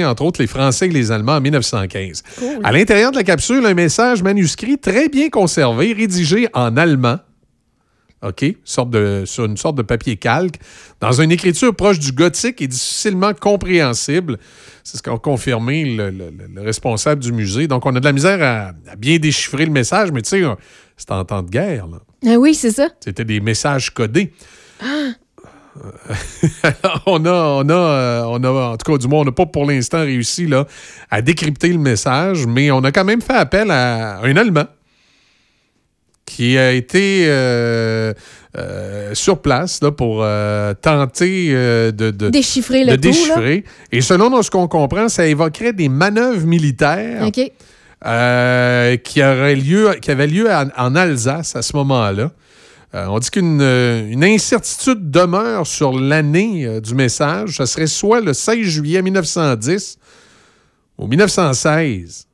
entre autres les Français et les Allemands en 1915. À l'intérieur de la capsule, un message manuscrit très bien conservé, rédigé en allemand. OK? Sorte de, sur une sorte de papier calque, dans une écriture proche du gothique et difficilement compréhensible. C'est ce qu'a confirmé le, le, responsable du musée. Donc, on a de la misère à, bien déchiffrer le message, mais tu sais, c'était en temps de guerre. Là. Ah oui, c'est ça. C'était des messages codés. Ah. on, a, on, a, euh, on a, en tout cas, du moins, on n'a pas pour l'instant réussi là, à décrypter le message, mais on a quand même fait appel à un Allemand qui a été euh, euh, sur place là, pour tenter de, déchiffrer le déchiffrer. Et selon ce qu'on comprend, ça évoquerait des manœuvres militaires qui, auraient lieu, qui avaient lieu en Alsace à ce moment-là. Euh, on dit qu'une euh, incertitude demeure sur l'année euh, du message. Ce serait soit le 16 juillet 1910 ou 1916.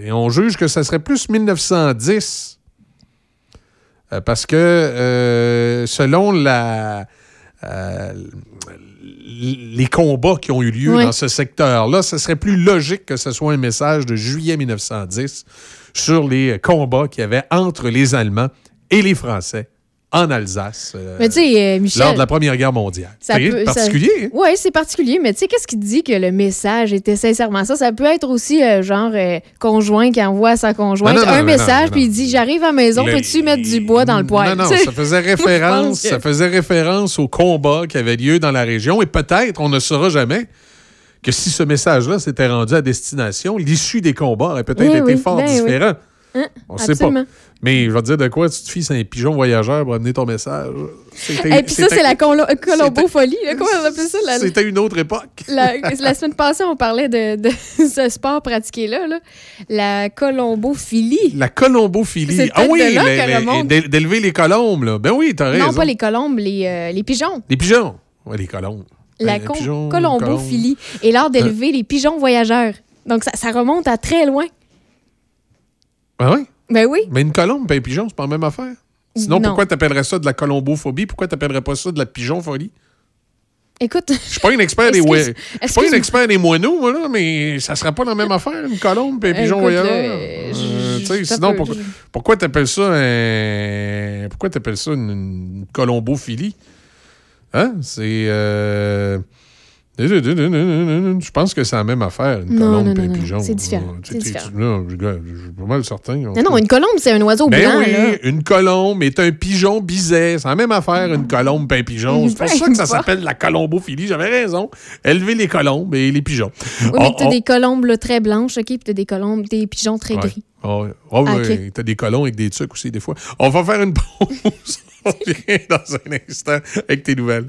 et on juge que ce serait plus 1910. parce que selon la, les combats qui ont eu lieu dans ce secteur-là, ce serait plus logique que ce soit un message de juillet 1910 sur les combats qu'il y avait entre les Allemands et les Français en Alsace euh, mais euh, Michel, lors de la Première Guerre mondiale. C'est particulier. Hein? Oui, c'est particulier, mais tu sais, qu'est-ce qui dit que le message était sincèrement ça? Ça peut être aussi euh, genre conjoint qui envoie à sa conjointe un message, puis il dit J'arrive à la maison, peux-tu mettre du bois dans le poêle? Non, non, ça faisait, référence, ça faisait référence au combat qui avait lieu dans la région, et peut-être, on ne saura jamais, que si ce message-là s'était rendu à destination, l'issue des combats aurait peut-être été fort ben différent. Hein? On ne sait pas. Mais je vais te dire de quoi tu te fies, c'est un pigeon voyageur pour amener ton message. Et puis ça, c'est la colombo-folie. Comment on appelle ça? C'était une autre époque. La, semaine passée, on parlait de, ce sport pratiqué-là. La colombophilie. La colombophilie. Ah oui, d'élever les colombes. Là. Ben oui, t'as raison. Non, pas les colombes, les, euh, les pigeons. Les pigeons. Oui, les colombes. La ben, colombophilie. Et l'art d'élever les pigeons voyageurs. Donc, ça, ça remonte à très loin. Ah oui? Ben oui. Mais une colombe et un pigeon, c'est pas la même affaire. Sinon, pourquoi tu appellerais ça de la colombophobie? Pourquoi tu n'appellerais pas ça de la pigeonfolie? Écoute. Je suis pas un expert des Je suis pas un expert des moineaux, moi, là, mais ça serait pas la même affaire, une colombe et un pigeon voyageur. Euh, sinon, pourquoi, tu appelles ça un... Pourquoi t'appelles ça une, une colombophilie? Hein? C'est. Euh... Je pense que c'est la même affaire, une colombe et un pigeon. C'est différent. C'est différent. Je suis pas mal certain. Non, non, une colombe, c'est un oiseau ben blanc. Oui, une colombe est un pigeon biset. C'est la même affaire, une colombe et un pigeon. C'est pour ça que ça s'appelle la colombophilie. J'avais raison. Élever les colombes et les pigeons. Oui, mais tu as des colombes très blanches, OK, puis tu as des colombes, des pigeons très gris. Oh, oh, oui, tu as des colons avec des trucs aussi, des fois. On va faire une pause. On revient dans un instant avec tes nouvelles.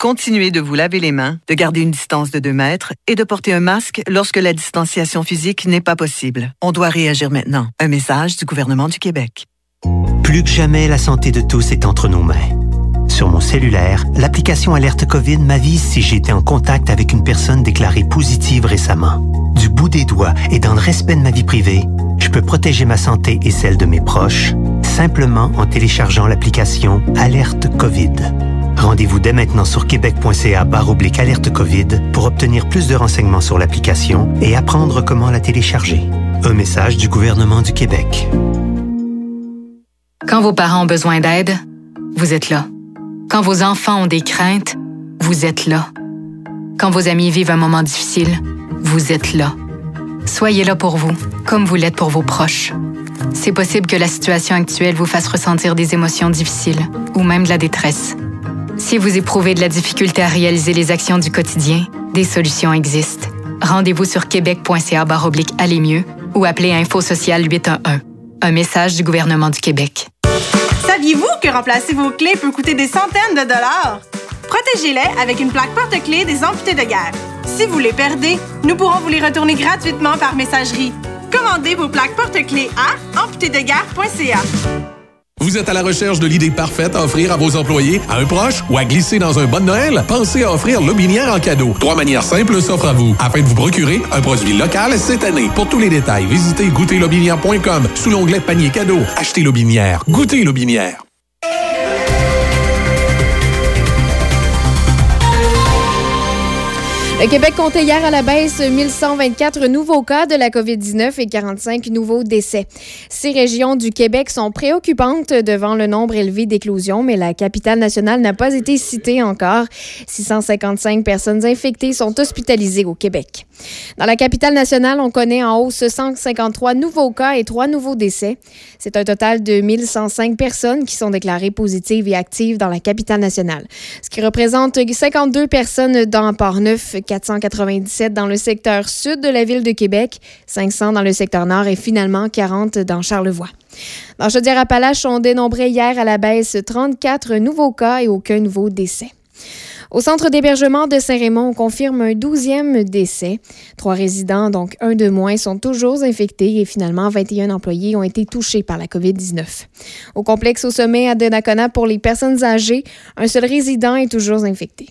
Continuez de vous laver les mains, de garder une distance de 2 mètres et de porter un masque lorsque la distanciation physique n'est pas possible. On doit réagir maintenant. Un message du gouvernement du Québec. Plus que jamais, la santé de tous est entre nos mains. Sur mon cellulaire, l'application Alerte COVID m'avise si j'ai été en contact avec une personne déclarée positive récemment. Du bout des doigts et dans le respect de ma vie privée, je peux protéger ma santé et celle de mes proches simplement en téléchargeant l'application Alerte COVID. Rendez-vous dès maintenant sur québec.ca oblique alerte COVID pour obtenir plus de renseignements sur l'application et apprendre comment la télécharger. Un message du gouvernement du Québec. Quand vos parents ont besoin d'aide, vous êtes là. Quand vos enfants ont des craintes, vous êtes là. Quand vos amis vivent un moment difficile, vous êtes là. Soyez là pour vous, comme vous l'êtes pour vos proches. C'est possible que la situation actuelle vous fasse ressentir des émotions difficiles ou même de la détresse. Si vous éprouvez de la difficulté à réaliser les actions du quotidien, des solutions existent. Rendez-vous sur québec.ca aller mieux ou appelez Info Social 811. Un message du gouvernement du Québec. Saviez-vous que remplacer vos clés peut coûter des centaines de dollars? Protégez-les avec une plaque porte-clés des amputés de guerre. Si vous les perdez, nous pourrons vous les retourner gratuitement par messagerie. Commandez vos plaques porte-clés à amputédeguerre.ca. Vous êtes à la recherche de l'idée parfaite à offrir à vos employés, à un proche ou à glisser dans un bon Noël? Pensez à offrir Lobinière en cadeau. Trois manières simples s'offrent à vous afin de vous procurer un produit local cette année. Pour tous les détails, visitez goûterlobinière.com sous l'onglet panier cadeau. Achetez Lobinière. Goûtez Lobinière. Le Québec comptait hier à la baisse 1124 nouveaux cas de la COVID-19 et 45 nouveaux décès. Ces régions du Québec sont préoccupantes devant le nombre élevé d'éclosions, mais la capitale nationale n'a pas été citée encore. 655 personnes infectées sont hospitalisées au Québec. Dans la capitale nationale, on connaît en hausse 153 nouveaux cas et 3 nouveaux décès. C'est un total de 1105 personnes qui sont déclarées positives et actives dans la capitale nationale, ce qui représente 52 personnes dans Port-Neuf, 497 dans le secteur sud de la ville de Québec, 500 dans le secteur nord et finalement 40 dans Charlevoix. Dans Chaudière-Appalaches, on dénombrait hier à la baisse 34 nouveaux cas et aucun nouveau décès. Au centre d'hébergement de Saint-Raymond, on confirme un douzième décès. Trois résidents, donc un de moins, sont toujours infectés et finalement 21 employés ont été touchés par la COVID-19. Au complexe au sommet à Donnacona pour les personnes âgées, un seul résident est toujours infecté.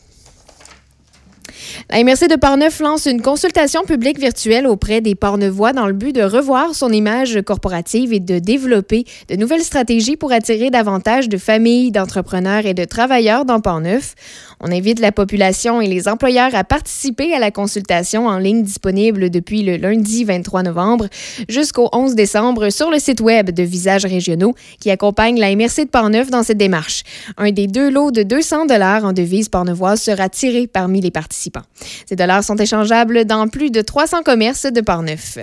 La MRC de Portneuf lance une consultation publique virtuelle auprès des Portneuvois dans le but de revoir son image corporative et de développer de nouvelles stratégies pour attirer davantage de familles, d'entrepreneurs et de travailleurs dans Portneuf. On invite la population et les employeurs à participer à la consultation en ligne disponible depuis le lundi 23 novembre jusqu'au 11 décembre sur le site web de Visages régionaux qui accompagne la MRC de Portneuf dans cette démarche. Un des deux lots de 200 dollars en devise portneuvoise sera tiré parmi les participants. Ces dollars sont échangeables dans plus de 300 commerces de Portneuf.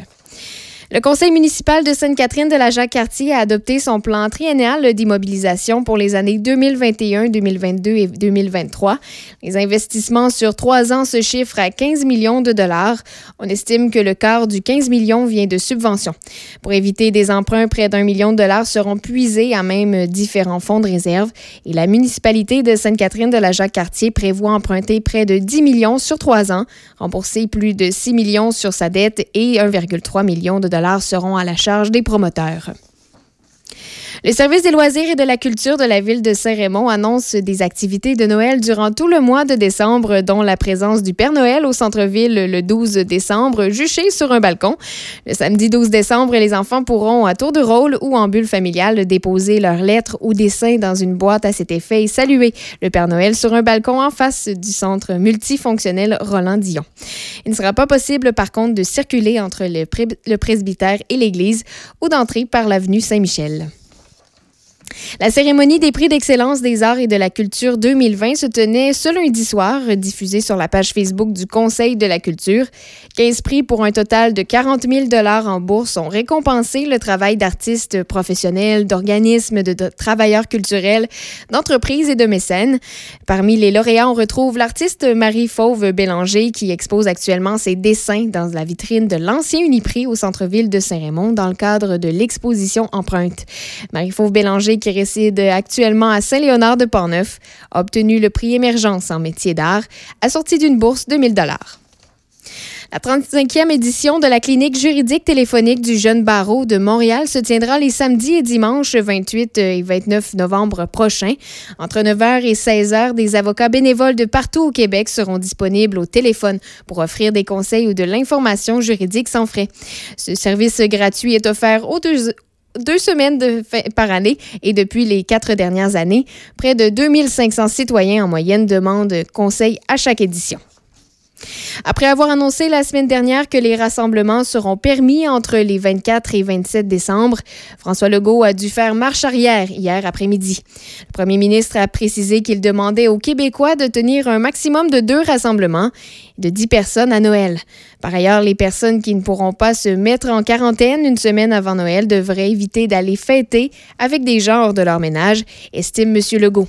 Le conseil municipal de Sainte-Catherine de la Jacques-Cartier a adopté son plan triennal d'immobilisation pour les années 2021, 2022 et 2023. Les investissements sur trois ans se chiffrent à 15 millions de dollars. On estime que le quart du 15 millions vient de subventions. Pour éviter des emprunts, près d'un million de dollars seront puisés à même différents fonds de réserve et la municipalité de Sainte-Catherine de la Jacques-Cartier prévoit emprunter près de 10 millions sur trois ans, rembourser plus de 6 millions sur sa dette et 1,3 million de dollars seront à la charge des promoteurs. Le service des loisirs et de la culture de la ville de Saint-Raymond annonce des activités de Noël durant tout le mois de décembre, dont la présence du Père Noël au centre-ville le 12 décembre, juché sur un balcon. Le samedi 12 décembre, les enfants pourront, à tour de rôle ou en bulle familiale, déposer leurs lettres ou dessins dans une boîte à cet effet et saluer le Père Noël sur un balcon en face du centre multifonctionnel Roland-Dion. Il ne sera pas possible, par contre, de circuler entre le, le presbytère et l'église ou d'entrer par l'avenue Saint-Michel. La cérémonie des prix d'excellence des arts et de la culture 2020 se tenait ce lundi soir, diffusée sur la page Facebook du Conseil de la culture. 15 prix pour un total de 40 000 en bourse ont récompensé le travail d'artistes professionnels, d'organismes, de, travailleurs culturels, d'entreprises et de mécènes. Parmi les lauréats, on retrouve l'artiste Marie-Fauve Bélanger qui expose actuellement ses dessins dans la vitrine de l'ancien Uniprix au centre-ville de Saint-Raymond dans le cadre de l'exposition Empreinte. Marie-Fauve Bélanger qui réside actuellement à Saint-Léonard de Portneuf, a obtenu le prix Émergence en métier d'art, assorti d'une bourse de 1000 dollars. La 35e édition de la clinique juridique téléphonique du Jeune Barreau de Montréal se tiendra les samedis et dimanches 28 et 29 novembre prochains. Entre 9h et 16h, des avocats bénévoles de partout au Québec seront disponibles au téléphone pour offrir des conseils ou de l'information juridique sans frais. Ce service gratuit est offert aux deux, deux semaines par année et depuis les quatre dernières années, près de 2500 citoyens en moyenne demandent conseil à chaque édition. Après avoir annoncé la semaine dernière que les rassemblements seront permis entre les 24 et 27 décembre, François Legault a dû faire marche arrière hier après-midi. Le premier ministre a précisé qu'il demandait aux Québécois de tenir un maximum de deux rassemblements de 10 personnes à Noël. Par ailleurs, les personnes qui ne pourront pas se mettre en quarantaine une semaine avant Noël devraient éviter d'aller fêter avec des gens hors de leur ménage, estime M. Legault.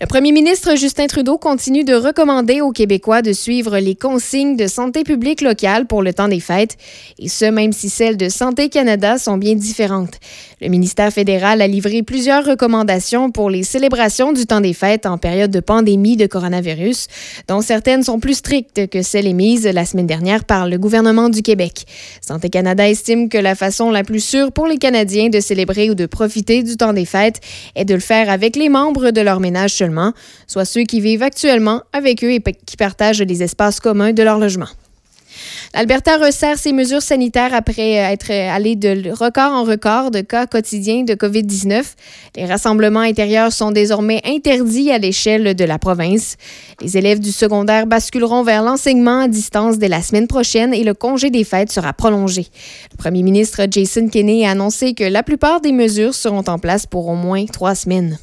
Le premier ministre Justin Trudeau continue de recommander aux Québécois de suivre les consignes de santé publique locale pour le temps des fêtes, et ce même si celles de Santé Canada sont bien différentes. Le ministère fédéral a livré plusieurs recommandations pour les célébrations du temps des fêtes en période de pandémie de coronavirus, dont certaines sont plus strictes que celles émises la semaine dernière par le gouvernement du Québec. Santé Canada estime que la façon la plus sûre pour les Canadiens de célébrer ou de profiter du temps des fêtes est de le faire avec les membres de leur ménage seulement, soit ceux qui vivent actuellement avec eux et qui partagent les espaces communs de leur logement. L'Alberta resserre ses mesures sanitaires après être allé de record en record de cas quotidiens de COVID-19. Les rassemblements intérieurs sont désormais interdits à l'échelle de la province. Les élèves du secondaire basculeront vers l'enseignement à distance dès la semaine prochaine et le congé des fêtes sera prolongé. Le premier ministre Jason Kenney a annoncé que la plupart des mesures seront en place pour au moins trois semaines.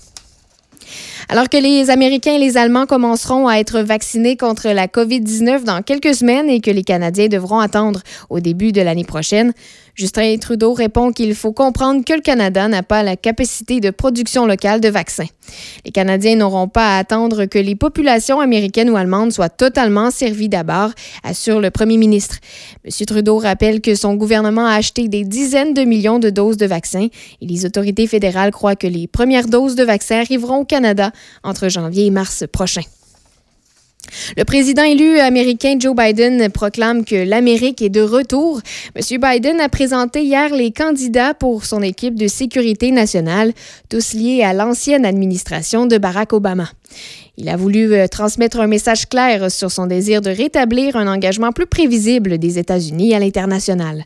Alors que les Américains et les Allemands commenceront à être vaccinés contre la COVID-19 dans quelques semaines et que les Canadiens devront attendre au début de l'année prochaine, Justin Trudeau répond qu'il faut comprendre que le Canada n'a pas la capacité de production locale de vaccins. Les Canadiens n'auront pas à attendre que les populations américaines ou allemandes soient totalement servies d'abord, assure le premier ministre. M. Trudeau rappelle que son gouvernement a acheté des dizaines de millions de doses de vaccins et les autorités fédérales croient que les premières doses de vaccins arriveront au Canada entre janvier et mars prochain. Le président élu américain Joe Biden proclame que l'Amérique est de retour. M. Biden a présenté hier les candidats pour son équipe de sécurité nationale, tous liés à l'ancienne administration de Barack Obama. Il a voulu euh, transmettre un message clair sur son désir de rétablir un engagement plus prévisible des États-Unis à l'international.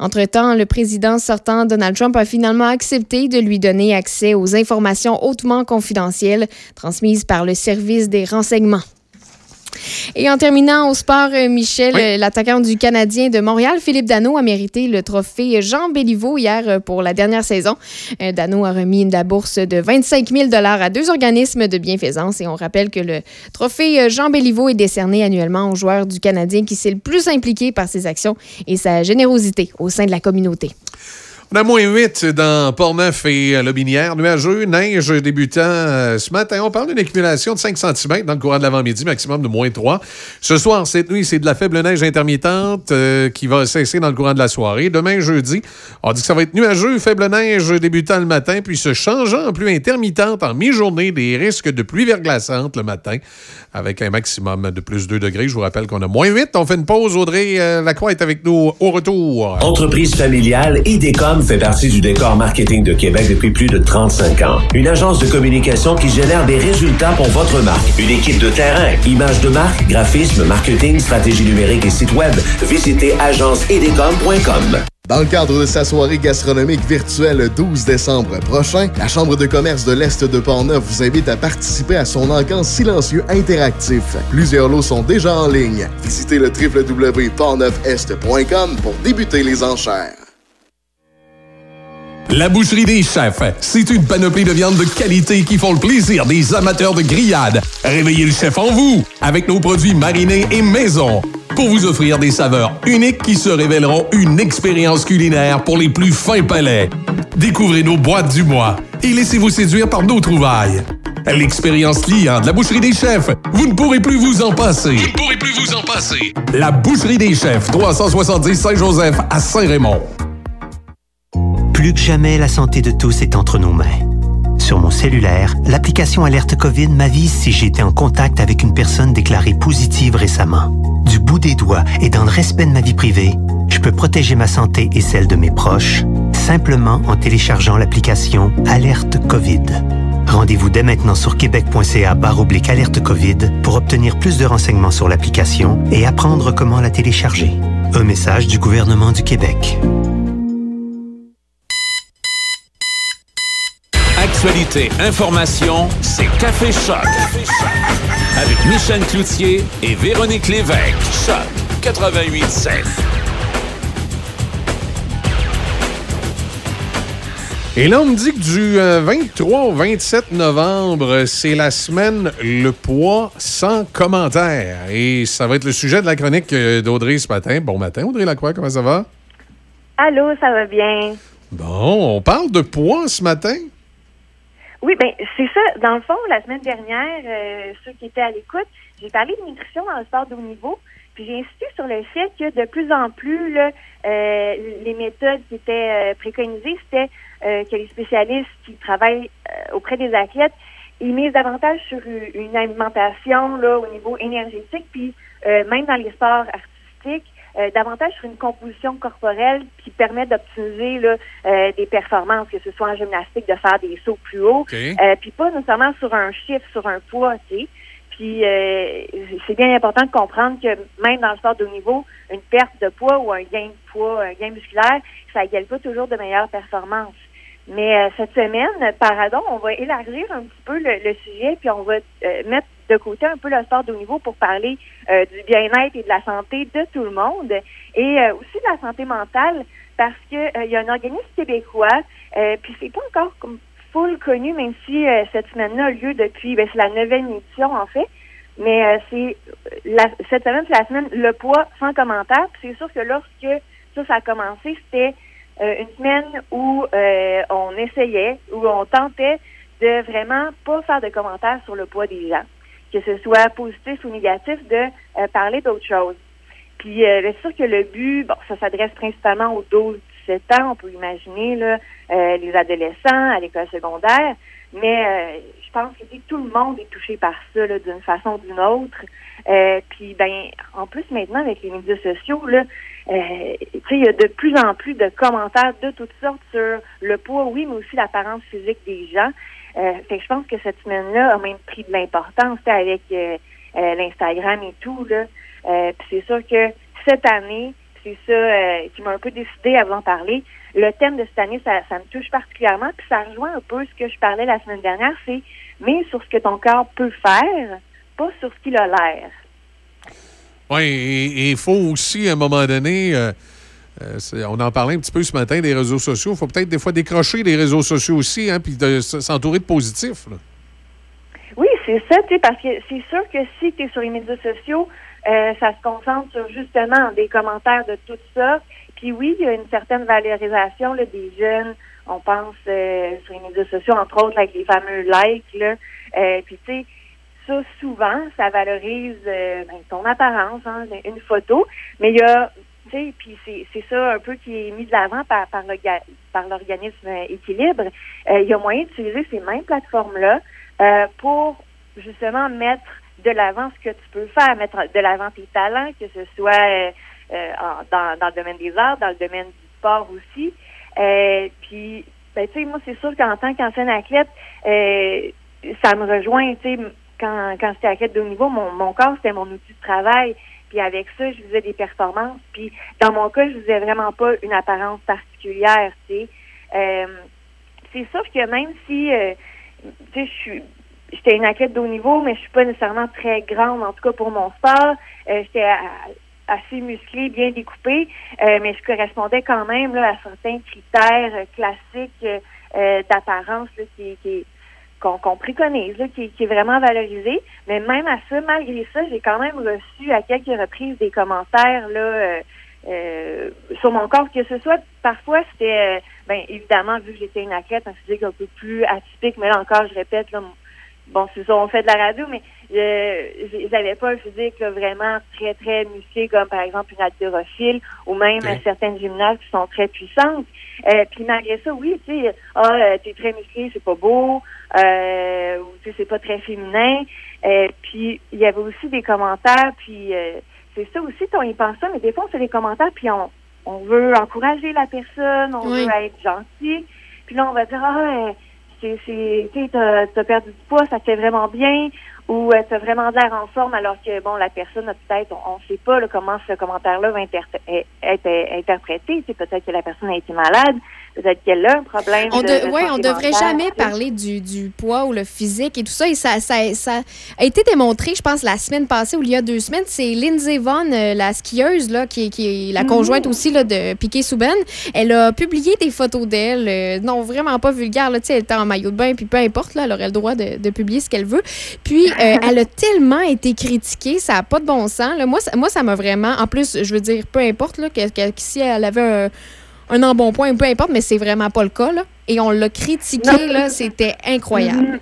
Entre-temps, le président sortant Donald Trump a finalement accepté de lui donner accès aux informations hautement confidentielles transmises par le service des renseignements. Et en terminant au sport, euh, Michel, euh, l'attaquant du Canadien de Montréal, Philippe Dano, a mérité le trophée Jean Béliveau hier euh, pour la dernière saison. Dano a remis la bourse de 25 000 à deux organismes de bienfaisance. Et on rappelle que le trophée Jean Béliveau est décerné annuellement aux joueurs du Canadien qui s'est le plus impliqué par ses actions et sa générosité au sein de la communauté. On a moins 8 dans Port-Neuf et euh, Lobinière. Nuageux, neige débutant euh, ce matin. On parle d'une accumulation de 5 cm dans le courant de l'avant-midi, maximum de moins 3. Ce soir, cette nuit, c'est de la faible neige intermittente euh, qui va cesser dans le courant de la soirée. Demain, jeudi, on dit que ça va être nuageux, faible neige débutant le matin, puis se changeant en pluie intermittente en mi-journée, des risques de pluie verglaçante le matin avec un maximum de plus 2 degrés. Je vous rappelle qu'on a moins 8. On fait une pause. Audrey Lacroix est avec nous au retour. Entreprise familiale, IDECOM fait partie du décor marketing de Québec depuis plus de 35 ans. Une agence de communication qui génère des résultats pour votre marque. Une équipe de terrain, images de marque, graphisme, marketing, stratégie numérique et site web. Visitez agenceidecom.com. Dans le cadre de sa soirée gastronomique virtuelle le 12 décembre prochain, la Chambre de commerce de l'Est de Portneuf vous invite à participer à son encamp silencieux interactif. Plusieurs lots sont déjà en ligne. Visitez le www.portneufest.com pour débuter les enchères. La Boucherie des Chefs, c'est une panoplie de viandes de qualité qui font le plaisir des amateurs de grillades. Réveillez le chef en vous avec nos produits marinés et maison pour vous offrir des saveurs uniques qui se révéleront une expérience culinaire pour les plus fins palais. Découvrez nos boîtes du mois et laissez-vous séduire par nos trouvailles. L'expérience client de la Boucherie des Chefs, vous ne pourrez plus vous en passer. Vous ne pourrez plus vous en passer. La Boucherie des Chefs, 370 Saint-Joseph à Saint-Raymond. Plus que jamais, la santé de tous est entre nos mains. Sur mon cellulaire, l'application Alerte COVID m'avise si j'étais en contact avec une personne déclarée positive récemment. Du bout des doigts et dans le respect de ma vie privée, je peux protéger ma santé et celle de mes proches simplement en téléchargeant l'application Alerte COVID. Rendez-vous dès maintenant sur québec.ca oblique alerte COVID pour obtenir plus de renseignements sur l'application et apprendre comment la télécharger. Un message du gouvernement du Québec. Actualité, information, c'est Café Choc. Avec Michel Cloutier et Véronique Lévesque. Choc 88.7. Et là, on me dit que du 23 euh, au 27 novembre, c'est la semaine Le poids sans commentaire. Et ça va être le sujet de la chronique euh, d'Audrey ce matin. Bon matin, Audrey Lacroix, comment ça va? Allô, ça va bien? Bon, on parle de poids ce matin? Oui, ben c'est ça. Dans le fond, la semaine dernière, euh, ceux qui étaient à l'écoute, j'ai parlé de nutrition dans le sport de haut niveau. Puis j'ai insisté sur le fait que de plus en plus, là, euh, les méthodes qui étaient euh, préconisées, c'était euh, que les spécialistes qui travaillent euh, auprès des athlètes, ils misent davantage sur une- alimentation là, au niveau énergétique, puis même dans les sports artistiques, euh, davantage sur une composition corporelle qui permet d'optimiser là, euh, des performances, que ce soit en gymnastique, de faire des sauts plus hauts, euh, puis pas nécessairement sur un chiffre, sur un poids, tu sais. Puis euh, c'est bien important de comprendre que même dans le sport de haut niveau, une perte de poids ou un gain de poids, un gain musculaire, ça égale pas toujours de meilleures performances. Mais euh, cette semaine, pardon, on va élargir un petit peu le, le sujet, puis on va euh, mettre de côté un peu le sport de haut niveau pour parler euh, du bien-être et de la santé de tout le monde et euh, aussi de la santé mentale parce que euh, il y a un organisme québécois, puis c'est pas encore comme full connu, même si cette semaine-là a lieu depuis, ben, c'est la neuvième édition en fait, mais c'est la, cette semaine, c'est la semaine le poids sans commentaire. C'est sûr que lorsque ça, ça a commencé, c'était une semaine où on essayait, où on tentait de vraiment pas faire de commentaires sur le poids des gens, que ce soit positif ou négatif, de euh, parler d'autre chose. Puis euh, bien sûr que le but, bon, ça s'adresse principalement aux 12-17 ans, on peut imaginer là, euh, les adolescents à l'école secondaire, mais euh, je pense que tout le monde est touché par ça d'une façon ou d'une autre. Euh, puis ben en plus maintenant avec les médias sociaux là, euh, il y a de plus en plus de commentaires de toutes sortes sur le poids, oui, mais aussi l'apparence physique des gens. Euh, je pense que cette semaine-là a même pris de l'importance avec euh, euh, l'Instagram et tout là. C'est sûr que cette année, c'est ça qui m'a un peu décidé à vous en parler. Le thème de cette année, ça, me touche particulièrement, puis ça rejoint un peu ce que je parlais la semaine dernière, c'est mais sur ce que ton corps peut faire, pas sur ce qu'il a l'air. Oui, il faut aussi, à un moment donné, euh, on en parlait un petit peu ce matin des réseaux sociaux. Il faut peut-être des fois décrocher des réseaux sociaux aussi, hein, puis s'entourer de positifs. Oui, c'est ça, parce que c'est sûr que si tu es sur les médias sociaux, euh, ça se concentre sur justement des commentaires de toutes sortes. Puis oui, il y a une certaine valorisation là, des jeunes. On pense euh, sur les médias sociaux, entre autres, avec les fameux likes. Là. Puis tu sais, ça, souvent, ça valorise ben, ton apparence, hein, une photo. Mais il y a, sais, puis c'est ça un peu qui est mis de l'avant par, par l'orga- par l'organisme euh, Équilibre. Euh, il y a moyen d'utiliser ces mêmes plateformes-là euh, pour justement mettre de l'avant ce que tu peux faire, mettre de l'avant tes talents, que ce soit en- dans, dans le domaine des arts, dans le domaine du sport aussi. Puis, ben, tu sais, moi, c'est sûr qu'en tant qu'ancienne athlète, ça me rejoint, tu sais, quand, quand j'étais athlète de haut niveau, mon, mon corps, c'était mon outil de travail. Puis avec ça, je faisais des performances. Puis dans mon cas, je faisais vraiment pas une apparence particulière. Euh, c'est sûr que même si, euh, tu sais, je suis, j'étais une athlète de haut niveau, mais je suis pas nécessairement très grande, en tout cas pour mon sport. Euh, j'étais assez musclée, bien découpée, mais je correspondais quand même à certains critères classiques d'apparence qui, qui qu'on qu'on préconise, là, qui, qui est vraiment valorisé. Mais même à ça, malgré ça, j'ai quand même reçu à quelques reprises des commentaires là, euh, euh, sur mon corps, que ce soit parfois c'était euh, ben évidemment vu que j'étais une athlète, un physique un peu plus atypique, mais là encore je répète là, bon c'est ça on fait de la radio, mais j'ai- j'avais pas un physique là, vraiment très très musclé comme par exemple une haltérophile ou même certaines gymnastes qui sont très puissantes. Euh, puis malgré ça, oui, tu sais, ah euh, t'es très musclé, c'est pas beau, euh, ou tu sais c'est pas très féminin. Euh, puis il y avait aussi des commentaires, puis c'est ça aussi, on y pense ça, mais des fois on fait des commentaires, puis on, on veut encourager la personne, on Oui. veut être gentil, puis là on va dire ah c'est c'est tu sais t'as t'as perdu du poids, ça te fait vraiment bien, ou euh, t'as vraiment de l'air en forme, alors que bon la personne a peut-être on, on sait pas là, comment ce commentaire-là va inter- être, être interprété, tu sais, peut-être que la personne a été malade, peut-être qu'elle a un problème. On de, ouais, on devrait jamais parler du, du poids ou le physique et tout ça. Et ça, ça, ça a été démontré, je pense, la semaine passée ou il y a deux semaines. C'est Lindsay Vonn, euh, la skieuse, là, qui, qui est la Mhm. conjointe aussi là, de Piquet Souben. Elle a publié des photos d'elle. euh, non, vraiment pas vulgaire. Là, elle était en maillot de bain, puis peu importe, là, elle aurait le droit de, de publier ce qu'elle veut. Puis, euh, elle a tellement été critiquée, ça n'a pas de bon sens. là. Moi, ça, moi, ça m'a vraiment. En plus, je veux dire, peu importe là, que, que- si elle avait un un embonpoint, peu importe, mais c'est vraiment pas le cas, là. Et on l'a critiqué, là, c'était incroyable.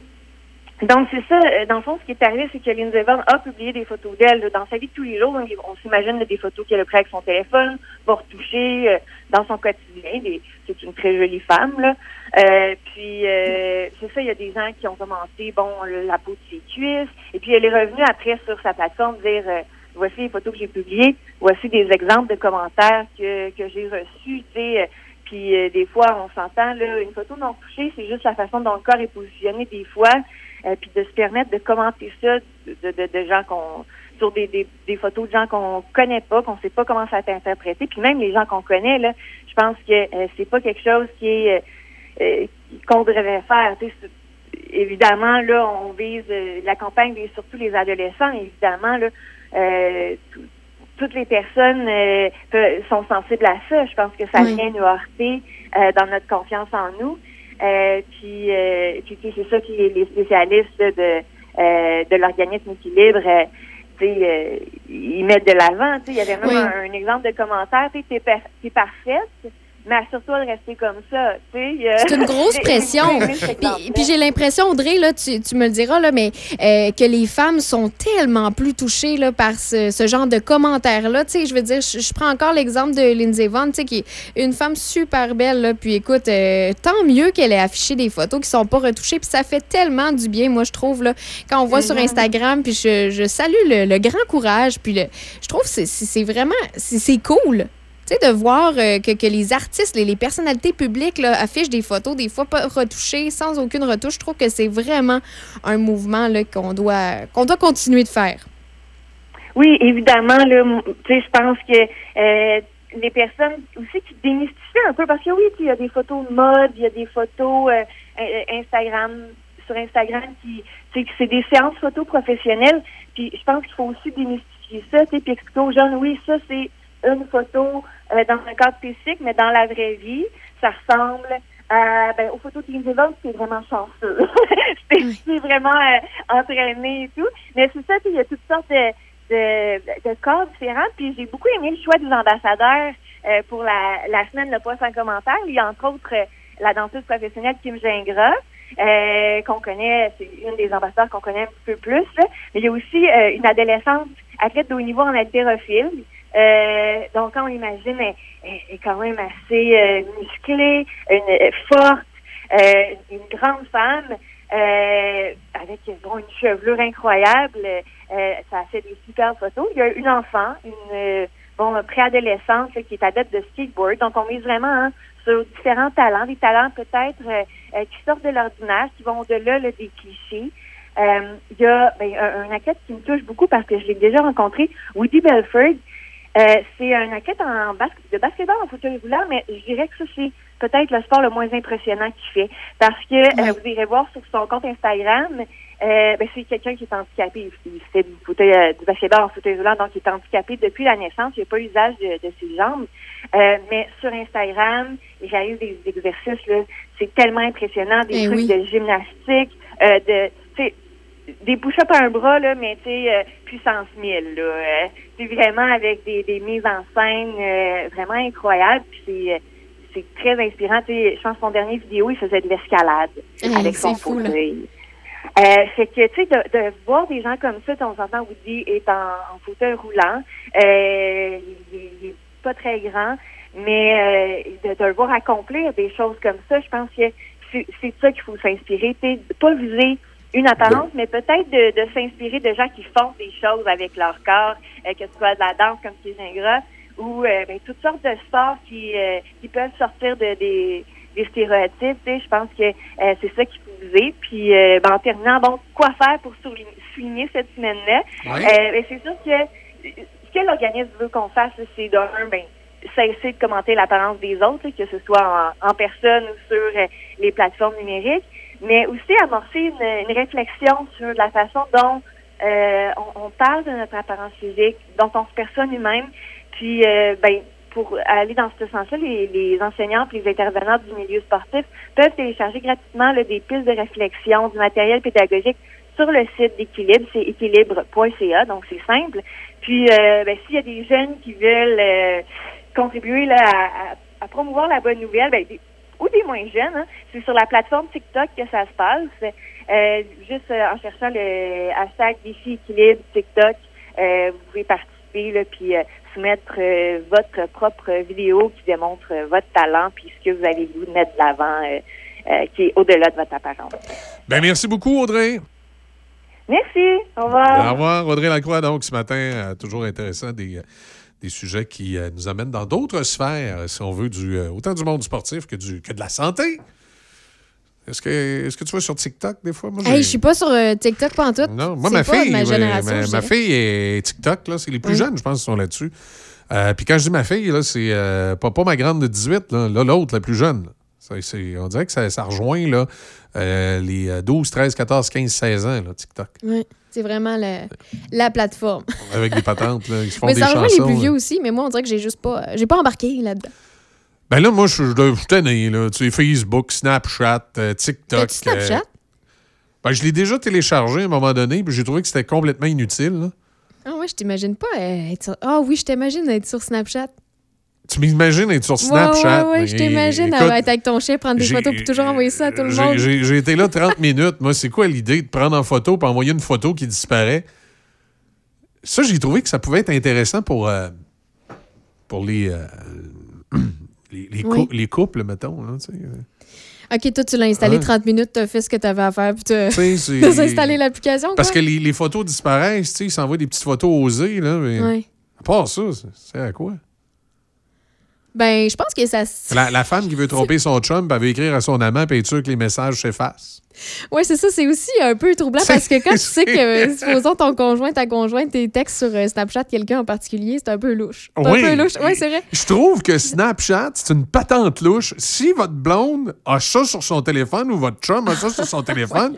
Donc, c'est ça. Euh, Dans le fond, ce qui est arrivé, c'est que Lindsay Vonn a publié des photos d'elle dans sa vie de tous les jours. On s'imagine des photos qu'elle a prises avec son téléphone, va retoucher euh, dans son quotidien. C'est une très jolie femme, là. Euh, puis, euh, c'est ça, il y a des gens qui ont commenté, bon, la peau de ses cuisses. Et puis, elle est revenue après sur sa plateforme dire, euh, voici les photos que j'ai publiées, voici des exemples de commentaires que, que j'ai reçus, tu sais. euh, Puis, euh, des fois, on s'entend, là, une photo non touchée, c'est juste la façon dont le corps est positionné des fois. Puis de se permettre de commenter ça de, de, de gens qu'on sur des, des, des photos de gens qu'on connaît pas, qu'on sait pas comment ça a été interprété, puis même les gens qu'on connaît là, je pense que c'est pas quelque chose qui est euh, qu'on devrait faire. Évidemment là, on vise euh, la campagne vise surtout les adolescents, évidemment là. euh, tout- toutes les personnes pe- sont sensibles à ça. Je pense que ça Oui. vient nous heurter dans notre confiance en nous. Puis, puis c'est ça qui les, spécialistes là, de de l'organisme équilibre, ils mettent de l'avant. Il y avait même Oui. un, un exemple de commentaire. Tu par- t'es parfaite, mais assure-toi de rester comme ça. Euh, C'est une grosse pression. Puis, j'ai l'impression, Audrey, là, tu, tu me le diras, là, mais euh, que les femmes sont tellement plus touchées là, par ce, ce genre de commentaires-là. Je veux dire, je, je prends encore l'exemple de Lindsay sais, qui est une femme super belle. Là, puis écoute, euh, tant mieux qu'elle ait affiché des photos qui sont pas retouchées. Puis ça fait tellement du bien, moi, je trouve, là, quand on voit sur Mhm. Instagram. Puis je, je salue le, le grand courage. Puis le, je trouve que c'est- vraiment, c'est cool. De voir euh, que, que les artistes, les, les personnalités publiques affichent des photos, des fois pas retouchées, sans aucune retouche, je trouve que c'est vraiment un mouvement qu'on doit, qu'on doit continuer de faire. Oui, évidemment, je pense que euh, les personnes aussi qui démystifient un peu, parce que oui, il y a des photos de mode, il y a des photos euh, Instagram, sur Instagram qui, c'est des séances photos professionnelles, puis je pense qu'il faut aussi démystifier ça, puis expliquer aux jeunes, oui, ça c'est une photo euh, dans un cadre spécifique, mais dans la vraie vie, ça ressemble à, ben, aux photos de Lindsay Vonn, c'est vraiment chanceux. c'est vraiment euh, entraîné et tout. Mais c'est ça, tu sais, il y a toutes sortes de, de, de corps différents. Puis j'ai beaucoup aimé le choix des ambassadeurs euh, pour la, la semaine Le Poste en commentaire. Il y a entre autres euh, la danseuse professionnelle Kim Gingras, euh, qu'on connaît, c'est une des ambassadeurs qu'on connaît un petit peu plus. là. Mais il y a aussi euh, une adolescente athlète de haut niveau en haltérophile. Euh, donc, quand on imagine, elle, est quand même assez euh, musclée, une, euh, forte, euh, une grande femme, euh, avec bon, une chevelure incroyable. Euh, ça a fait des super photos. Il y a une enfant, une bon préadolescente qui est adepte de skateboard. Donc, on mise vraiment hein, sur différents talents, des talents peut-être qui sortent de l'ordinaire, qui vont au-delà là, des clichés. Il y a ben, un, un qui me touche beaucoup parce que je l'ai déjà rencontré, Woody Belford. Euh, c'est un athlète en bas de basketball en fauteuil roulant, mais je dirais que ça, c'est peut-être le sport le moins impressionnant qu'il fait. Parce que euh, vous irez voir sur son compte Instagram, euh, ben, c'est quelqu'un qui est handicapé. Il fait du, fauteuil, euh, du basketball en fauteuil roulant, donc il est handicapé depuis la naissance. Il n'a pas usage de, de ses jambes. Euh, mais sur Instagram, il réalise des exercices, là, c'est tellement impressionnant, des Eh trucs oui. de gymnastique, euh, de, des push-ups à un bras, là, mais tu sais, euh, puissance 1000, là. Euh, c'est vraiment avec des, des mises en scène euh, vraiment incroyables. Puis c'est, c'est très inspirant. Tu sais, je pense que son dernier vidéo, il faisait de l'escalade Hey, avec son c'est fauteuil. Fait que, tu sais, de, de voir des gens comme ça, on s'entend, Woody est en, en fauteuil roulant. Il, est- il est pas très grand, mais de, de le voir accomplir des choses comme ça, je pense que c'est c'est de ça qu'il faut s'inspirer. Pas viser une apparence, mais peut-être de, de s'inspirer de gens qui font des choses avec leur corps, euh, que ce soit de la danse comme Gras ou euh, ben, toutes sortes de sports qui, euh, qui peuvent sortir de des, des stéréotypes. Tu sais, je pense que euh, c'est ça qu'il faut viser. Puis euh, ben, en terminant, bon, quoi faire pour souligner, souligner cette semaine-là? Ouais. Euh, ben, c'est sûr que ce que l'organisme veut qu'on fasse, c'est d'un, ben, cesser de commenter l'apparence des autres, que ce soit en, en personne ou sur les plateformes numériques, mais aussi amorcer une, une réflexion sur la façon dont euh, on, on parle de notre apparence physique, dont on se perçoit nous-mêmes, puis euh, ben, pour aller dans ce sens-là, les, les enseignants et les intervenants du milieu sportif peuvent télécharger gratuitement là, des pistes de réflexion, du matériel pédagogique sur le site d'Équilibre, c'est équilibre.ca, donc c'est simple. Puis, euh, ben, s'il y a des jeunes qui veulent euh, contribuer là, à, à promouvoir la bonne nouvelle, ben, ou des moins jeunes, hein, c'est sur la plateforme TikTok que ça se passe. Euh, juste euh, en cherchant le hashtag défi équilibre TikTok, euh, vous pouvez participer là, puis euh, soumettre votre propre vidéo qui démontre votre talent puis ce que vous avez voulu mettre de l'avant, qui est au-delà de votre apparence. Ben, merci beaucoup, Audrey. Merci. Au revoir. Au revoir, Audrey Lacroix. Donc, ce matin, toujours intéressant, des, des sujets qui euh, nous amènent dans d'autres sphères, euh, si on veut, du, euh, autant du monde sportif que, du, que de la santé. Est-ce que, est-ce que tu vas sur TikTok des fois? Moi, Hey, je suis pas sur euh, TikTok pas en tout. Non, moi, ma fille, ma ma, fille est TikTok, là, c'est les plus Oui. jeunes, je pense, qui sont là-dessus. Puis quand je dis ma fille, là, c'est pas, pas ma grande de 18, là, l'autre, la plus jeune. Ça, c'est- on dirait que ça, ça rejoint là, les euh, 12, 13, 14, 15, 16 ans, là, TikTok. Ouais, c'est vraiment la, la plateforme. Avec des patentes, là, ils se font mais des ça rejoint chansons. les plus vieux aussi, mais moi, on dirait que j'ai juste pas. euh, J'ai pas embarqué là-dedans. Ben là, moi, je suis tanné, là. Tu sais, Facebook, Snapchat, euh, TikTok. T'as-tu Snapchat? euh, ben, je l'ai déjà téléchargé à un moment donné, puis j'ai trouvé que c'était complètement inutile. là. Ah ouais, je t'imagine pas euh, être sur. Ah oui, je t'imagine être sur Snapchat. Tu m'imagines être sur Snapchat. Ouais, ouais, je t'imagine écoute, être avec ton chien, prendre des photos, puis toujours envoyer ça à tout le monde. J'ai été là 30 minutes. Moi, c'est quoi l'idée de prendre en photo puis envoyer une photo qui disparaît? Ça, j'ai trouvé que ça pouvait être intéressant pour, euh, pour les, euh, les, les cou- Oui. les couples, mettons. Là, tu sais. Ok, toi, tu l'as installé Ouais. 30 minutes, t'as fait ce que t'avais à faire, puis Tu t'as installé l'application. Parce que les, les photos disparaissent, tu sais, ils s'envoient des petites photos osées, là, mais Ouais. à part ça, c'est à quoi? Ben, je pense que ça. La, la femme qui veut tromper son chum, elle veut écrire à son amant, puis être sûr que les messages s'effacent. Ouais, c'est ça, c'est aussi un peu troublant parce que quand tu sais que, euh, supposons ton conjoint, ta conjointe, tes textes sur euh, Snapchat, quelqu'un en particulier, c'est un peu louche. Oui. un peu louche. Ouais, c'est vrai. Je trouve que Snapchat, c'est une patente louche. Si votre blonde a ça sur son téléphone ou votre chum a ça sur son téléphone,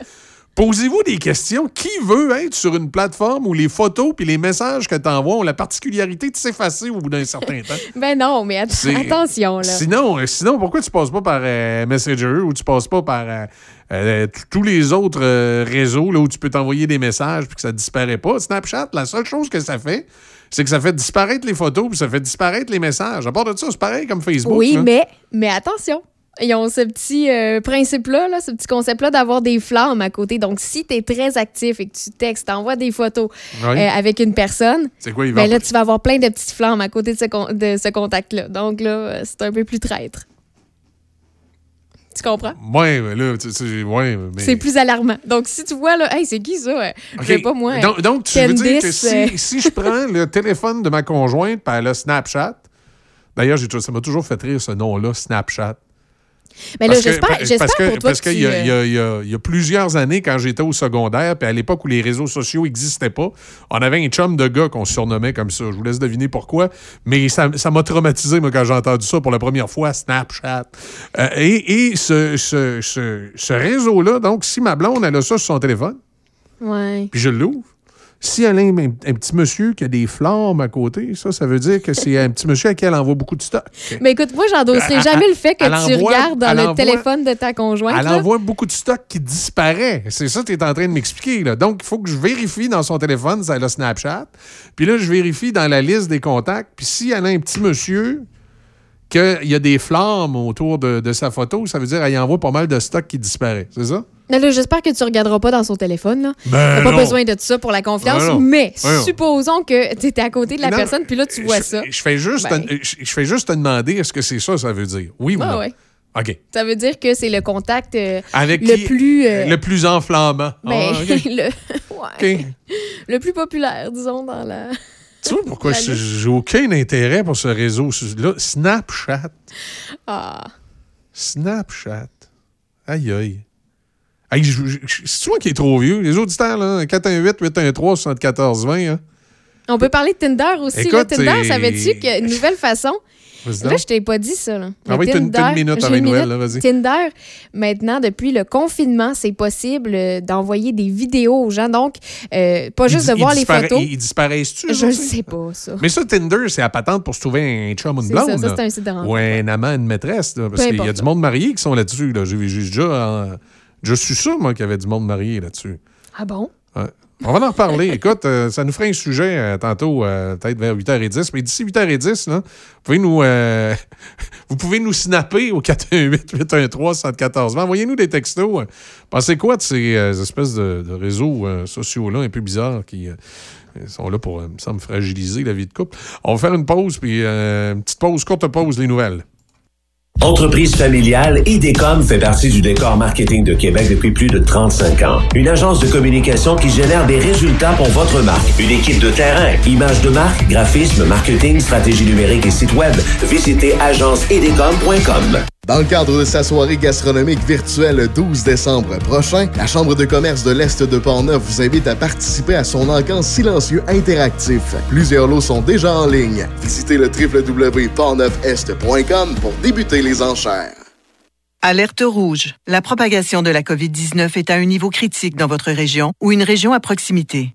posez-vous des questions. Qui veut être sur une plateforme où les photos puis les messages que tu envoies ont la particularité de s'effacer au bout d'un certain temps? Ben non, mais attention, là. Sinon, euh, sinon, pourquoi tu passes pas par euh, Messenger ou tu passes pas par euh, euh, tous les autres réseaux là, où tu peux t'envoyer des messages puis que ça disparaît pas? Snapchat, la seule chose que ça fait, c'est que ça fait disparaître les photos puis ça fait disparaître les messages. À part de ça, c'est pareil comme Facebook. Oui, là. mais, mais attention. Ils ont ce petit euh, principe-là, là, ce petit concept-là d'avoir des flammes à côté. Donc, si tu es très actif et que tu textes, t'envoies des photos Oui. euh, avec une personne, quoi, ben là, tu vas avoir plein de petites flammes à côté de ce, con- de ce contact-là. Donc là, euh, c'est un peu plus traître. Tu comprends? Ouais, mais là, tu ouais, mais. C'est plus alarmant. Donc, si tu vois, là, hey, c'est qui ça? Je sais pas moi. Donc, donc, tu veux dire que si, si je prends le téléphone de ma conjointe elle a Snapchat, d'ailleurs, ça m'a toujours fait rire ce nom-là, Snapchat. Mais là, j'espère pour toi parce que qu'il y, y y a- il y a plusieurs années, quand j'étais au secondaire, puis à l'époque où les réseaux sociaux n'existaient pas, on avait un chum de gars qu'on surnommait comme ça. Je vous laisse deviner pourquoi. Mais ça ça m'a traumatisé, moi, quand j'ai entendu ça pour la première fois, Snapchat. Euh, et et ce, ce, ce- ce réseau-là, donc, si ma blonde, elle a ça sur son téléphone, Ouais. puis je l'ouvre, si elle a un, un petit monsieur qui a des flammes à côté, ça, ça veut dire que c'est un petit monsieur à qui elle envoie beaucoup de stock. Mais écoute, moi, j'endosserai jamais le fait que tu envoie- regardes dans le envoie- téléphone de ta conjointe. Elle là. envoie beaucoup de stock qui disparaît. C'est ça que tu es en train de m'expliquer. Donc, il faut que je vérifie dans son téléphone si elle a Snapchat. Puis là, je vérifie dans la liste des contacts. Puis si elle a un petit monsieur qu'il y a des flammes autour de, de sa photo, ça veut dire qu'elle envoie pas mal de stock qui disparaît. C'est ça? Mais là, j'espère que tu regarderas pas dans son téléphone. Là. Ben T'as pas non. besoin de ça pour la confiance. Ben mais Ben supposons que tu étais à côté de la Non, personne, puis là, tu vois je, ça. Je fais, juste Ben. te, je, fais juste te demander est-ce que c'est ça, ça veut dire? Oui ou Ah non? ouais. OK. Ça veut dire que c'est le contact euh, Avec le qui- plus. euh, Le plus enflammant. ben, Ah, le, ouais. Le plus populaire, disons, dans la. Tu vois pourquoi j'ai aucun intérêt pour ce réseau-là? Snapchat. Ah. Snapchat. Aïe, aïe. Je- c'est toi qui es trop vieux. Les auditeurs, là, 418-813-7420. Hein. On peut parler de Tinder aussi. là. Tinder, savais-tu qu'il y a une nouvelle façon? Là, je t'ai pas dit ça. Là. Ah oui, t'as une- minute avant Noël, vas-y. Tinder, maintenant, depuis le confinement, c'est possible euh, d'envoyer des vidéos aux gens. Donc, euh, pas juste de voir les photos. Ils, disparaissent-tu? Je aussi? sais pas, ça. Mais ça, Tinder, c'est à patente pour se trouver un chum ou une ça, blonde. ça, c'est un site de rencontre. Ou un amant, une maîtresse. là, parce qu'il y a du monde marié qui sont là-dessus. Là. J'ai j'ai déjà, euh, déjà su ça, moi, qu'il y avait du monde marié là-dessus. Ah bon? Ouais. On va en reparler. Écoute, euh, ça nous ferait un sujet euh, tantôt, euh, peut-être vers 8h10. Mais d'ici 8h10, là, vous pouvez nous, vous pouvez nous snapper au 418-813-7420. Envoyez-nous des textos. Pensez quoi de ces espèces de, réseaux sociaux-là un peu bizarres qui sont là pour, me semble, fragiliser la vie de couple? On va faire une pause, puis une petite pause, courte pause, les nouvelles. Entreprise familiale, IDECOM fait partie du décor marketing de Québec depuis plus de 35 ans. Une agence de communication qui génère des résultats pour votre marque. Une équipe de terrain, images de marque, graphisme, marketing, stratégie numérique et site web. Visitez agenceidecom.com. Dans le cadre de sa soirée gastronomique virtuelle le 12 décembre prochain, la Chambre de commerce de l'Est de Portneuf vous invite à participer à son encamp silencieux interactif. Plusieurs lots sont déjà en ligne. Visitez le www.portneufest.com pour débuter les enchères. Alerte rouge. La propagation de la COVID-19 est à un niveau critique dans votre région ou une région à proximité.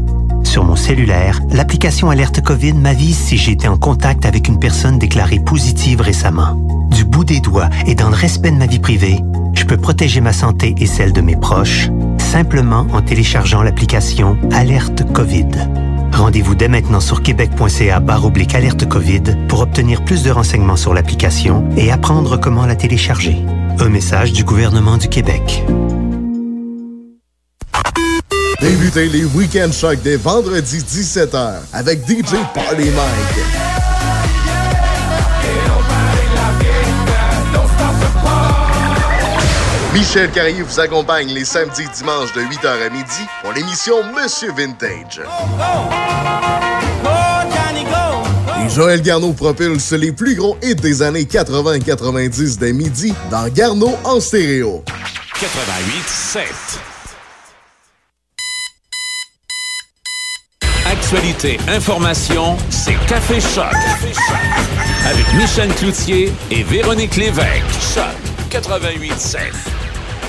Sur mon cellulaire, l'application Alerte COVID m'avise si j'ai été en contact avec une personne déclarée positive récemment. Du bout des doigts et dans le respect de ma vie privée, je peux protéger ma santé et celle de mes proches simplement en téléchargeant l'application Alerte COVID. Rendez-vous dès maintenant sur québec.ca barre oblique alerte COVID pour obtenir plus de renseignements sur l'application et apprendre comment la télécharger. Un message du gouvernement du Québec. Débutez les Week-end Chocs dès vendredi 17h avec DJ Party Mike. Michel Carrier vous accompagne les samedis et dimanches de 8h à midi pour l'émission Monsieur Vintage. Et Joël Garneau propulse les plus gros hits des années 80 et 90 dès midi dans Garneau en stéréo. 88 7. Actualité, information, c'est Café Choc. Avec Michel Cloutier et Véronique Lévesque. Choc 88 7.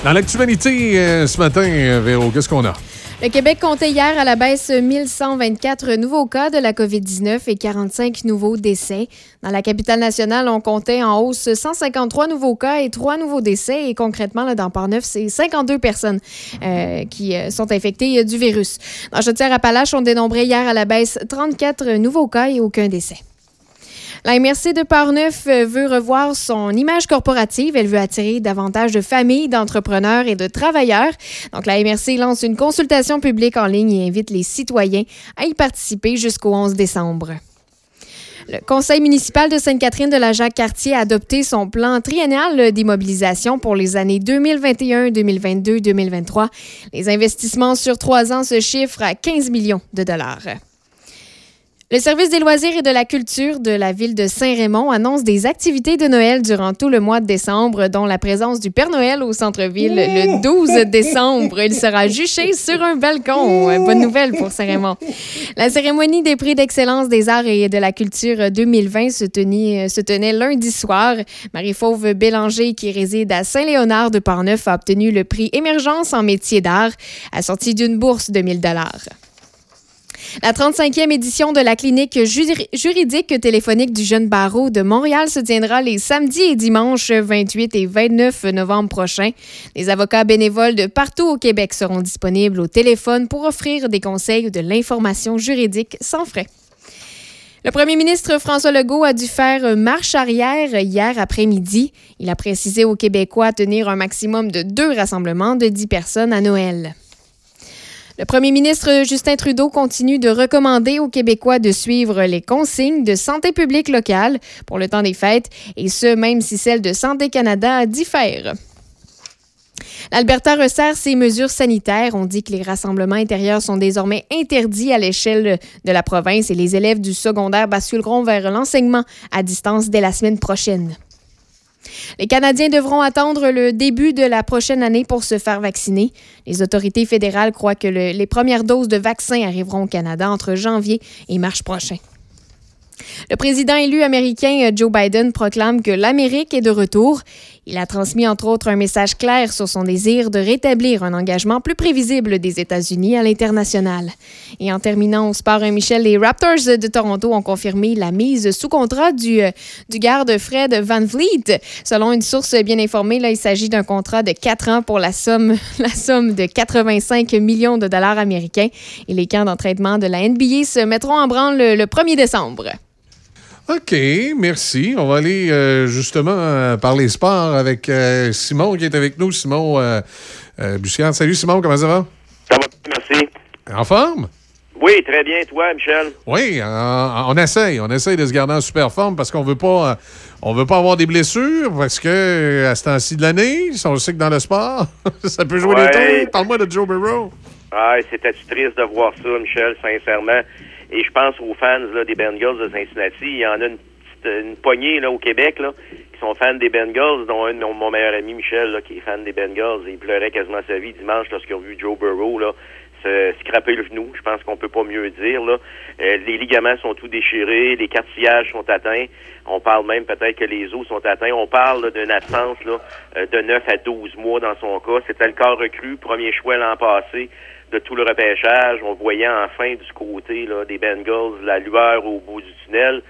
Dans l'actualité euh, ce matin, euh, Véro, qu'est-ce qu'on a? Le Québec comptait hier à la baisse 1124 nouveaux cas de la COVID-19 et 45 nouveaux décès. Dans la capitale nationale, on comptait en hausse 153 nouveaux cas et 3 nouveaux décès. Et concrètement, là, dans Port-Neuf, c'est 52 personnes euh, qui euh, sont infectées euh, du virus. Dans Chaudière-Appalaches, on dénombrait hier à la baisse 34 nouveaux cas et aucun décès. La MRC de Portneuf euh, veut revoir son image corporative. Elle veut attirer davantage de familles, d'entrepreneurs et de travailleurs. Donc, la MRC lance une consultation publique en ligne et invite les citoyens à y participer jusqu'au 11 décembre. Le conseil municipal de Sainte-Catherine de la Jacques-Cartier a adopté son plan triennal d'immobilisation pour les années 2021, 2022, 2023. Les investissements sur trois ans se chiffrent à 15 millions de dollars. Le service des loisirs et de la culture de la ville de Saint-Raymond annonce des activités de Noël durant tout le mois de décembre, dont la présence du Père Noël au centre-ville le 12 décembre. Il sera juché sur un balcon. Bonne nouvelle pour Saint-Raymond. La cérémonie des prix d'excellence des arts et de la culture 2020 se tenait, se tenait lundi soir. Marie-Fauve Bélanger, qui réside à Saint-Léonard de Portneuf, a obtenu le prix Émergence en métier d'art, assorti d'une bourse de 1000 dollars. La 35e édition de la clinique juri- juridique téléphonique du jeune barreau de Montréal se tiendra les samedis et dimanches 28 et 29 novembre prochains. Les avocats bénévoles de partout au Québec seront disponibles au téléphone pour offrir des conseils ou de l'information juridique sans frais. Le premier ministre François Legault a dû faire marche arrière hier après-midi. Il a précisé aux Québécois tenir un maximum de deux rassemblements de 10 personnes à Noël. Le premier ministre Justin Trudeau continue de recommander aux Québécois de suivre les consignes de santé publique locale pour le temps des fêtes, et ce, même si celles de Santé Canada diffèrent. L'Alberta resserre ses mesures sanitaires. On dit que les rassemblements intérieurs sont désormais interdits à l'échelle de la province et les élèves du secondaire basculeront vers l'enseignement à distance dès la semaine prochaine. Les Canadiens devront attendre le début de la prochaine année pour se faire vacciner. Les autorités fédérales croient que le- les premières doses de vaccins arriveront au Canada entre janvier et mars prochain. Le président élu américain euh, Joe Biden proclame que l'Amérique est de retour. Il a transmis entre autres un message clair sur son désir de rétablir un engagement plus prévisible des États-Unis à l'international. Et en terminant au sport, Michel, les Raptors de Toronto ont confirmé la mise sous contrat du, euh, du garde Fred Van Vliet. Selon une source bien informée, là, il s'agit d'un contrat de 4 ans pour la somme, la somme de 85 millions de dollars américains. Et les camps d'entraînement de la NBA se mettront en branle le, le 1er décembre. OK, merci. On va aller euh, justement euh, parler sport avec euh, Simon qui est avec nous. Simon Buscard. Salut Simon, comment ça va? Ça va, merci. En forme? Oui, très bien. Toi, Michel? Oui, on, essaye. On essaye de se garder en super forme parce qu'on veut pas. on veut pas avoir des blessures parce que à ce temps-ci de l'année, on sait que dans le sport, ça peut jouer Ouais. des tours. Parle-moi de Joe Burrow. Ah, c'était triste de voir ça, Michel, sincèrement? Et je pense aux fans là, des Bengals de Cincinnati. Il y en a une, petite- une poignée là, au Québec là, qui sont fans des Bengals, dont un de mon, meilleur ami Michel, là, qui est fan des Bengals. Il pleurait quasiment sa vie dimanche lorsqu'il a vu Joe Burrow là, se scraper le genou. Je pense qu'on peut pas mieux dire. Là. Euh, les ligaments sont tout déchirés, les cartilages sont atteints. On parle même peut-être que les os sont atteints. On parle d'une absence là, euh, de 9 à 12 mois dans son cas. C'était le corps recru, premier choix l'an passé de tout le repêchage. On voyait enfin du côté là, des Bengals la lueur au bout du tunnel.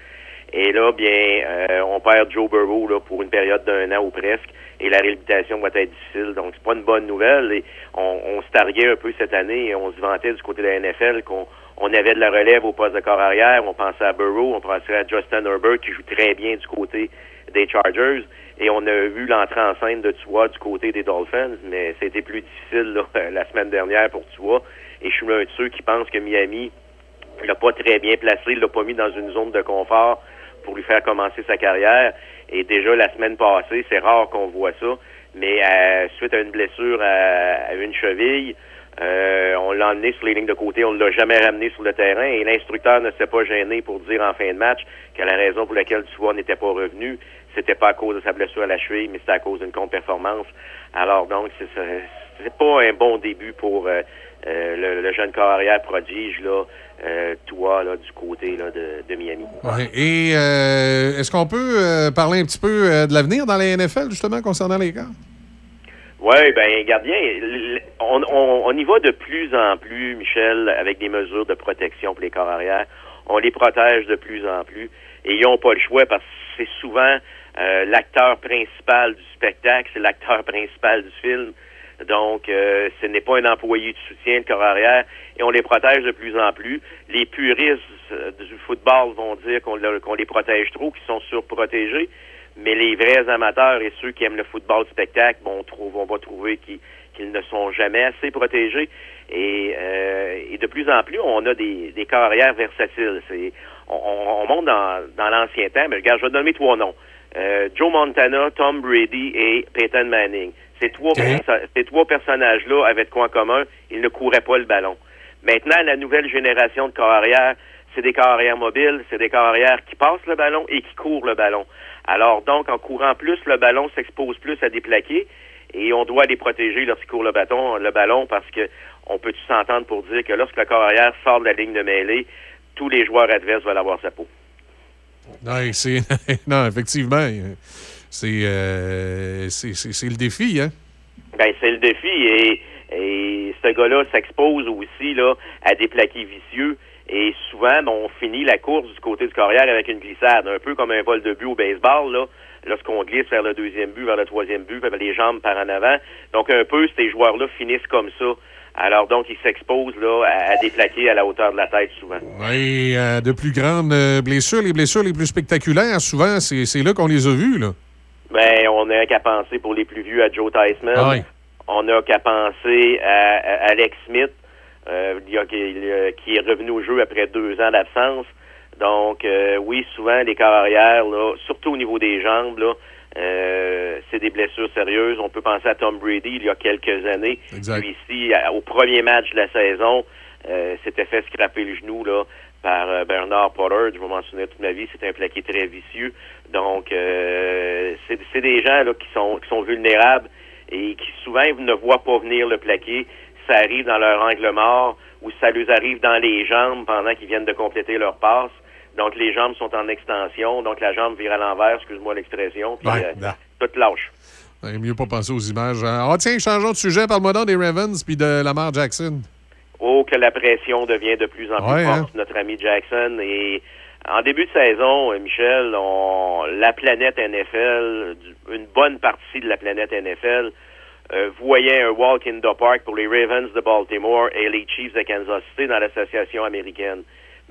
Et là, bien, euh, on perd Joe Burrow là, pour une période d'un an ou presque. Et la réhabilitation va être difficile. Donc, c'est pas une bonne nouvelle. Et on, on se targuait un peu cette année et on se vantait du côté de la NFL qu'on on avait de la relève au poste de corps arrière. On pensait à Burrow, on pensait à Justin Herbert qui joue très bien du côté des Chargers. Et on a vu l'entrée en scène de Tua du côté des Dolphins, mais c'était plus difficile là, la semaine dernière pour Tua. Et je suis l'un de ceux qui pensent que Miami l'a pas très bien placé, l'a pas mis dans une zone de confort pour lui faire commencer sa carrière. Et déjà la semaine passée, c'est rare qu'on voit ça, mais euh, suite à une blessure à, une cheville, euh, on l'a emmené sur les lignes de côté, on ne l'a jamais ramené sur le terrain et l'instructeur ne s'est pas gêné pour dire en fin de match que la raison pour laquelle Tua n'était pas revenu, c'était pas à cause de sa blessure à la cheville, mais c'était à cause d'une contre-performance. Alors donc, c'est pas un bon début pour euh, euh, le, le jeune carrière prodige là, euh, Tua là, du côté là, de, de Miami. Ouais. Et euh, est-ce qu'on peut parler un petit peu de l'avenir dans la NFL, justement, concernant les gars? Oui, ben gardien, on, on, on y va de plus en plus, Michel, avec des mesures de protection pour les corps arrière. On les protège de plus en plus et ils n'ont pas le choix parce que c'est souvent euh, l'acteur principal du spectacle, c'est l'acteur principal du film. Donc, euh, ce n'est pas un employé de soutien, le corps arrière, et on les protège de plus en plus. Les puristes euh, du football vont dire qu'on le- qu'on les protège trop, qu'ils sont surprotégés, mais les vrais amateurs et ceux qui aiment le football spectacle trou- vont pas trouver qu'ils ne sont jamais assez protégés. Et, euh, et de plus en plus, on a des, des carrières versatiles. On, on- on monte dans, dans l'ancien temps, mais regarde, je vais te donner trois noms. Euh, Joe Montana, Tom Brady et Peyton Manning. Ces trois, ces trois personnages-là avaient de quoi en commun? Ils ne couraient pas le ballon. Maintenant, la nouvelle génération de carrières, c'est des carrières mobiles, c'est des carrières qui passent le ballon et qui courent le ballon. Alors donc, en courant plus, le ballon s'expose plus à des plaqués et on doit les protéger lorsqu'ils courent le bâton, le ballon parce que on peut s'entendre pour dire que lorsque le carrière sort de la ligne de mêlée, tous les joueurs adverses veulent avoir sa peau? C'est... non, effectivement, euh, c'est, le défi, hein? Ben, c'est le défi et, et ce gars-là s'expose aussi là, à des plaqués vicieux et souvent ben, on finit la course du côté du carrière avec une glissade, un peu comme un vol de but au baseball là, lorsqu'on glisse vers le deuxième but, vers le troisième but, les jambes par en avant. Donc un peu ces joueurs-là finissent comme ça. Alors donc ils s'exposent là à, à des plaqués à la hauteur de la tête souvent. Oui, euh, de plus grandes euh, blessures, les blessures les plus spectaculaires, souvent, c'est, c'est là qu'on les a vues, là. Ben, on n'a qu'à penser pour les plus vieux à Joe Theismann. Ah oui. On n'a qu'à penser à, à Alex Smith, euh, il qui, euh, qui est revenu au jeu après deux ans d'absence. Donc, euh, oui, souvent, les carrières, là, surtout au niveau des jambes, là, euh, c'est des blessures sérieuses. On peut penser à Tom Brady il y a quelques années. Exact. Ici, au premier match de la saison, euh, s'était fait scraper le genou là, par euh, Bernard Potter. Je vais m'en souvenir toute ma vie. C'est un plaqué très vicieux. Donc, euh, c'est c'est des gens là, qui sont qui sont vulnérables et qui souvent ne voient pas venir le plaqué. Ça arrive dans leur angle mort ou ça leur arrive dans les jambes pendant qu'ils viennent de compléter leur passe. Donc, les jambes sont en extension. Donc, la jambe vire à l'envers, excuse-moi l'expression. Puis, Ouais, euh, là. tout lâche. Il mieux pas penser aux images. Ah, tiens, changeons de sujet. Parle-moi donc des Ravens puis de Lamar Jackson. Oh, que la pression devient de plus en plus Ouais, forte hein. sur notre ami Jackson. Et en début de saison, euh, Michel, on, la planète NFL, une bonne partie de la planète NFL, euh, voyait un walk in the park pour les Ravens de Baltimore et les Chiefs de Kansas City dans l'association américaine.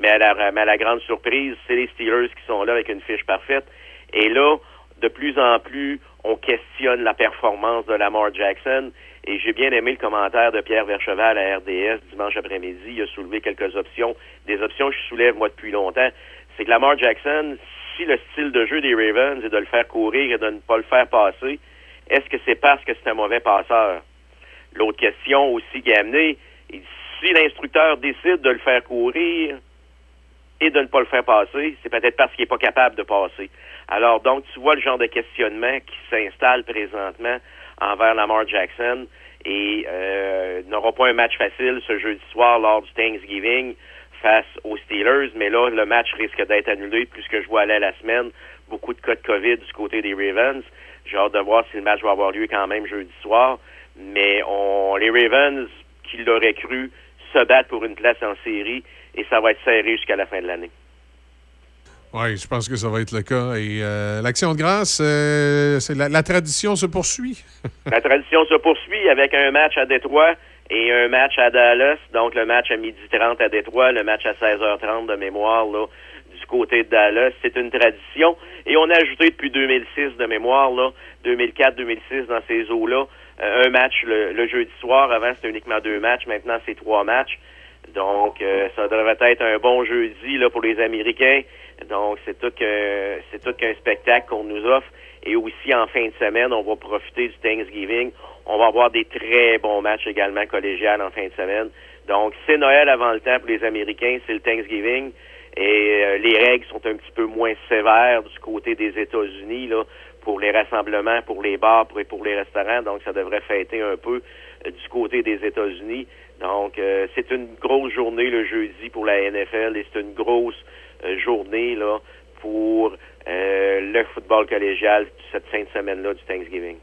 Mais à la, à la grande surprise, c'est les Steelers qui sont là avec une fiche parfaite. Et là, de plus en plus, on questionne la performance de Lamar Jackson. Et j'ai bien aimé le commentaire de Pierre Vercheval à RDS dimanche après-midi. Il a soulevé quelques options. Des options que je soulève, moi, depuis longtemps. C'est que Lamar Jackson, si le style de jeu des Ravens est de le faire courir et de ne pas le faire passer, est-ce que c'est parce que c'est un mauvais passeur? L'autre question aussi qui amenée, si l'instructeur décide de le faire courir et de ne pas le faire passer, c'est peut-être parce qu'il n'est pas capable de passer. Alors, donc, tu vois le genre de questionnement qui s'installe présentement envers Lamar Jackson et euh, n'aura pas un match facile ce jeudi soir lors du Thanksgiving face aux Steelers, mais là, le match risque d'être annulé puisque je vois aller la semaine beaucoup de cas de COVID du côté des Ravens. J'ai hâte de voir si le match va avoir lieu quand même jeudi soir. Mais les Ravens, qui l'auraient cru, se battent pour une place en série et ça va être serré jusqu'à la fin de l'année. Oui, je pense que ça va être le cas. Et euh, l'action de grâce, euh, c'est la, la tradition se poursuit. La tradition se poursuit avec un match à Détroit et un match à Dallas. Donc, le match à 12h30 à Détroit, le match à 16h30 de mémoire, là, du côté de Dallas. C'est une tradition. Et on a ajouté depuis 2006 de mémoire, là, 2004-2006 dans ces eaux-là, euh, un match le, le jeudi soir. Avant, c'était uniquement deux matchs. Maintenant, c'est trois matchs. Donc, euh, ça devrait être un bon jeudi là, pour les Américains. Donc, c'est tout qu'un c'est tout qu'un spectacle qu'on nous offre. Et aussi, en fin de semaine, on va profiter du Thanksgiving. On va avoir des très bons matchs également collégiales en fin de semaine. Donc, c'est Noël avant le temps pour les Américains, c'est le Thanksgiving. Et euh, les règles sont un petit peu moins sévères du côté des États-Unis là, pour les rassemblements, pour les bars pour, et pour les restaurants. Donc, ça devrait fêter un peu euh, du côté des États-Unis. Donc, euh, c'est une grosse journée le jeudi pour la NFL et c'est une grosse euh, journée là pour euh, le football collégial cette fin semaine-là du Thanksgiving.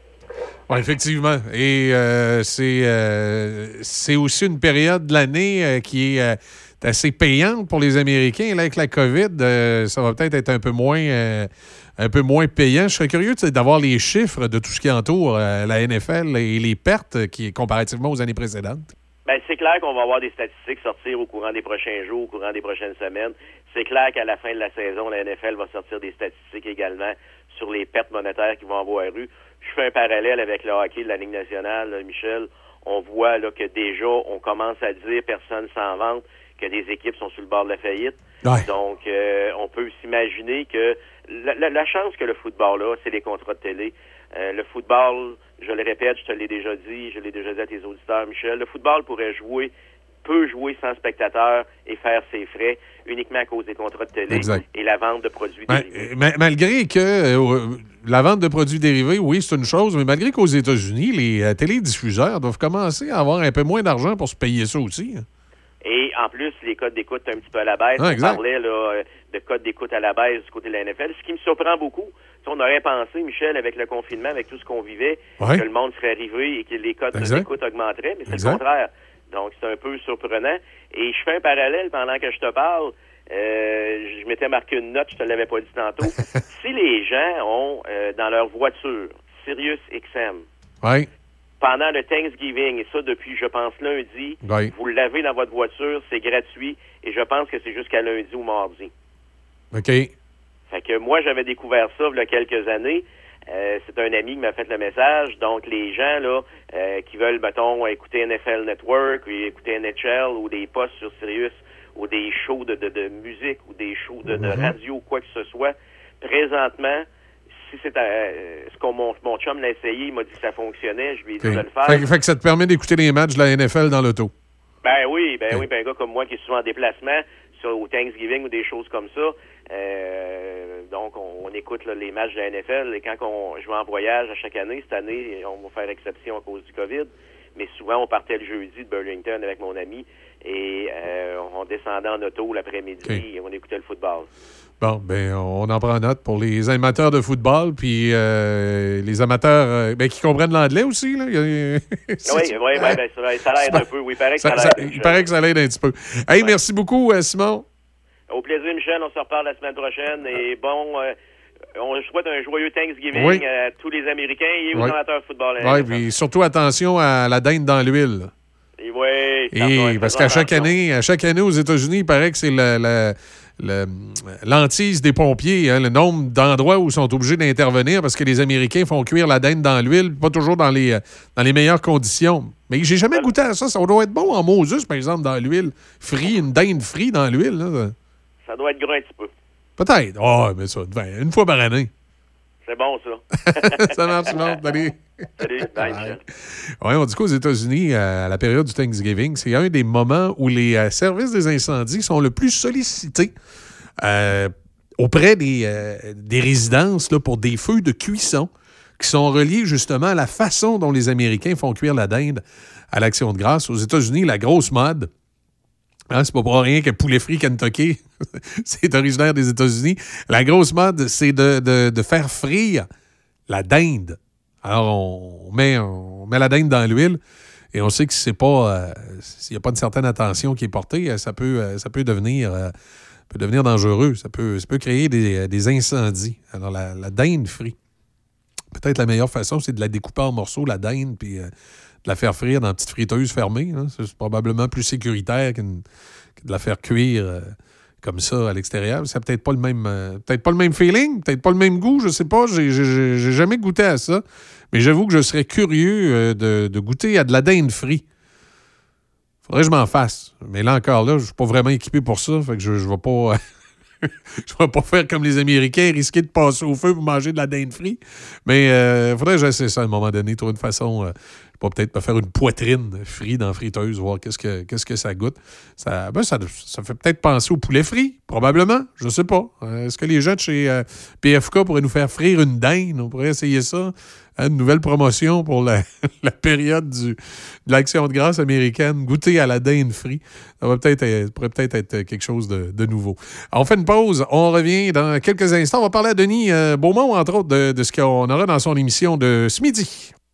Oui, effectivement. Et c'est aussi une période de l'année qui est assez payante pour les Américains. Là, avec la COVID, ça va peut-être être un peu moins un peu moins payant. Je serais curieux d'avoir les chiffres de tout ce qui entoure la NFL et les pertes qui comparativement aux années précédentes. Ben, c'est clair qu'on va avoir des statistiques sortir au courant des prochains jours, au courant des prochaines semaines. C'est clair qu'à la fin de la saison, la NFL va sortir des statistiques également sur les pertes monétaires qui vont avoir eu. Je fais un parallèle avec le hockey de la Ligue nationale, Michel. On voit là, que déjà, on commence à dire, personne s'en vante, que des équipes sont sur le bord de la faillite. Ouais. Donc, euh, on peut s'imaginer que la, la- la chance que le football a, c'est les contrats de télé. Euh, le football, je le répète, je te l'ai déjà dit, je l'ai déjà dit à tes auditeurs, Michel, le football pourrait jouer, peut jouer sans spectateurs et faire ses frais uniquement à cause des contrats de télé Exact. et la vente de produits Ben, dérivés. euh, ma- malgré que euh, la vente de produits dérivés, oui, c'est une chose, mais malgré qu'aux États-Unis, les euh, télédiffuseurs doivent commencer à avoir un peu moins d'argent pour se payer ça aussi. hein. Et en plus, les codes d'écoute un petit peu à la baisse. Ah, on parlait là, de codes d'écoute à la baisse du côté de la NFL, ce qui me surprend beaucoup. On aurait pensé, Michel, avec le confinement, avec tout ce qu'on vivait, Ouais. que le monde serait arrivé et que les d'écoute augmenteraient, mais c'est le contraire. Donc, c'est un peu surprenant. Et je fais un parallèle pendant que je te parle. Euh, je m'étais marqué une note, je te l'avais pas dit tantôt. si les gens ont euh, dans leur voiture Sirius XM pendant le Thanksgiving, et ça depuis, je pense, lundi, vous l'avez dans votre voiture, c'est gratuit, et je pense que c'est jusqu'à lundi ou mardi. OK. Fait que moi, j'avais découvert ça il y a quelques années. Euh, c'est un ami qui m'a fait le message. Donc, les gens là euh, qui veulent, mettons, écouter NFL Network, ou écouter NHL, ou des posts sur Sirius, ou des shows de, de, de musique, ou des shows de, de Mhm. radio, ou quoi que ce soit, présentement, si c'est euh, ce qu'on mon, mon chum l'a essayé, il m'a dit que ça fonctionnait, je lui ai dit de le faire. Fait, que- fait que ça te permet d'écouter les matchs de la NFL dans l'auto. Ben oui, ben oui, ben un gars comme moi qui est souvent en déplacement sur au Thanksgiving ou des choses comme ça. Euh, donc on, on écoute là, les matchs de la NFL et quand on, je vais en voyage à chaque année, cette année on va faire exception à cause du COVID, mais souvent, on partait le jeudi de Burlington avec mon ami et euh, on descendait en auto l'après-midi et on écoutait le football. Bon, ben, on en prend note pour les amateurs de football, puis euh, les amateurs ben, qui comprennent l'anglais aussi. Là. oui, oui, oui ben, ça, ça l'aide un peu. Oui, il paraît que ça, ça l'aide. Il paraît que ça l'aide un petit peu. Hey, merci beaucoup, Simon. Au plaisir, Michel. On se reparle la semaine prochaine. Et bon, on souhaite un joyeux Thanksgiving à tous les Américains et aux amateurs de football. Oui, puis surtout attention à la dinde dans l'huile. Oui, et parce qu'à chaque année, à chaque année aux États-Unis, il paraît que c'est la, l'antise des pompiers, hein, le nombre d'endroits où ils sont obligés d'intervenir parce que les Américains font cuire la dinde dans l'huile, pas toujours dans les, dans les meilleures conditions. Mais j'ai jamais goûté à ça. Ça doit être bon en Moses, par exemple, dans l'huile. Frit, une dinde frite dans l'huile. Ça doit être gros un petit peu. Peut-être. oh, mais ça, une fois par année. C'est bon, ça. ça marche, non? Salut. Salut. Bye, Oui, on dit qu'aux États-Unis, à la période du Thanksgiving, c'est un des moments où les euh, services des incendies sont le plus sollicités euh, auprès des, euh, des résidences là, pour des feux de cuisson qui sont reliés justement à la façon dont les Américains font cuire la dinde à l'Action de grâce. Aux États-Unis, la grosse mode, Hein, c'est pas pour rien que poulet frit Kentucky, c'est originaire des États-Unis. La grosse mode, c'est de, faire frire la dinde. Alors, on met, on met la dinde dans l'huile et on sait que c'est pas. Euh, s'il n'y a pas une certaine attention qui est portée, euh, ça peut, euh, ça peut, devenir, peut devenir dangereux. Ça peut, ça peut créer des, incendies. Alors, la, la dinde frite. Peut-être la meilleure façon, c'est de la découper en morceaux, la dinde, puis de la faire frire dans une petite friteuse fermée. C'est probablement plus sécuritaire que de la faire cuire euh, comme ça à l'extérieur. C'est peut-être pas le même euh, peut-être pas le même feeling, peut-être pas le même goût, je sais pas. J'ai jamais goûté à ça. Mais j'avoue que je serais curieux euh, de, goûter à de la dinde frite. Faudrait que je m'en fasse. Mais là encore, là, je suis pas vraiment équipé pour ça. Fait que je, je vais pas. je vais pas faire comme les Américains, risquer de passer au feu pour manger de la dinde frite. Mais il faudrait que j'essaie ça à un moment donné, trouver une façon pas peut-être me faire une poitrine frite dans friteuse, voir qu'est-ce que, qu'est-ce que ça goûte. Ça, ben ça, ça fait peut-être penser au poulet frit, probablement. Je sais pas. Euh, est-ce que les gens de chez euh, PFK pourraient nous faire frire une dinde? On pourrait essayer ça. Hein, une nouvelle promotion pour la, période de l'Action de grâce américaine. Goûter à la dinde frite. Ça va peut-être pourrait peut-être être quelque chose de, nouveau. on fait une pause. On revient dans quelques instants. On va parler à Denis euh, Beaumont, entre autres, de, de ce qu'on aura dans son émission de ce midi.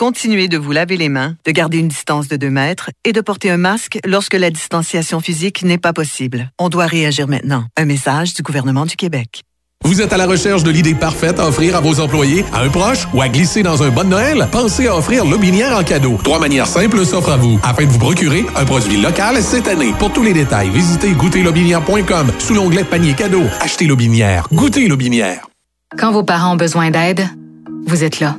Continuez de vous laver les mains, de garder une distance de 2 mètres et de porter un masque lorsque la distanciation physique n'est pas possible. On doit réagir maintenant. Un message du gouvernement du Québec. Vous êtes à la recherche de l'idée parfaite à offrir à vos employés, à un proche ou à glisser dans un bon Noël? Pensez à offrir Lobinière en cadeau. Trois manières simples s'offrent à vous afin de vous procurer un produit local cette année. Pour tous les détails, visitez goûterlobinière.com sous l'onglet panier cadeau. Achetez Lobinière. Goûtez Lobinière. Quand vos parents ont besoin d'aide, vous êtes là.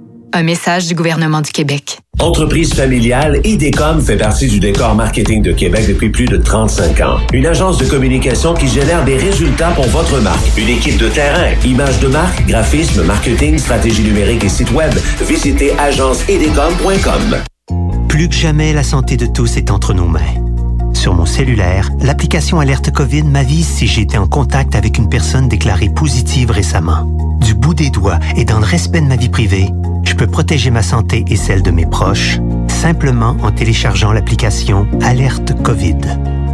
Un message du gouvernement du Québec. Entreprise familiale, IDECOM fait partie du décor marketing de Québec depuis plus de 35 ans. Une agence de communication qui génère des résultats pour votre marque. Une équipe de terrain, images de marque, graphisme, marketing, stratégie numérique et site web. Visitez agenceidecom.com. Plus que jamais, la santé de tous est entre nos mains. Sur mon cellulaire, l'application Alerte COVID m'avise si j'ai été en contact avec une personne déclarée positive récemment. Du bout des doigts et dans le respect de ma vie privée, je peux protéger ma santé et celle de mes proches simplement en téléchargeant l'application Alerte COVID.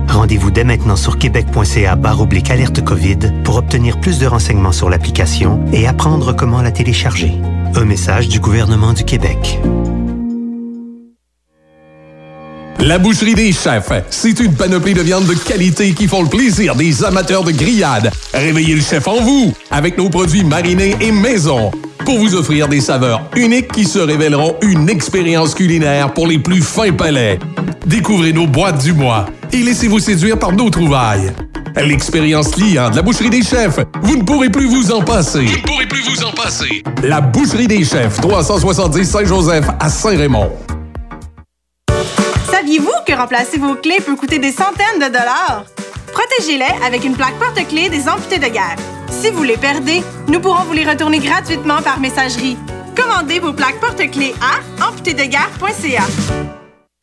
Rendez-vous dès maintenant sur québec.ca oblique alerte COVID pour obtenir plus de renseignements sur l'application et apprendre comment la télécharger. Un message du gouvernement du Québec. La Boucherie des Chefs, c'est une panoplie de viandes de qualité qui font le plaisir des amateurs de grillades. Réveillez le chef en vous avec nos produits marinés et maison pour vous offrir des saveurs uniques qui se révéleront une expérience culinaire pour les plus fins palais. Découvrez nos boîtes du mois et laissez-vous séduire par nos trouvailles. L'expérience client de la Boucherie des Chefs, vous ne pourrez plus vous en passer. Vous ne pourrez plus vous en passer. La Boucherie des Chefs, 370 Saint-Joseph à Saint-Raymond. Saviez-vous que remplacer vos clés peut coûter des centaines de dollars? Protégez-les avec une plaque porte-clés des amputés de guerre. Si vous les perdez, nous pourrons vous les retourner gratuitement par messagerie. Commandez vos plaques porte-clés à amputédeguerre.ca.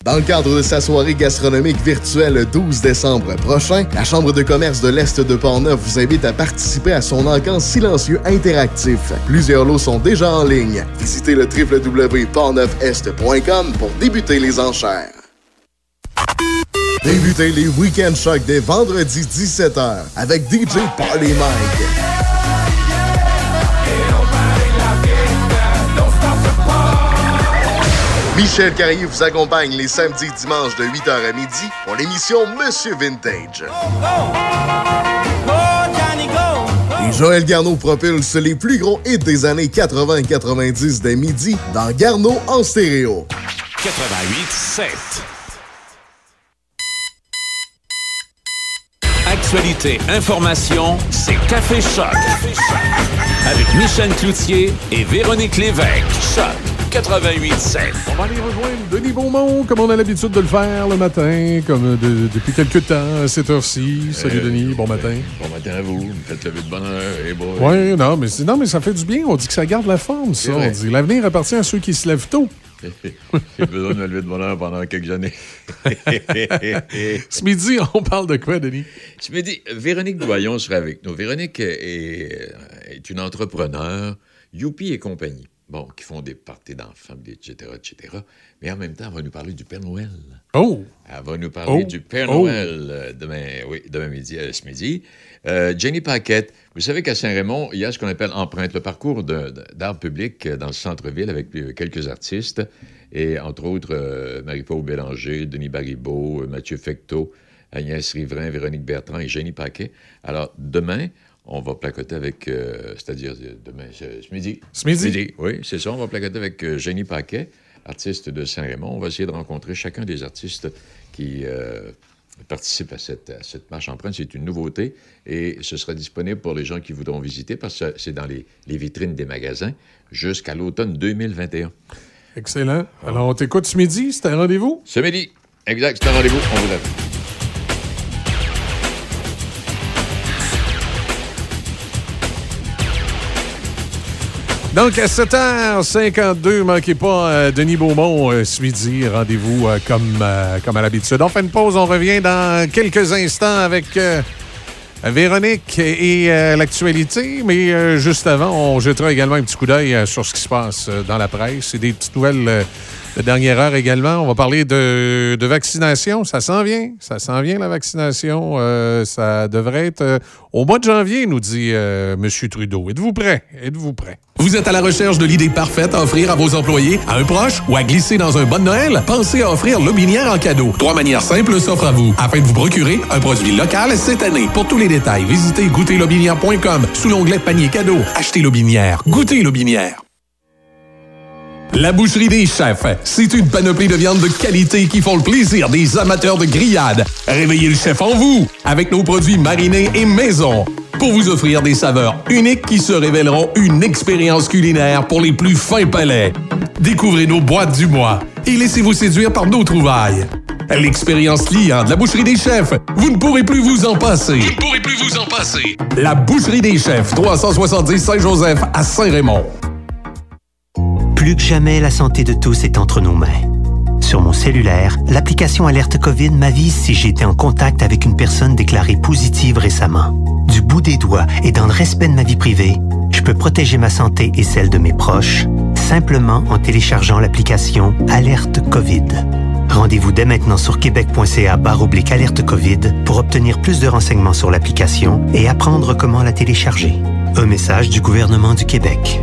Dans le cadre de sa soirée gastronomique virtuelle le 12 décembre prochain, la Chambre de commerce de l'Est de Portneuf vous invite à participer à son encamp silencieux interactif. Plusieurs lots sont déjà en ligne. Visitez le www.portneufest.com pour débuter les enchères. Débutez les Week-end Chocs dès vendredi 17h avec DJ Party Mike. Michel Carrier vous accompagne les samedis et dimanches de 8h à midi pour l'émission Monsieur Vintage. Et Joël Garneau propulse les plus gros hits des années 80 et 90 dès midi dans Garneau en stéréo. 88 7. Actualité, information, c'est Café Choc. Avec Michel Cloutier et Véronique Lévesque. Choc 88 7. On va aller rejoindre Denis Beaumont, comme on a l'habitude de le faire le matin, comme de- depuis quelques temps, à cette heure-ci. Salut Euh, Denis, bon matin. Bon matin à vous. Vous me faites lever de bonheur. Hey boy. Oui, non mais, non, mais ça fait du bien. On dit que ça garde la forme, ça. On dit l'avenir appartient à ceux qui se lèvent tôt. J'ai besoin de me lever de bonheur pendant quelques années. Ce midi, on parle de quoi, Denis? Ce midi, Véronique Doyon sera avec nous. Véronique est, est une entrepreneure, Youpi et compagnie, bon, qui font des parties d'enfants, etc., etc. Mais en même temps, elle va nous parler du Père Noël. Oh! Elle va nous parler Oh. du Père Oh. Noël euh, demain, oui, demain midi, euh, ce midi. Euh, Jenny Paquette, vous savez qu'à Saint-Raymond, il y a ce qu'on appelle Empreinte, le parcours d'art public euh, dans le centre-ville avec euh, quelques artistes, et entre autres euh, Marie-Paul Bélanger, Denis Baribeau, Mathieu Fecteau, Agnès Riverain, Véronique Bertrand et Jenny Paquet. Alors, demain, on va placoter avec, euh, c'est-à-dire demain, ce, midi. Ce midi? Oui, c'est ça. On va placoter avec Jenny Paquet, artiste de Saint-Raymond. On va essayer de rencontrer chacun des artistes qui participent à cette, à cette marche empreinte. C'est une nouveauté et ce sera disponible pour les gens qui voudront visiter parce que c'est dans les, les vitrines des magasins jusqu'à l'automne 2021. Excellent. Alors, on t'écoute ce midi, c'est un rendez-vous? Ce midi, exact, c'est un rendez-vous. On vous attend. Donc, à 7h52, manquez pas euh, Denis Beaumont euh, midi. Rendez-vous euh, comme, euh, comme à l'habitude. On fait une pause. On revient dans quelques instants avec Véronique et l'actualité. Mais juste avant, on jettera également un petit coup d'œil sur ce qui se passe dans la presse et des petites nouvelles de dernière heure également. On va parler de, de vaccination. Ça s'en vient. Ça s'en vient, la vaccination. Euh, ça devrait être euh, au mois de janvier, nous dit euh, M. Trudeau. Êtes-vous prêt? Êtes-vous prêt? Vous êtes à la recherche de l'idée parfaite à offrir à vos employés, à un proche ou à glisser dans un bon Noël? Pensez à offrir Lobinière en cadeau. Trois manières simples s'offrent à vous afin de vous procurer un produit local cette année. Pour tous les détails, visitez goûterlobinière.com sous l'onglet panier cadeau. Achetez Lobinière. Goûtez Lobinière. La Boucherie des Chefs, c'est une panoplie de viandes de qualité qui font le plaisir des amateurs de grillades. Réveillez le chef en vous avec nos produits marinés et maison pour vous offrir des saveurs uniques qui se révéleront une expérience culinaire pour les plus fins palais. Découvrez nos boîtes du mois et laissez-vous séduire par nos trouvailles. L'expérience client de la Boucherie des Chefs, vous ne pourrez plus vous en passer. Vous ne pourrez plus vous en passer. La Boucherie des Chefs, 370 Saint-Joseph à Saint-Raymond. Plus que jamais, la santé de tous est entre nos mains. Sur mon cellulaire, l'application Alerte COVID m'avise si j'ai été en contact avec une personne déclarée positive récemment. Du bout des doigts et dans le respect de ma vie privée, je peux protéger ma santé et celle de mes proches simplement en téléchargeant l'application Alerte COVID. Rendez-vous dès maintenant sur québec.ca oblique alerte COVID pour obtenir plus de renseignements sur l'application et apprendre comment la télécharger. Un message du gouvernement du Québec.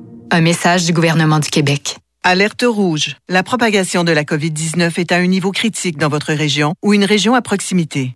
Un message du gouvernement du Québec. Alerte rouge. La propagation de la COVID-19 est à un niveau critique dans votre région ou une région à proximité.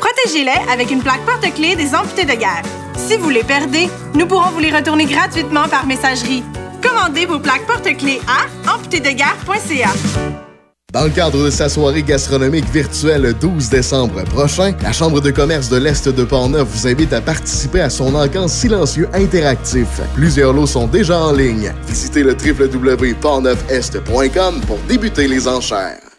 Protégez-les avec une plaque porte-clés des amputés de guerre. Si vous les perdez, nous pourrons vous les retourner gratuitement par messagerie. Commandez vos plaques porte-clés à amputédeguerre.ca. Dans le cadre de sa soirée gastronomique virtuelle le 12 décembre prochain, la Chambre de commerce de l'Est de Portneuf vous invite à participer à son encamp silencieux interactif. Plusieurs lots sont déjà en ligne. Visitez le www.portneufest.com pour débuter les enchères.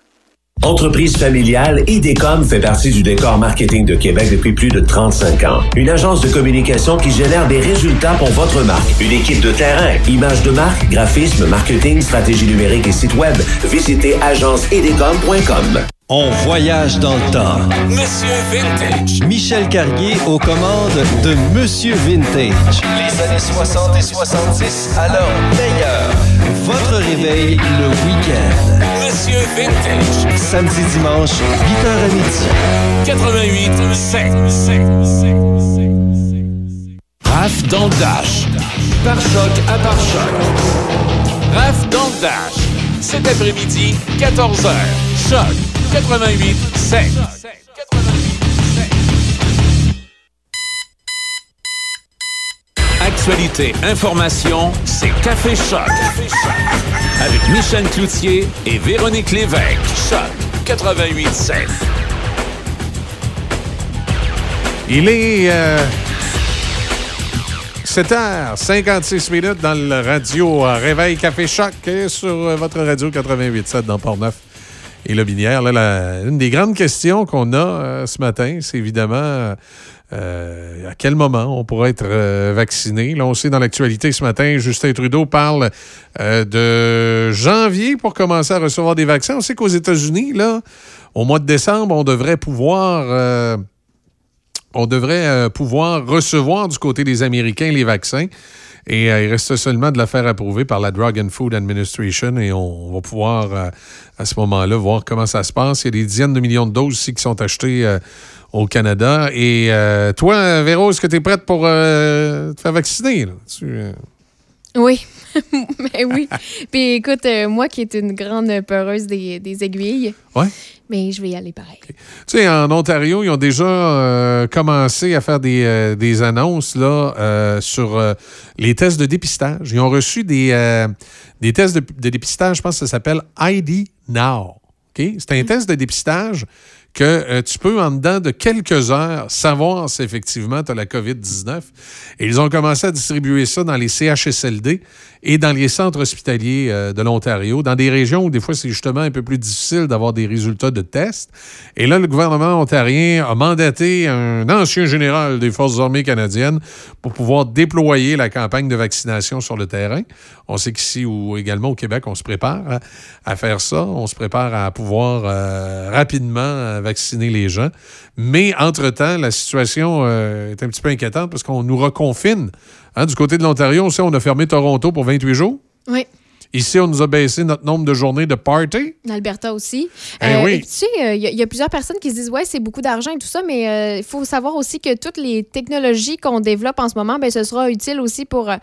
Entreprise familiale, IDECOM fait partie du décor marketing de Québec depuis plus de 35 ans. Une agence de communication qui génère des résultats pour votre marque. Une équipe de terrain, images de marque, graphisme, marketing, stratégie numérique et site web. Visitez agenceidecom.com. On voyage dans le temps. Monsieur Vintage. Michel Carrier aux commandes de Monsieur Vintage. Les années 60 et 70 à leur meilleur. Votre réveil le week-end. Vintage. Samedi, dimanche, 8h à midi. 88 5. Raph dans le Dash. Par choc à par choc. Raph dans le Dash. Cet après-midi, 14h. Choc 88 5. Actualité, information, c'est Café Choc. Avec Michel Cloutier et Véronique Lévesque. Choc 88 5. Il est euh, 7h56 minutes dans le radio euh, Réveil Café Choc euh, sur euh, votre radio 88.7 dans Port-Neuf et le Binière. Là, une des grandes questions qu'on a euh, ce matin, c'est évidemment euh, à quel moment on pourra être euh, vacciné. Là, on sait dans l'actualité ce matin, Justin Trudeau parle euh, de janvier pour commencer à recevoir des vaccins. On sait qu'aux États-Unis, là, au mois de décembre, on devrait pouvoir... euh, on devrait euh, pouvoir recevoir du côté des Américains les vaccins. Et euh, il reste seulement de la faire approuver par la Drug and Food Administration et on, va pouvoir euh, à ce moment-là voir comment ça se passe. Il y a des dizaines de millions de doses aussi qui sont achetées euh, au Canada. Et toi, Véro, est-ce que tu es prête pour te faire vacciner? là? Tu, Oui, mais oui. Puis écoute, moi qui est une grande peureuse des, des aiguilles, Ouais. Mais je vais y aller pareil. Tu sais, en Ontario, ils ont déjà euh, commencé à faire des, euh, des annonces là, euh, sur les tests de dépistage. Ils ont reçu des, des tests de, de dépistage, je pense que ça s'appelle ID Now. C'est un test de dépistage que euh, tu peux, en dedans de quelques heures, savoir si effectivement tu as la COVID-19. Et ils ont commencé à distribuer ça dans les CHSLD et dans les centres hospitaliers euh, de l'Ontario, dans des régions où des fois c'est justement un peu plus difficile d'avoir des résultats de tests. Et là, le gouvernement ontarien a mandaté un ancien général des Forces armées canadiennes pour pouvoir déployer la campagne de vaccination sur le terrain. On sait qu'ici ou également au Québec, on se prépare à, à faire ça. On se prépare à pouvoir euh, rapidement vacciner les gens. Mais entre-temps, la situation euh, est un petit peu inquiétante parce qu'on nous reconfine. Hein, du côté de l'Ontario, on sait on a fermé Toronto pour 28 jours. Oui. Ici, on nous a baissé notre nombre de journées de party. L'Alberta aussi. Eh oui. et puis, tu sais, euh, il y, a- il y a plusieurs personnes qui se disent Ouais, c'est beaucoup d'argent et tout ça, mais euh, il faut savoir aussi que toutes les technologies qu'on développe en ce moment, ben, ce sera utile aussi pour euh,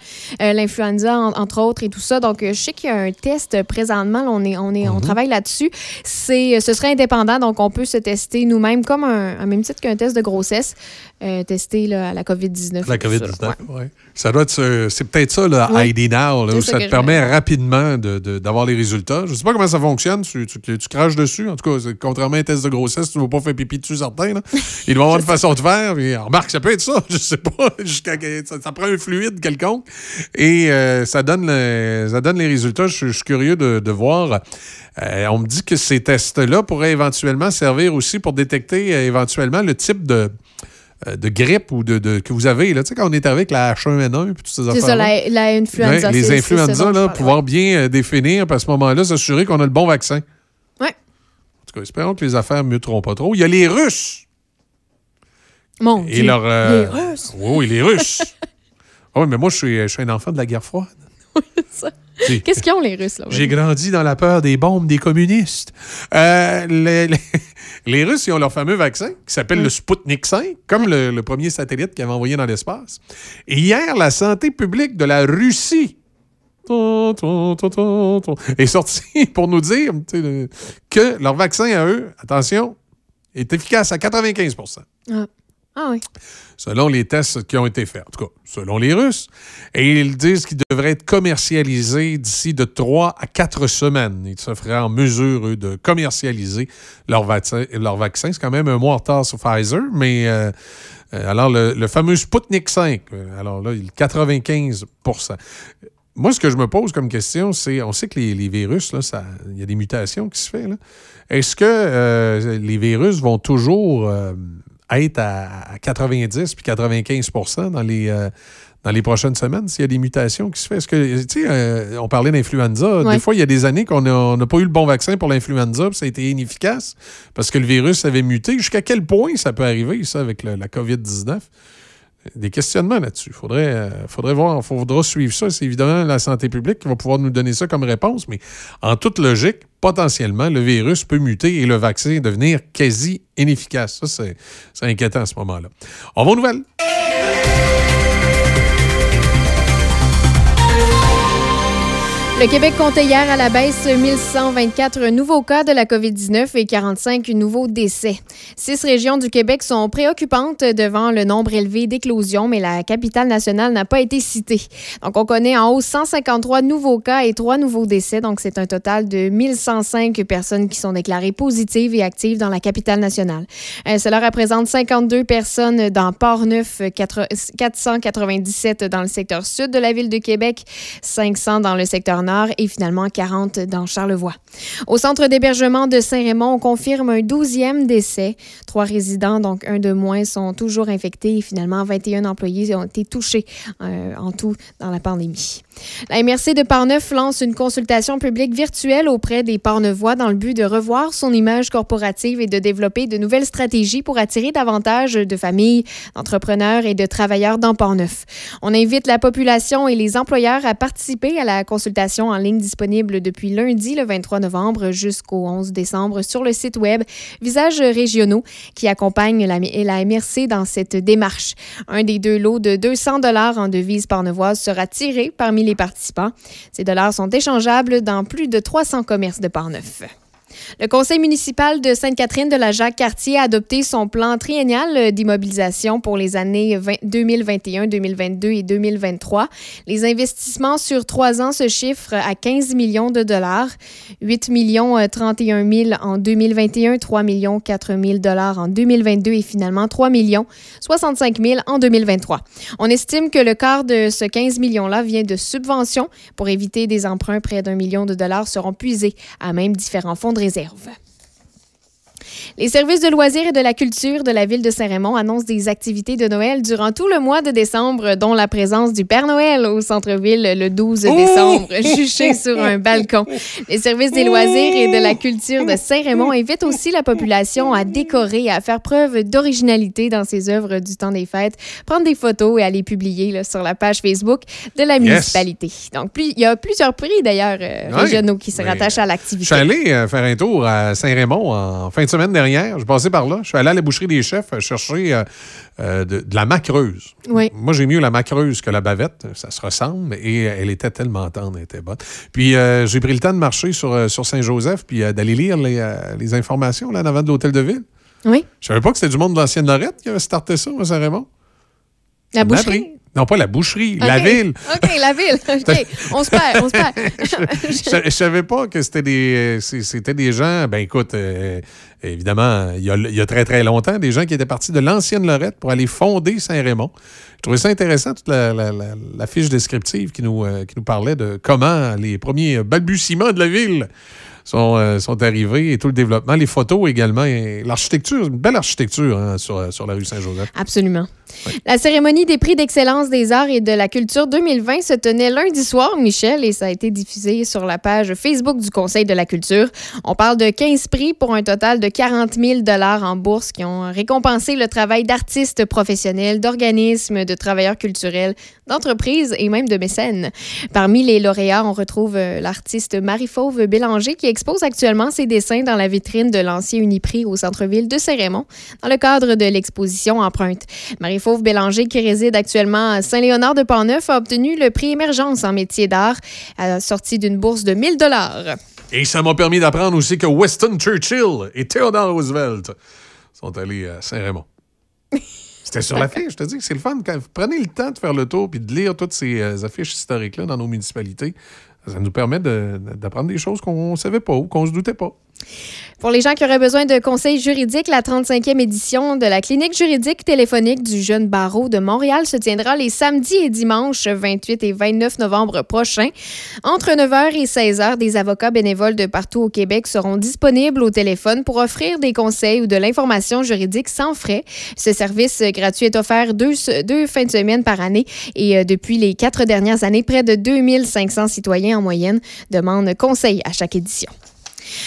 euh, l'influenza, en- entre autres, et tout ça. Donc, euh, je sais qu'il y a un test euh, présentement, là, on, est, on, est, Mhm. on travaille là-dessus. C'est, ce serait indépendant, donc on peut se tester nous-mêmes comme un, un même titre qu'un test de grossesse, euh, tester là, à la COVID-19. La et tout ça, là. COVID-19, oui. Ça doit être, ce- c'est peut-être ça, le Ouais. ID Now, là, où ça te permet rapidement d'avoir les résultats. Je ne sais pas comment ça fonctionne. Tu, tu- craches dessus. En tout cas, contrairement à un test de grossesse, tu ne vas pas faire pipi dessus, certain. Là. Il doit avoir une façon de faire. Remarque, ça peut être ça. Je sais pas. Ça, ça prend un fluide quelconque. Et euh, ça, donne ça donne les résultats. Je, suis curieux de, voir. Euh, on me dit que ces tests-là pourraient éventuellement servir aussi pour détecter euh, éventuellement le type de, de grippe ou de, de- que vous avez. Là. Tu sais, quand on est avec la H1N1 puis toutes ces C'est ça, la, la influenza. Ouais, les influenza, là, pouvoir bien euh, définir, puis à ce moment-là, s'assurer qu'on a le bon vaccin. Ouais. En tout cas, espérons que les affaires ne muteront pas trop. Il y a les Russes. Mon Et Dieu. leur, euh, Les Russes? Oui, oui, les Russes. Ah oui, mais moi, je suis, je suis un enfant de la guerre froide. J'ai- Qu'est-ce qu'ils ont, les Russes, là? J'ai grandi dans la peur des bombes des communistes. Euh, les, les- les Russes, ils ont leur fameux vaccin qui s'appelle le Sputnik 5, comme le, le premier satellite qu'ils avaient envoyé dans l'espace. Et hier, la santé publique de la Russie est sortie pour nous dire que leur vaccin à eux, attention, est efficace à 95 Ah, ah selon les tests qui ont été faits, en tout cas, selon les Russes. Et ils disent qu'il devrait être commercialisé d'ici de 3 à 4 semaines. Ils se feraient en mesure, eux, de commercialiser leur vaccin. C'est quand même un mois en retard sur Pfizer, mais euh, euh, alors le, fameux Sputnik 5, euh, alors là, il 95% moi, ce que je me pose comme question, c'est, on sait que les, les virus, il y a des mutations qui se font. Est-ce que les virus vont toujours être à, à 90 puis 95 dans les, euh, dans les prochaines semaines s'il y a des mutations qui se font? Est-ce que, tu sais, euh, on parlait d'influenza. Ouais. Des fois, il y a des années qu'on n'a pas eu le bon vaccin pour l'influenza puis ça a été inefficace parce que le virus avait muté. Jusqu'à quel point ça peut arriver, ça, avec le- la COVID-19? Des questionnements là-dessus. Il faudrait, euh, faudrait voir, faudra suivre ça. C'est évidemment la santé publique qui va pouvoir nous donner ça comme réponse, mais en toute logique, potentiellement, le virus peut muter et le vaccin devenir quasi inefficace. Ça, c'est inquiétant à ce moment-là. On va nouvelles. Le Québec comptait hier à la baisse 1124 nouveaux cas de la COVID-19 et 45 nouveaux décès. Six régions du Québec sont préoccupantes devant le nombre élevé d'éclosions, mais la capitale nationale n'a pas été citée. Donc, on connaît en hausse 153 nouveaux cas et trois nouveaux décès. Donc, c'est un total de 1105 personnes qui sont déclarées positives et actives dans la capitale nationale. Euh, cela représente 52 personnes dans Port-Neuf, quatre- 497 dans le secteur sud de la ville de Québec, 500 dans le secteur nord et finalement 40 dans Charlevoix. Au centre d'hébergement de Saint-Raymond, on confirme un 12e décès. Trois résidents, donc un de moins, sont toujours infectés et finalement 21 employés ont été touchés euh, en tout dans la pandémie. La MRC de Parneuf lance une consultation publique virtuelle auprès des Parnevois dans le but de revoir son image corporative et de développer de nouvelles stratégies pour attirer davantage de familles, d'entrepreneurs et de travailleurs dans Parneuf. On invite la population et les employeurs à participer à la consultation en ligne disponible depuis lundi le 23 novembre jusqu'au 11 décembre sur le site web Visages régionaux qui accompagne la, MRC dans cette démarche. Un des deux lots de 200 dollars en devises parnevoises sera tiré parmi les participants. Ces dollars sont échangeables dans plus de 300 commerces de Parneuf. Le conseil municipal de Sainte-Catherine de la Jacques-Cartier a adopté son plan triennial d'immobilisation pour les années 20 2021, 2022 et 2023. Les investissements sur trois ans se chiffrent à 15 millions de dollars, 8 millions euh, 31 000 en 2021, 3 millions 4 000 dollars en 2022 et finalement 3 millions 65 000 en 2023. On estime que le quart de ce 15 millions-là vient de subventions pour éviter des emprunts près d'un million de dollars seront puisés à même différents fonds de réserve. Les services de loisirs et de la culture de la ville de Saint-Raymond annoncent des activités de Noël durant tout le mois de décembre, dont la présence du Père Noël au centre-ville le 12 décembre, juché sur un balcon. Les services des loisirs et de la culture de Saint-Raymond invitent aussi la population à décorer et à faire preuve d'originalité dans ses œuvres du temps des fêtes, prendre des photos et à les publier là, sur la page Facebook de la municipalité. Donc, il y a plusieurs prix d'ailleurs euh, régionaux qui se rattachent à Je l'activité. suis allé euh, faire un tour à Saint-Raymond en fin de semaine dernière. Je passais par là. Je suis allé à la boucherie des chefs euh, chercher euh, euh, de, de la macreuse. Oui. Moi, j'ai mieux la macreuse que la bavette. Ça se ressemble. Et elle était tellement tendre, elle était bonne. Puis, euh, j'ai pris le temps de marcher sur, sur Saint-Joseph puis d'aller lire les, les informations là, en avant de l'hôtel de ville. Oui. Je savais pas que c'était du monde de l'ancienne Lorette qui avait starté ça Saint-Raymond. La boucherie? Non, pas la boucherie, la ville. OK, la ville. OK, on se perd, on se perd. Je ne savais pas que c'était des, c'est- c'était des gens, ben écoute, euh, évidemment, il y, a, il y a très très longtemps, des gens qui étaient partis de l'ancienne Lorette pour aller fonder Saint-Raymond. Je trouvais ça intéressant, toute la, la- la- la fiche descriptive qui nous, euh, qui nous parlait de comment les premiers balbutiements de la ville sont, euh, sont arrivés et tout le développement, les photos également, et l'architecture, une belle architecture hein, sur, sur la rue Saint-Joseph. Absolument. La cérémonie des prix d'excellence des arts et de la culture 2020 se tenait lundi soir, Michel, et ça a été diffusé sur la page Facebook du Conseil de la culture. On parle de 15 prix pour un total de 40 000 en bourse qui ont récompensé le travail d'artistes professionnels, d'organismes, de travailleurs culturels, d'entreprises et même de mécènes. Parmi les lauréats, on retrouve euh, l'artiste Marie-Fauve Bélanger qui expose actuellement ses dessins dans la vitrine de l'ancien Uniprix au centre-ville de Saint-Raymond dans le cadre de l'exposition Empreinte. Marie-Fauve Bélanger, qui réside actuellement à Saint-Léonard-de-Port-Neuf, a obtenu le prix Émergence en métier d'art, à la sortie d'une bourse de 1000 dollars. Et ça m'a permis d'apprendre aussi que Winston Churchill et Theodore Roosevelt sont allés à Saint-Raymond. C'était sur l'affiche, je te dis que c'est le fun. Quand vous prenez le temps de faire le tour puis de lire toutes ces euh, affiches historiques-là dans nos municipalités, ça nous permet de- d'apprendre des choses qu'on ne savait pas ou qu'on se doutait pas. Pour les gens qui auraient besoin de conseils juridiques, la 35e édition de la clinique juridique téléphonique du jeune barreau de Montréal se tiendra les samedis et dimanches 28 et 29 novembre prochains. Entre 9h et 16h, des avocats bénévoles de partout au Québec seront disponibles au téléphone pour offrir des conseils ou de l'information juridique sans frais. Ce service gratuit est offert deux, deux fins de semaine par année et euh, depuis les quatre dernières années, près de 2500 citoyens en moyenne demandent conseil à chaque édition.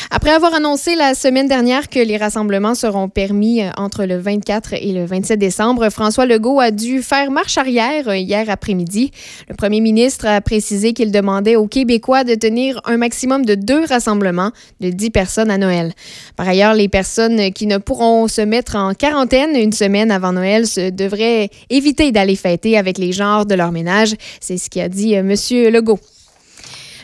Après avoir annoncé la semaine dernière que les rassemblements seront permis euh, entre le 24 et le 27 décembre, François Legault a dû faire marche arrière euh, hier après-midi. Le premier ministre a précisé qu'il demandait aux Québécois de tenir un maximum de deux rassemblements de 10 personnes à Noël. Par ailleurs, les personnes qui ne pourront se mettre en quarantaine une semaine avant Noël devraient éviter d'aller fêter avec les genres de leur ménage. C'est ce qu'a dit euh, M. Legault.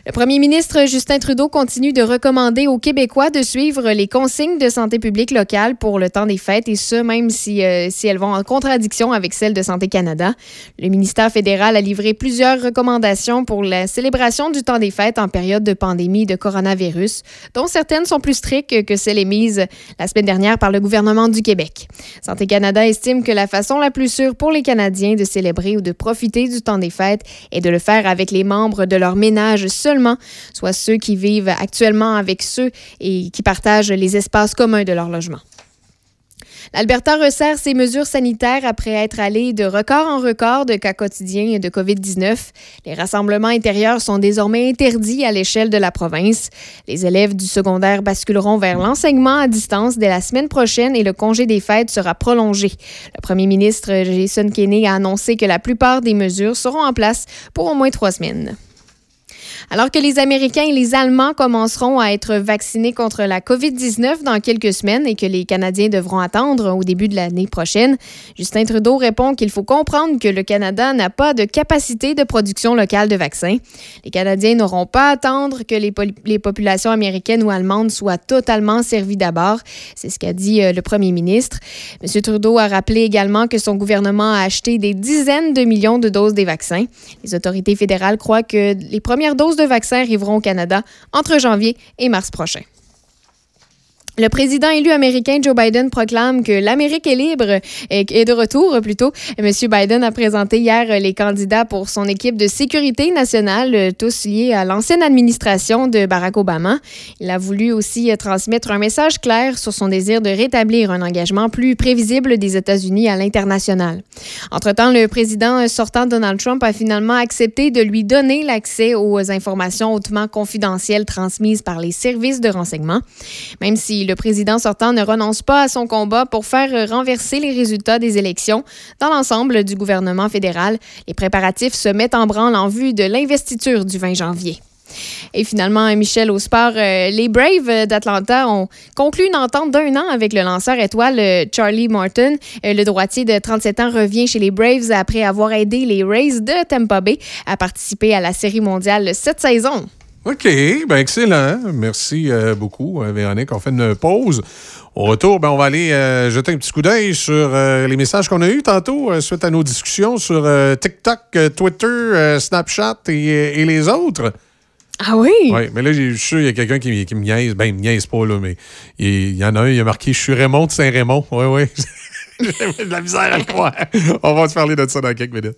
Le premier ministre Justin Trudeau continue de recommander aux Québécois de suivre les consignes de santé publique locale pour le temps des fêtes, et ce, même si, euh, si elles vont en contradiction avec celles de Santé Canada. Le ministère fédéral a livré plusieurs recommandations pour la célébration du temps des fêtes en période de pandémie de coronavirus, dont certaines sont plus strictes que celles émises la semaine dernière par le gouvernement du Québec. Santé Canada estime que la façon la plus sûre pour les Canadiens de célébrer ou de profiter du temps des fêtes est de le faire avec les membres de leur ménage seulement, soit ceux qui vivent actuellement avec ceux et qui partagent les espaces communs de leur logement. L'Alberta resserre ses mesures sanitaires après être allé de record en record de cas quotidiens de COVID-19. Les rassemblements intérieurs sont désormais interdits à l'échelle de la province. Les élèves du secondaire basculeront vers l'enseignement à distance dès la semaine prochaine et le congé des fêtes sera prolongé. Le premier ministre Jason Kenney a annoncé que la plupart des mesures seront en place pour au moins trois semaines. Alors que les Américains et les Allemands commenceront à être vaccinés contre la COVID-19 dans quelques semaines et que les Canadiens devront attendre au début de l'année prochaine, Justin Trudeau répond qu'il faut comprendre que le Canada n'a pas de capacité de production locale de vaccins. Les Canadiens n'auront pas à attendre que les, populations américaines ou allemandes soient totalement servies d'abord. C'est ce qu'a dit euh, le premier ministre. M. Trudeau a rappelé également que son gouvernement a acheté des dizaines de millions de doses des vaccins. Les autorités fédérales croient que les premières doses de vaccins arriveront au Canada entre janvier et mars prochain. Le président élu américain Joe Biden proclame que l'Amérique est libre et est de retour plutôt. M. Biden a présenté hier les candidats pour son équipe de sécurité nationale, tous liés à l'ancienne administration de Barack Obama. Il a voulu aussi transmettre un message clair sur son désir de rétablir un engagement plus prévisible des États-Unis à l'international. Entre-temps, le président sortant Donald Trump a finalement accepté de lui donner l'accès aux informations hautement confidentielles transmises par les services de renseignement. Même si le président sortant ne renonce pas à son combat pour faire renverser les résultats des élections dans l'ensemble du gouvernement fédéral, les préparatifs se mettent en branle en vue de l'investiture du 20 janvier. Et finalement, Michel, au sport, euh, les Braves d'Atlanta ont conclu une entente d'un an avec le lanceur étoile euh, Charlie Morton. Euh, le droitier de 37 ans revient chez les Braves après avoir aidé les Rays de Tampa Bay à participer à la Série mondiale cette saison. OK, ben excellent. Merci euh, beaucoup, euh, Véronique. On fait une pause. Au retour, ben, on va aller euh, jeter un petit coup d'œil sur les messages qu'on a eus tantôt suite à nos discussions sur TikTok, Twitter, Snapchat et, et les autres. Ah oui? Oui, mais là, je suis sûr qu'il y a quelqu'un qui, qui me niaise. Ben, il me niaise pas, là, mais il, y en a un, il a marqué « Je suis Raymond de Saint-Raymond ». Oui, oui. J'ai de la misère à le croire. On va se parler de ça dans quelques minutes.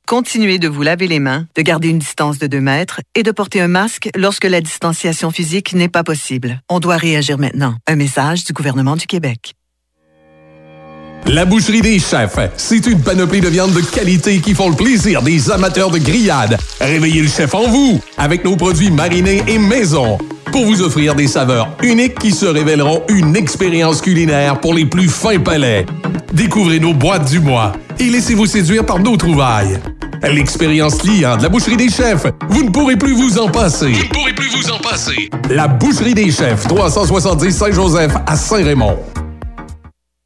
Continuez de vous laver les mains, de garder une distance de 2 mètres et de porter un masque lorsque la distanciation physique n'est pas possible. On doit réagir maintenant. Un message du gouvernement du Québec. La boucherie des chefs, c'est une panoplie de viandes de qualité qui font le plaisir des amateurs de grillades. Réveillez le chef en vous avec nos produits marinés et maison pour vous offrir des saveurs uniques qui se révéleront une expérience culinaire pour les plus fins palais. Découvrez nos boîtes du mois et laissez-vous séduire par nos trouvailles. L'expérience client de la boucherie des chefs, vous ne pourrez plus vous en passer. Vous ne pourrez plus vous en passer. La boucherie des chefs, 370 Saint-Joseph à Saint-Raymond.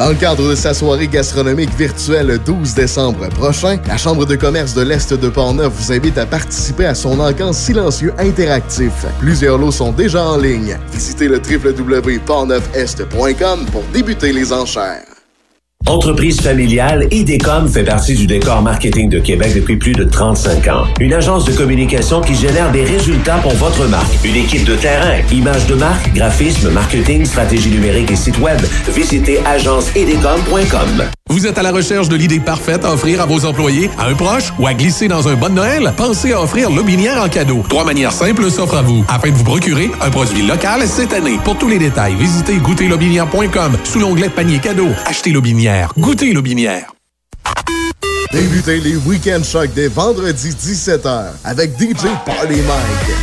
Dans le cadre de sa soirée gastronomique virtuelle le 12 décembre prochain, la Chambre de commerce de l'Est de Portneuf vous invite à participer à son encamp silencieux interactif. Plusieurs lots sont déjà en ligne. Visitez le www.portneufest.com pour débuter les enchères. Entreprise familiale, IDECOM fait partie du décor marketing de Québec depuis plus de 35 ans. Une agence de communication qui génère des résultats pour votre marque. Une équipe de terrain, images de marque, graphisme, marketing, stratégie numérique et site web. Visitez agenceidecom.com. Vous êtes à la recherche de l'idée parfaite à offrir à vos employés, à un proche ou à glisser dans un bon Noël? Pensez à offrir Lobinière en cadeau. Trois manières simples s'offrent à vous afin de vous procurer un produit local cette année. Pour tous les détails, visitez goûterlobinière.com sous l'onglet panier cadeau. Achetez Lobinière. Goûtez Lobinière. Débutez les Week-end Chocs dès vendredi 17h avec DJ Party Mike.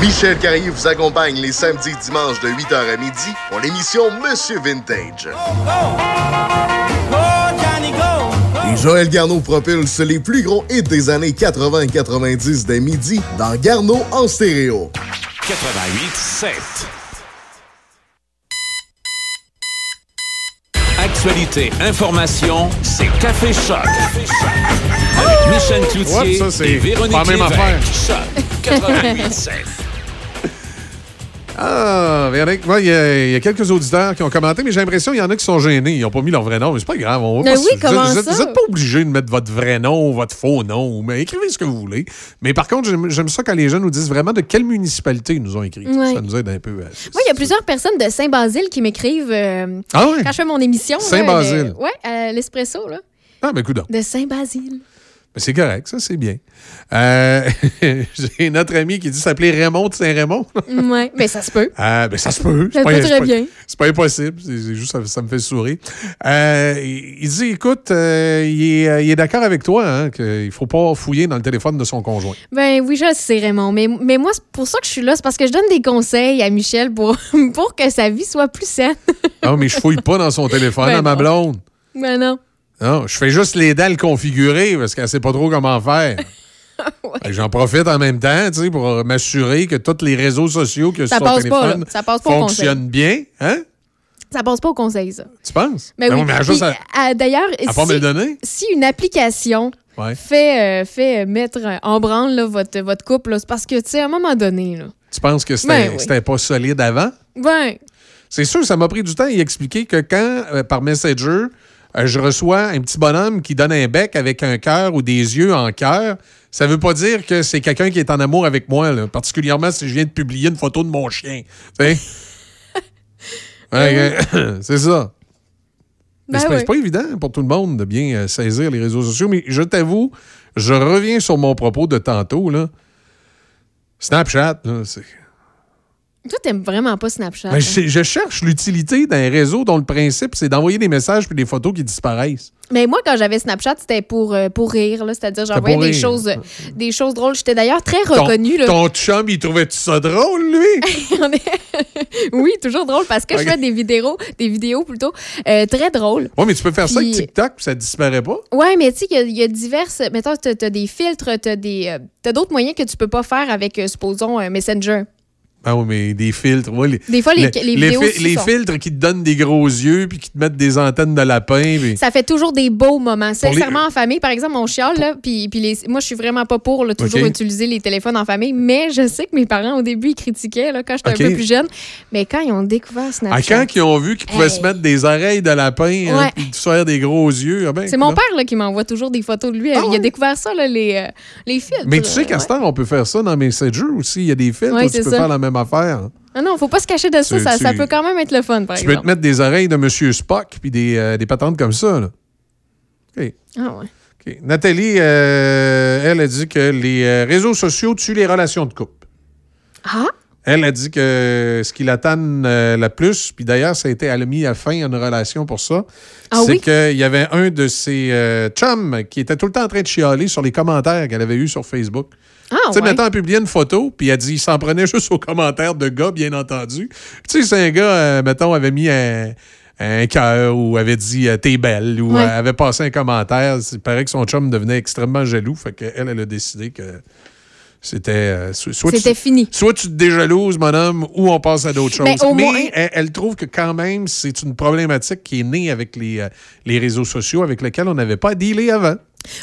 Michel Carrier vous accompagne les samedis et dimanches de 8h à midi pour l'émission Monsieur Vintage. Et Joël Garneau propulse les plus gros hits des années 80 et 90 dès midi dans Garneau en stéréo. 88 7. Actualité, information, c'est Café Choc. Avec Michel Cloutier Ouais, ça, et Véronique Lévesque. Choc 88 7. Ah, Véronique, il y, a- il y a quelques auditeurs qui ont commenté, mais j'ai l'impression qu'il y en a qui sont gênés. Ils n'ont pas mis leur vrai nom. Mais c'est pas grave. On Mais pas oui, vous comment êtes- ça? Vous n'êtes pas obligé de mettre votre vrai nom ou votre faux nom. Mais écrivez ce que vous voulez. Mais par contre, j'aime ça quand les gens nous disent vraiment de quelle municipalité ils nous ont écrit. Ouais. Ça nous aide un peu. à- Moi, il y a plusieurs personnes de Saint-Basile qui m'écrivent euh, Ah quand je fais mon émission. Saint-Basile. le- Ouais, à l'espresso, là. Ah, ben, écoute. De Saint-Basile. C'est correct, ça, c'est bien. Euh, J'ai notre ami qui dit s'appeler Raymond de Saint-Raymond. ouais, mais ça se peut. Ah, ben ça se peut. Ça peut très pas- bien. C'est pas impossible. C'est juste ça, ça me fait sourire. Euh, il dit, écoute, euh, il est, euh, il est d'accord avec toi hein, qu'il faut pas fouiller dans le téléphone de son conjoint. Ben oui, je sais, Raymond. Mais, mais moi, c'est pour ça que je suis là. C'est parce que je donne des conseils à Michel pour, pour que sa vie soit plus saine. Ah, mais je fouille pas dans son téléphone Ben à ma non. blonde. Ben non. Non, je fais juste l'aider à le configurer parce qu'elle sait pas trop comment faire. J'en profite en même temps, tu sais, pour m'assurer que tous les réseaux sociaux que Ça sur son téléphone là. Ça passe pas au fonctionnent bien, hein? Ça passe pas au conseil, ça. Tu penses? Ben oui. oui, mais à- euh, D'ailleurs, si une application Ouais. fait, euh, fait euh, mettre en branle là, votre, votre couple, c'est parce que, tu sais, à un moment donné, là. Tu penses que c'était Ben oui. pas solide avant? Ben, C'est sûr, ça m'a pris du temps à y expliquer que quand, euh, par Messenger, euh, je reçois un petit bonhomme qui donne un bec avec un cœur ou des yeux en cœur, ça veut pas dire que c'est quelqu'un qui est en amour avec moi, là. particulièrement si je viens de publier une photo de mon chien. Ouais, euh, c'est ça. Ben c'est pas- évident pour tout le monde de bien euh, saisir les réseaux sociaux, mais je t'avoue, je reviens sur mon propos de tantôt. Là. Snapchat, là, c'est. Toi, t'aimes vraiment pas Snapchat. Ben, je, je cherche l'utilité d'un réseau dont le principe, c'est d'envoyer des messages puis des photos qui disparaissent. Mais moi, quand j'avais Snapchat, c'était pour, euh, pour rire. C'est-à-dire, j'envoyais des rire. choses, euh, des choses drôles. J'étais d'ailleurs très Ton- reconnue. là. Ton, chum, il trouvait ça drôle, lui? Oui, toujours drôle parce que je fais des vidéos, des vidéos plutôt euh, très drôles. Oui, mais tu peux faire ça avec TikTok puis ça disparaît pas? Ouais, mais tu sais, il y a- il y, a diverses. Mettons, tu as, des filtres, tu as d'autres moyens que tu peux pas faire avec, euh, supposons, un Messenger. Ah oui, mais des filtres. ouais, les, Des fois, les- les vidéos fi- les sont- filtres qui te donnent des gros yeux puis qui te mettent des antennes de lapin. puis- Ça fait toujours des beaux moments. Sincèrement, en famille, par exemple, on chiale, là, puis, puis les- moi, je suis vraiment pas pour là, toujours utiliser les téléphones en famille, mais je sais que mes parents, au début, ils critiquaient là, quand j'étais un peu plus jeune. Mais quand ils ont découvert Snapchat... quand ils ont vu qu'ils pouvaient Hey. se mettre des oreilles de lapin hein, Ouais. se faire des gros yeux. ah ben, C'est mon père là, qui m'envoie toujours des photos de lui. Ah il a découvert ça, là, les, euh, les filtres. Mais tu sais là, qu'à ce temps, on peut faire ça dans Messenger aussi. Il y a des filtres Ouais, où tu peux ça. faire la même affaire. Ah non, faut pas se cacher de ça. Tu- Ça, peut quand même être le fun, par tu peux te mettre des oreilles de Monsieur Spock puis des, euh, des patentes comme ça. là. OK. Ah ouais. OK. Nathalie, euh, elle a dit que les euh, réseaux sociaux tuent les relations de couple. Ah? Elle a dit que ce qui la tanne euh, la plus, puis d'ailleurs, ça a été, elle a mis à fin une relation pour ça, Ah c'est oui? qu'il y avait un de ses euh, chums qui était tout le temps en train de chialer sur les commentaires qu'elle avait eus sur Facebook. Ah, tu sais, ouais. mettons, elle publiait une photo, puis elle dit il s'en prenait juste aux commentaires de gars, bien entendu. Tu sais, c'est un gars, euh, mettons, avait mis un, un cœur ou avait dit t'es belle ou Ouais. avait passé un commentaire. Il paraît que son chum devenait extrêmement jaloux, fait qu'elle, elle a décidé que c'était. euh, so- soit tu- C'était fini. Soit tu te déjalouses, mon homme, ou on passe à d'autres choses. Mais moins- elle, elle trouve que quand même, c'est une problématique qui est née avec les, euh, les réseaux sociaux avec lesquels on n'avait pas à dealer avant.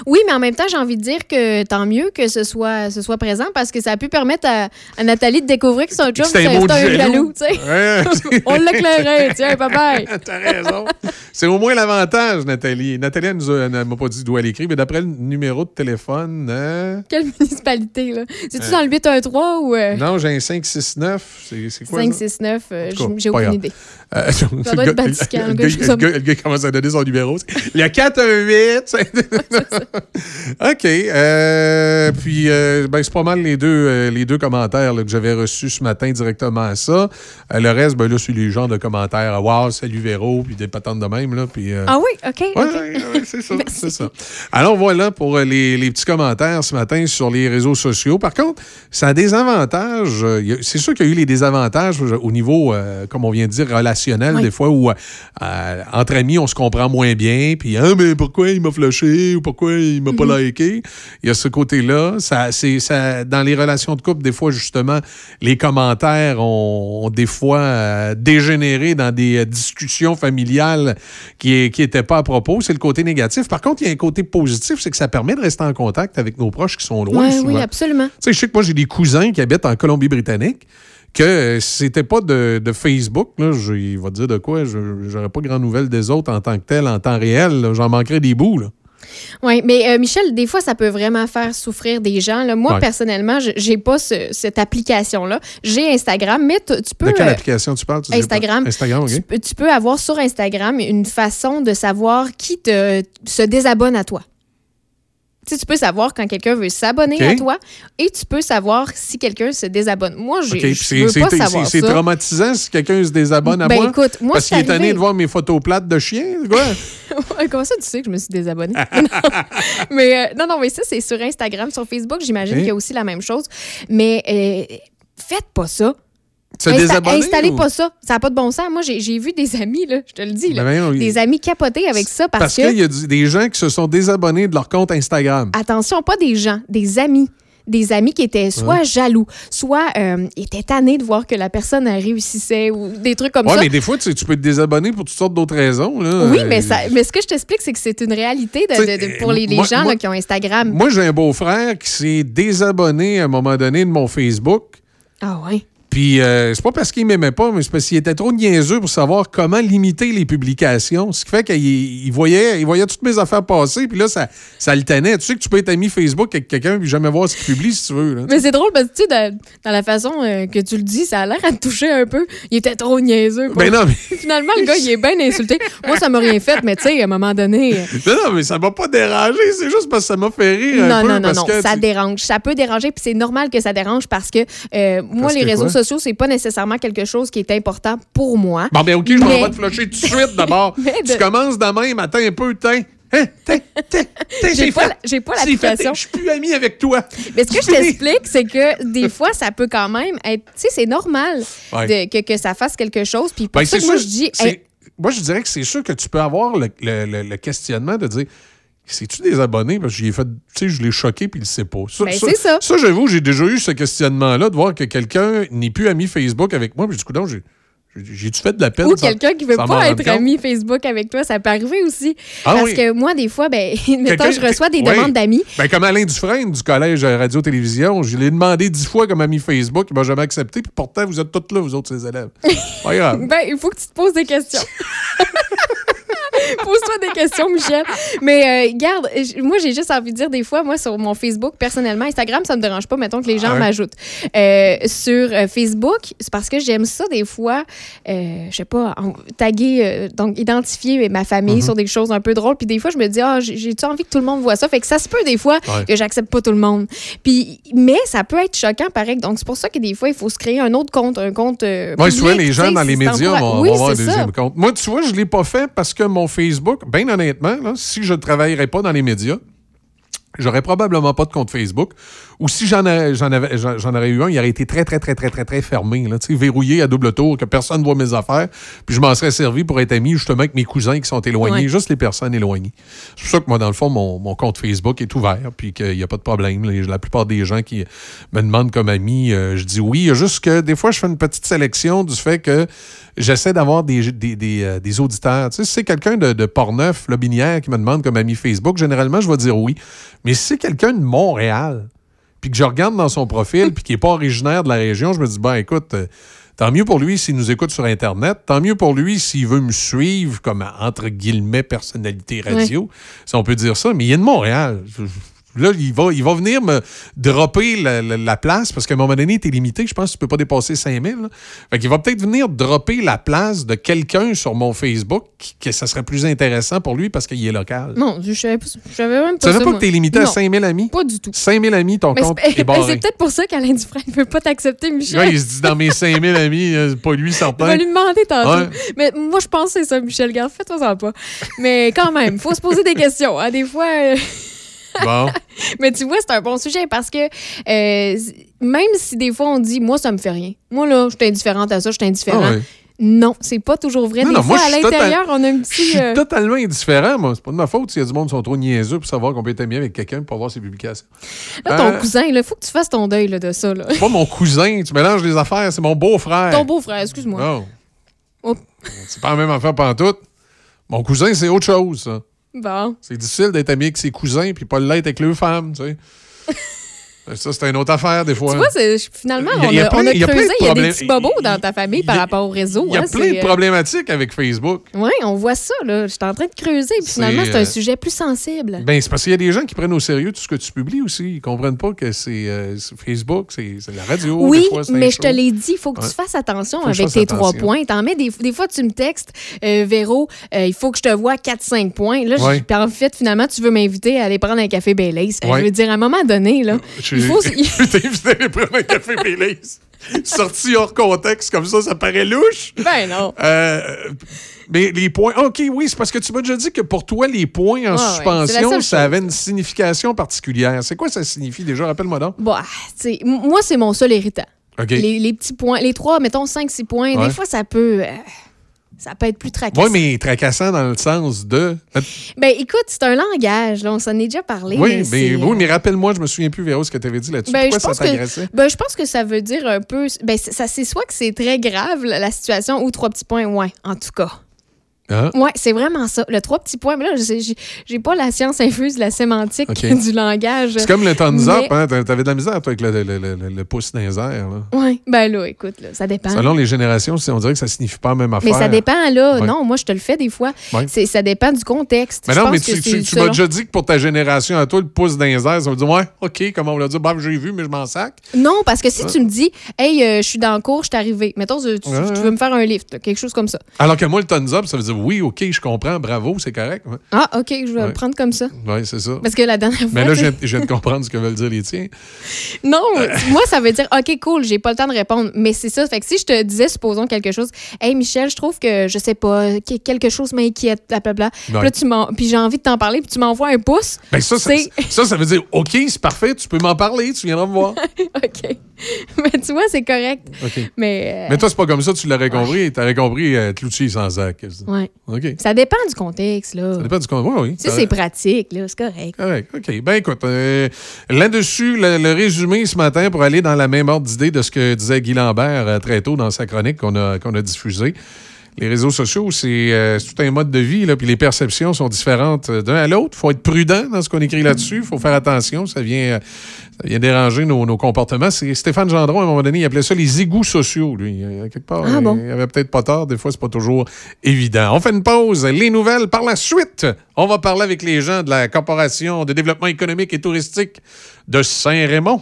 Oui, mais en même temps, j'ai envie de dire que tant mieux que ce soit, ce soit présent parce que ça a pu permettre à, à Nathalie de découvrir que son chum, c'est un un jaloux. tu sais. On l'éclairait, tiens, papa. T'as raison. C'est au moins l'avantage, Nathalie. Nathalie, elle elle m'a pas dit d'où elle écrit, mais d'après le numéro de téléphone, hein? Quelle municipalité, là? C'est-tu Euh, dans le 813 ou euh, Non, j'ai un 569. C'est quoi? ça? 569? euh, En tout cas, j'ai- aucune grave. idée. Euh, Ça doit le être Vatican, le le gars- le le commence à donner son numéro. Il y a 418. OK. euh, puis, euh, ben, c'est pas mal les deux, euh, les deux commentaires là, que j'avais reçus ce matin directement à ça. Le reste, ben, là, c'est les genres de commentaires. Wow, salut Véro, puis des patentes de même. Là, puis, Ah oui, OK. Ouais, ok. ouais, ouais, c'est ça, c'est ça. Alors voilà pour les, les petits commentaires ce matin sur les réseaux sociaux. Par contre, ça a des avantages. C'est sûr qu'il y a eu les désavantages au niveau, comme on vient de dire, relationnel, des fois où entre amis, on se comprend moins bien. Puis, ah, mais pourquoi il m'a flashé ou pourquoi il m'a pas Mhm. liké? Il y a ce côté-là. Ça, c'est, ça, dans les relations de couple, des fois, justement, les commentaires ont, ont des fois euh, dégénéré dans des euh, discussions familiales qui n'étaient pas à propos. C'est le côté négatif. Par contre, il y a un côté positif, c'est que ça permet de rester en contact avec nos proches qui sont loin. Ouais, souvent. oui, absolument. Tu sais, je sais que moi, j'ai des cousins qui habitent en Colombie-Britannique que euh, c'était pas de, de Facebook, là, je, il va dire de quoi, je n'aurais pas grand nouvelle des autres en tant que tel, en temps réel. J'en manquerais des bouts. Là. Oui, mais euh, Michel, des fois, ça peut vraiment faire souffrir des gens. là. Moi, Ouais. personnellement, je- j'ai pas ce- cette application-là. J'ai Instagram, mais tu peux. de quelle euh, application tu parles? Tu? Instagram. Instagram, OK. tu, peux- tu peux avoir sur Instagram une façon de savoir qui te, se désabonne à toi. Tu sais, tu peux savoir quand quelqu'un veut s'abonner à toi et tu peux savoir si quelqu'un se désabonne. Moi, je c'est- veux pas c'est- savoir C'est traumatisant si quelqu'un se désabonne à Ben, moi. écoute, moi, parce qu'il est tanné de voir mes photos plates de chiens. Quoi? Comment ça, tu sais que je me suis désabonnée? Non. mais euh, non, non, mais ça, c'est sur Instagram. Sur Facebook, j'imagine qu'il y a aussi la même chose. Mais euh, faites pas ça. Se Insta- Installez ou- pas ça. Ça n'a pas de bon sens. Moi, j'ai vu des amis, là, je te le dis, là, Ben voyons, des amis capoter avec ça parce, Parce que, qu'il y a du- des gens qui se sont désabonnés de leur compte Instagram. attention, pas des gens, des amis. Des amis qui étaient soit Ouais. jaloux, soit euh, étaient tannés de voir que la personne réussissait ou des trucs comme Ouais, ça. mais des fois, tu, sais, tu peux te désabonner pour toutes sortes d'autres raisons. Là. Oui, Euh, mais, ça, mais ce que je t'explique, c'est que c'est une réalité de- T'sais, de- de- pour les, les moi- gens moi- là, qui ont Instagram. Moi, j'ai un beau-frère qui s'est désabonné à un moment donné de mon Facebook. Ah ouais? Puis euh, c'est pas parce qu'il m'aimait pas, mais c'est parce qu'il était trop niaiseux pour savoir comment limiter les publications. Ce qui fait qu'il il voyait, il voyait toutes mes affaires passer, puis là, ça, ça le tenait. Tu sais que tu peux être ami Facebook avec quelqu'un puis jamais voir ce qu'il publie si tu veux. là. Mais c'est drôle parce que, tu sais, dans, dans la façon euh, que tu le dis, ça a l'air à te toucher un peu. Il était trop niaiseux. Ben non, mais- Finalement, le gars, il est bien insulté. Moi, ça m'a rien fait, mais tu sais, à un moment donné. euh, Non, non, mais ça m'a pas dérangé. C'est juste parce que ça m'a fait rire un Non, peu. non, non, parce non, que ça tu- dérange. Ça peut déranger, puis c'est normal que ça dérange parce que euh, moi, Parce les que réseaux quoi? Sociaux, c'est pas nécessairement quelque chose qui est important pour moi. Bon, ben, OK, je m'en vais te flusher tout de suite d'abord. De- Tu commences demain matin un peu. Hein, tiens, J'ai pas la- pas l'application. Je suis plus ami avec toi. Mais ce que je t'explique, c'est que des fois, ça peut quand même être. Tu sais, c'est normal Ouais. de- que, que ça fasse quelque chose. Puis pour Ben, ça que moi, je dis. hey, Moi, je dirais que c'est sûr que tu peux avoir le, le- le- le questionnement de dire. C'est-tu des abonnés? Parce que fait, je l'ai choqué puis il le sait pas. Ça, Ben, ça. Ça, j'avoue, j'ai déjà eu ce questionnement-là de voir que quelqu'un n'est plus ami Facebook avec moi. Puis du coup, non, j'ai. j'ai- J'ai-tu fait de la peine? Ou quelqu'un qui veut pas être ami Facebook avec toi, ça peut arriver aussi. Ah Parce oui. que moi, des fois, ben, mettons, je reçois des demandes d'amis. Ben, comme Alain Dufresne du collège Radio-Télévision, je l'ai demandé dix fois comme ami Facebook, il m'a jamais accepté, puis pourtant, vous êtes toutes là, vous autres, ses élèves. Pas grave. Ben, il faut que tu te poses des questions. Pose-toi des questions, Michel. Mais euh, garde, moi, j'ai juste envie de dire des fois, moi, sur mon Facebook, personnellement, Instagram, ça me dérange pas, mettons que les gens Ah ouais? m'ajoutent. Euh, sur euh, Facebook, c'est parce que j'aime ça, des fois, euh, je sais pas, en- taguer, euh, donc identifier ma famille Mhm. sur des choses un peu drôles. Puis des fois, je me dis, ah, j'ai- j'ai-tu envie que tout le monde voit ça? Fait que ça se peut, des fois, Ouais. que j'accepte pas tout le monde. Puis, mais ça peut être choquant, pareil. Donc, c'est pour ça que des fois, il faut se créer un autre compte, un compte. Moi, souvent, public, les gens dans les médias vont, Oui, avoir un c'est deuxième ça. compte. Moi, tu vois, je ne l'ai pas fait parce que mon Facebook, bien honnêtement, si je ne travaillerais pas dans les médias, j'aurais probablement pas de compte Facebook. Ou si j'en ai- j'en avais- j'en j'en aurais eu un, il aurait été très, très, très, très, très, très fermé, là, tu sais, verrouillé à double tour, que personne ne voit mes affaires. Puis je m'en serais servi pour être ami justement avec mes cousins qui sont éloignés, Ouais. juste les personnes éloignées. C'est pour ça que moi, dans le fond, mon, mon compte Facebook est ouvert, puis qu'il n'y a pas de problème. La plupart des gens qui me demandent comme ami, euh, je dis oui. Il y a juste que des fois, je fais une petite sélection du fait que j'essaie d'avoir des, des, des, euh, des auditeurs. Tu sais, si c'est quelqu'un de, de Portneuf, Lobinière, qui me demande comme ami Facebook, généralement, je vais dire oui. Mais si c'est quelqu'un de Montréal, puis que je regarde dans son profil, puis qui n'est pas originaire de la région, je me dis, ben écoute, euh, tant mieux pour lui s'il nous écoute sur Internet, tant mieux pour lui s'il veut me suivre comme, entre guillemets, personnalité radio, si on peut dire ça, mais il est de Montréal. Là, il va, il va venir me dropper la, la- la place parce qu'à un moment donné, tu es limité. Je pense que tu peux pas dépasser 5000. là. Fait qu'il va peut-être venir dropper la place de quelqu'un sur mon Facebook que ça serait plus intéressant pour lui parce qu'il est local. Non, je savais je savais même Tu pas savais ça. pas moi. que tu es limité à Non, 5000 amis? Pas du tout. 5000 amis, ton Mais compte c'est est barré. c'est peut-être pour ça qu'Alain Dufresne ne veut pas t'accepter, Michel. Là, il se dit dans mes 5000 amis, euh, c'est pas lui Il certain. va lui demander tantôt. Ouais. Mais moi, je pense que c'est ça, Michel. Garde, fais-toi ça pas. Mais quand même, faut se poser des questions. hein. Des fois. euh, Bon. Mais tu vois, c'est un bon sujet parce que euh, même si des fois on dit, moi, ça me fait rien. Moi, là, je suis indifférente à ça, je suis indifférent. Ah ouais. Non, c'est pas toujours vrai. Non, des non, fois, moi, à je total- l'intérieur, on a un Je petit. suis euh, totalement indifférent, moi. C'est pas de ma faute s'il y a du monde qui sont trop niaiseux pour savoir qu'on peut être ami avec quelqu'un pour voir ses publications. Là, ton Euh, cousin, il faut que tu fasses ton deuil là, de ça. Là. C'est pas mon cousin, tu mélanges les affaires, c'est mon beau-frère. Ton beau-frère, excuse-moi. Non. Oh. C'est pas la même affaire pantoute. Mon cousin, c'est autre chose, ça. Bon. C'est difficile d'être ami avec ses cousins puis pas l'être avec leurs femmes, tu sais. ça, c'est une autre affaire, des fois. Tu vois, finalement, a- a on a, plein- on creusé. Il y a des petits bobos dans ta famille par rapport au réseau. Il y a hein, plein de euh, problématiques avec Facebook. Oui, on voit ça. là. J'étais en train de creuser. Puis finalement, c'est un euh, sujet plus sensible. Ben, c'est parce qu'il y a des gens qui prennent au sérieux tout ce que tu publies aussi. Ils comprennent pas que c'est euh, Facebook, c'est la radio. Oui, fois, mais je te l'ai dit, il faut que Ouais. tu fasses attention Faut avec tes trois points. T'en mets des, des fois, tu me textes, euh, Véro, euh, il faut que je te vois 4-5 points. Là, je- Ouais. puis en fait, finalement, tu veux m'inviter à aller prendre un café. Euh, Ouais. Je veux dire, à un moment donné, là, Je il faut. je t'ai invité à aller prendre un café Baileys. Sorti hors contexte, comme ça, ça paraît louche. Ben non. Euh, mais les points. OK, oui, c'est parce que tu m'as déjà dit que pour toi, les points en Ah suspension, ça avait une signification particulière. C'est quoi ça signifie déjà? Rappelle-moi donc. Ah, m- moi, c'est mon seul irritant. Les, les petits points, les trois, mettons 5-6 points, Ouais. des fois, ça peut. euh, ça peut être plus tracassant. Oui, mais tracassant dans le sens de. Ben écoute, c'est un langage, là, on s'en est déjà parlé. Oui, mais oui, mais rappelle-moi, je me souviens plus, Véro, ce que tu avais dit là-dessus. Ben, je Pourquoi pense ça que t'agressait? ben, je pense que ça veut dire un peu ben c'est- ça c'est soit que c'est très grave la la situation ou trois petits points ouais en tout cas Hein? Ouais, c'est vraiment ça. Le trois petits points. Mais là, j'ai pas la science infuse la sémantique du langage. C'est comme le thumbs up, hein? T'a- T'avais de la misère, toi, avec le, le- le- pouce dans les airs. Là. Ouais, ben là, écoute, là, ça dépend. Selon les générations, on dirait que ça signifie pas la même affaire. Mais ça dépend, là. Ouais. Non, moi, je te le fais des fois. Ouais. Ça dépend du contexte. Mais non, mais tu, tu- tu m'as déjà dit que pour ta génération, à toi, le pouce dans les airs, ça veut dire, ouais, OK, comment on l'a dit, bah, j'ai vu, mais je m'en sac. Non, parce que si Ouais. tu me dis, hey, euh, je suis dans le cours, je suis arrivé. Mettons, tu, tu- tu veux me faire un lift, quelque chose comme ça. Alors que moi, le thumbs up, ça veut dire, oui, OK, je comprends, bravo, c'est correct. Ouais, Ah, OK, je vais Ouais. le prendre comme ça. Ouais, c'est ça. Parce que la dernière fois. Mais là, tu je viens, de comprendre ce que veulent dire les tiens. Non, moi, ça veut dire, OK, cool, j'ai pas le temps de répondre. Mais c'est ça. Fait que si je te disais, supposons quelque chose, Hey, Michel, je trouve que, je sais pas, que- quelque chose m'inquiète, blablabla. Puis Ouais. là, tu m'en- Puis j'ai envie de t'en parler, puis tu m'envoies un pouce. Ben ça, ça, ça, ça veut dire, OK, c'est parfait, tu peux m'en parler, tu viendras me voir. OK. Mais tu vois, c'est correct. Mais. euh, Mais toi, c'est pas comme ça, tu l'aurais compris. T'aurais compris euh, Cloutier sans sac. Ouais. OK. Ça dépend du contexte, là. Ça dépend du. Oui, oui. Sais, c'est pratique, là, c'est correct. Correct. OK. Ben écoute, euh, là-dessus, le, le résumé ce matin pour aller dans la même ordre d'idée de ce que disait Guy Lambert euh, très tôt dans sa chronique qu'on a, qu'on a diffusée. Les réseaux sociaux, c'est euh, c'est tout un mode de vie, là, puis les perceptions sont différentes euh, d'un à l'autre. Il faut être prudent dans ce qu'on écrit là-dessus. Il faut faire attention. Ça vient, euh, ça vient déranger nos, nos comportements. C'est Stéphane Gendron, à un moment donné, il appelait ça les égouts sociaux, lui. Euh, Quelque part, Ah il- bon? il avait peut-être pas tort. Des fois, c'est pas toujours évident. On fait une pause. Les nouvelles par la suite. On va parler avec les gens de la Corporation de développement économique et touristique de Saint-Raymond.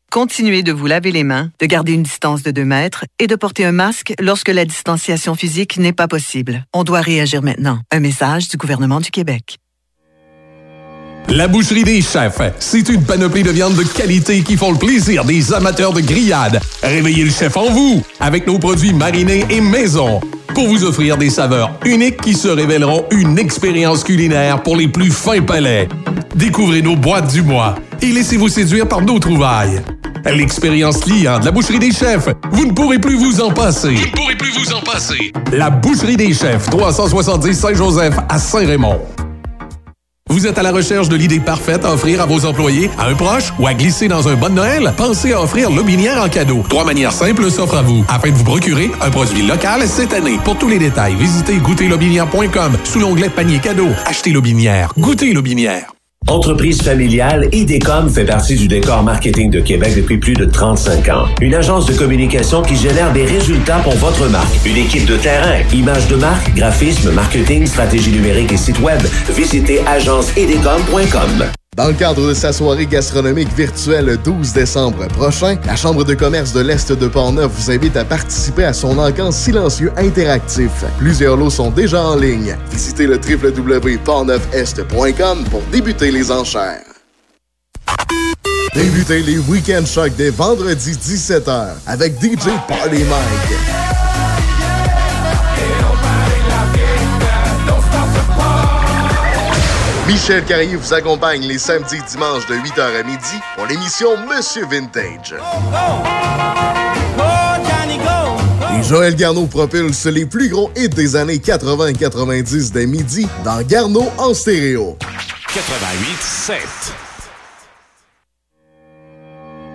Continuez de vous laver les mains, de garder une distance de 2 mètres et de porter un masque lorsque la distanciation physique n'est pas possible. On doit réagir maintenant. Un message du gouvernement du Québec. La boucherie des chefs, c'est une panoplie de viandes de qualité qui font le plaisir des amateurs de grillades. Réveillez le chef en vous avec nos produits marinés et maison pour vous offrir des saveurs uniques qui se révéleront une expérience culinaire pour les plus fins palais. Découvrez nos boîtes du mois et laissez-vous séduire par nos trouvailles. L'expérience client de la boucherie des chefs, vous ne pourrez plus vous en passer. Vous ne pourrez plus vous en passer. La boucherie des chefs, 370 Saint-Joseph à Saint-Raymond. Vous êtes à la recherche de l'idée parfaite à offrir à vos employés, à un proche ou à glisser dans un bon Noël? Pensez à offrir Lobinière en cadeau. Trois manières simples s'offrent à vous afin de vous procurer un produit local cette année. Pour tous les détails, visitez goûterlobinière.com sous l'onglet panier cadeau. Achetez Lobinière. Goûtez Lobinière. Entreprise familiale, IDECOM fait partie du décor marketing de Québec depuis plus de 35 ans. Une agence de communication qui génère des résultats pour votre marque. Une équipe de terrain, images de marque, graphisme, marketing, stratégie numérique et site web. Visitez agenceidecom.com. Dans le cadre de sa soirée gastronomique virtuelle le 12 décembre prochain, la Chambre de commerce de l'Est de Portneuf vous invite à participer à son encamp silencieux interactif. Plusieurs lots sont déjà en ligne. Visitez le www.portneufest.com pour débuter les enchères. Débutez les week-ends chocs dès vendredi 17h avec DJ Party Mike. Michel Carrier vous accompagne les samedis et dimanches de 8h à midi pour l'émission Monsieur Vintage. Et Joël Garneau propulse les plus gros hits des années 80 et 90 dès midi dans Garneau en stéréo. 88 7.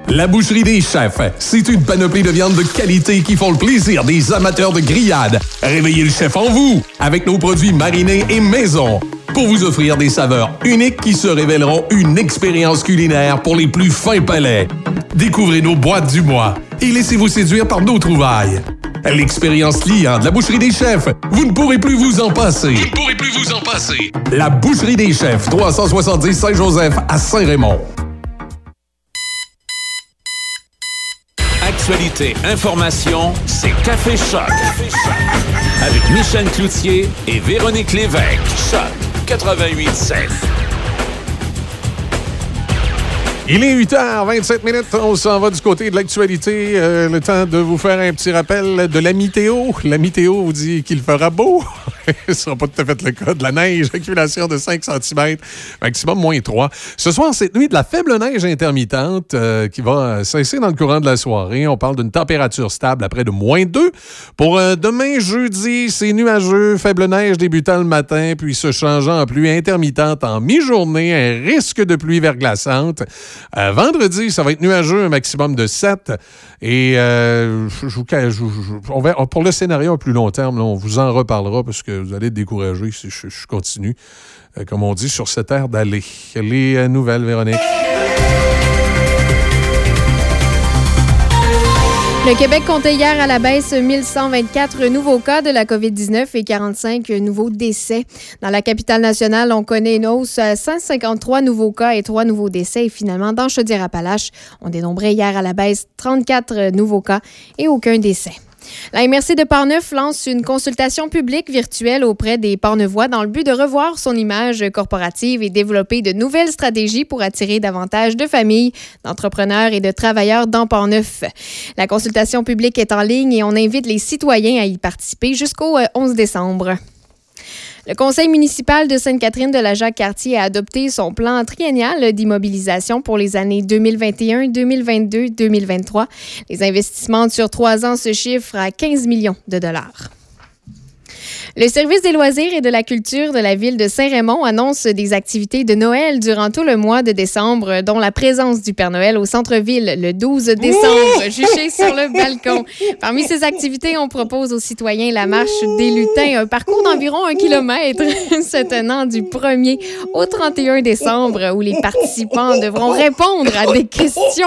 La boucherie des chefs, c'est une panoplie de viandes de qualité qui font le plaisir des amateurs de grillades. Réveillez le chef en vous avec nos produits marinés et maison pour vous offrir des saveurs uniques qui se révéleront une expérience culinaire pour les plus fins palais. Découvrez nos boîtes du mois et laissez-vous séduire par nos trouvailles. L'expérience client de la boucherie des chefs, vous ne pourrez plus vous en passer. Vous ne pourrez plus vous en passer. La boucherie des chefs, 370 Saint-Joseph à Saint-Raymond. Actualité, information, c'est Café Choc. Avec Michel Cloutier et Véronique Lévesque. Choc 88 7. Il est 8h27 minutes. On s'en va du côté de l'actualité. Euh, le temps de vous faire un petit rappel de la météo. La météo vous dit qu'il fera beau. Ce sera pas tout à fait le cas. De la neige, accumulation de 5 cm, maximum moins 3. Ce soir, cette nuit, de la faible neige intermittente euh, qui va cesser dans le courant de la soirée. On parle d'une température stable après de moins 2. Pour euh, demain, jeudi, c'est nuageux. Faible neige débutant le matin, puis se changeant en pluie intermittente en mi-journée. Un risque de pluie verglaçante. Euh, vendredi, ça va être nuageux, un maximum de 7. Et euh, je, on va- pour le scénario à plus long terme, on vous en reparlera parce que vous allez être découragé si je, continue, euh, comme on dit, sur cette aire d'aller. Les nouvelles, Véronique. Le Québec comptait hier à la baisse 1124 nouveaux cas de la COVID-19 et 45 nouveaux décès. Dans la capitale nationale, on connaît une hausse à 153 nouveaux cas et 3 nouveaux décès. Et finalement, dans Chaudière-Appalaches, on dénombrait hier à la baisse 34 nouveaux cas et aucun décès. La MRC de Portneuf lance une consultation publique virtuelle auprès des Portneuvois dans le but de revoir son image corporative et développer de nouvelles stratégies pour attirer davantage de familles, d'entrepreneurs et de travailleurs dans Portneuf. La consultation publique est en ligne et on invite les citoyens à y participer jusqu'au euh, 11 décembre. Le conseil municipal de Sainte-Catherine de la Jacques-Cartier a adopté son plan triennal d'immobilisation pour les années 2021, 2022, 2023. Les investissements sur trois ans se chiffrent à 15 millions de dollars. Le service des loisirs et de la culture de la ville de Saint-Raymond annonce des activités de Noël durant tout le mois de décembre, dont la présence du Père Noël au centre-ville le 12 décembre, juché sur le balcon. Parmi ces activités, on propose aux citoyens la marche des lutins, un parcours d'environ un kilomètre se tenant du 1er au 31 décembre, où les participants devront répondre à des questions.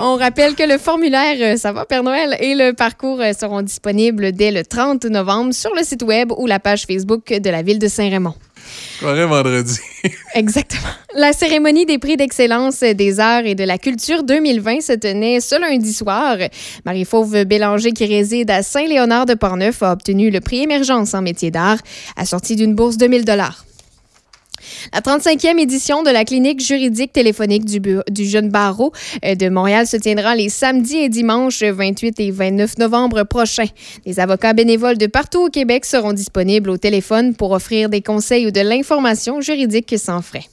On rappelle que le formulaire euh, Ça va Père Noël et le parcours euh, seront disponibles dès le 30 novembre sur le site web ou la page Facebook de la ville de Saint-Raymond. Vendredi. Exactement. La cérémonie des prix d'excellence des arts et de la culture 2020 se tenait ce lundi soir. Marie-Fauve Bélanger, qui réside à Saint-Léonard de Portneuf, a obtenu le prix émergence en métier d'art, assorti d'une bourse de 1000 dollars. La 35e édition de la clinique juridique téléphonique du, jeune barreau euh, de Montréal se tiendra les samedis et dimanches 28 et 29 novembre prochains. Les avocats bénévoles de partout au Québec seront disponibles au téléphone pour offrir des conseils ou de l'information juridique sans frais.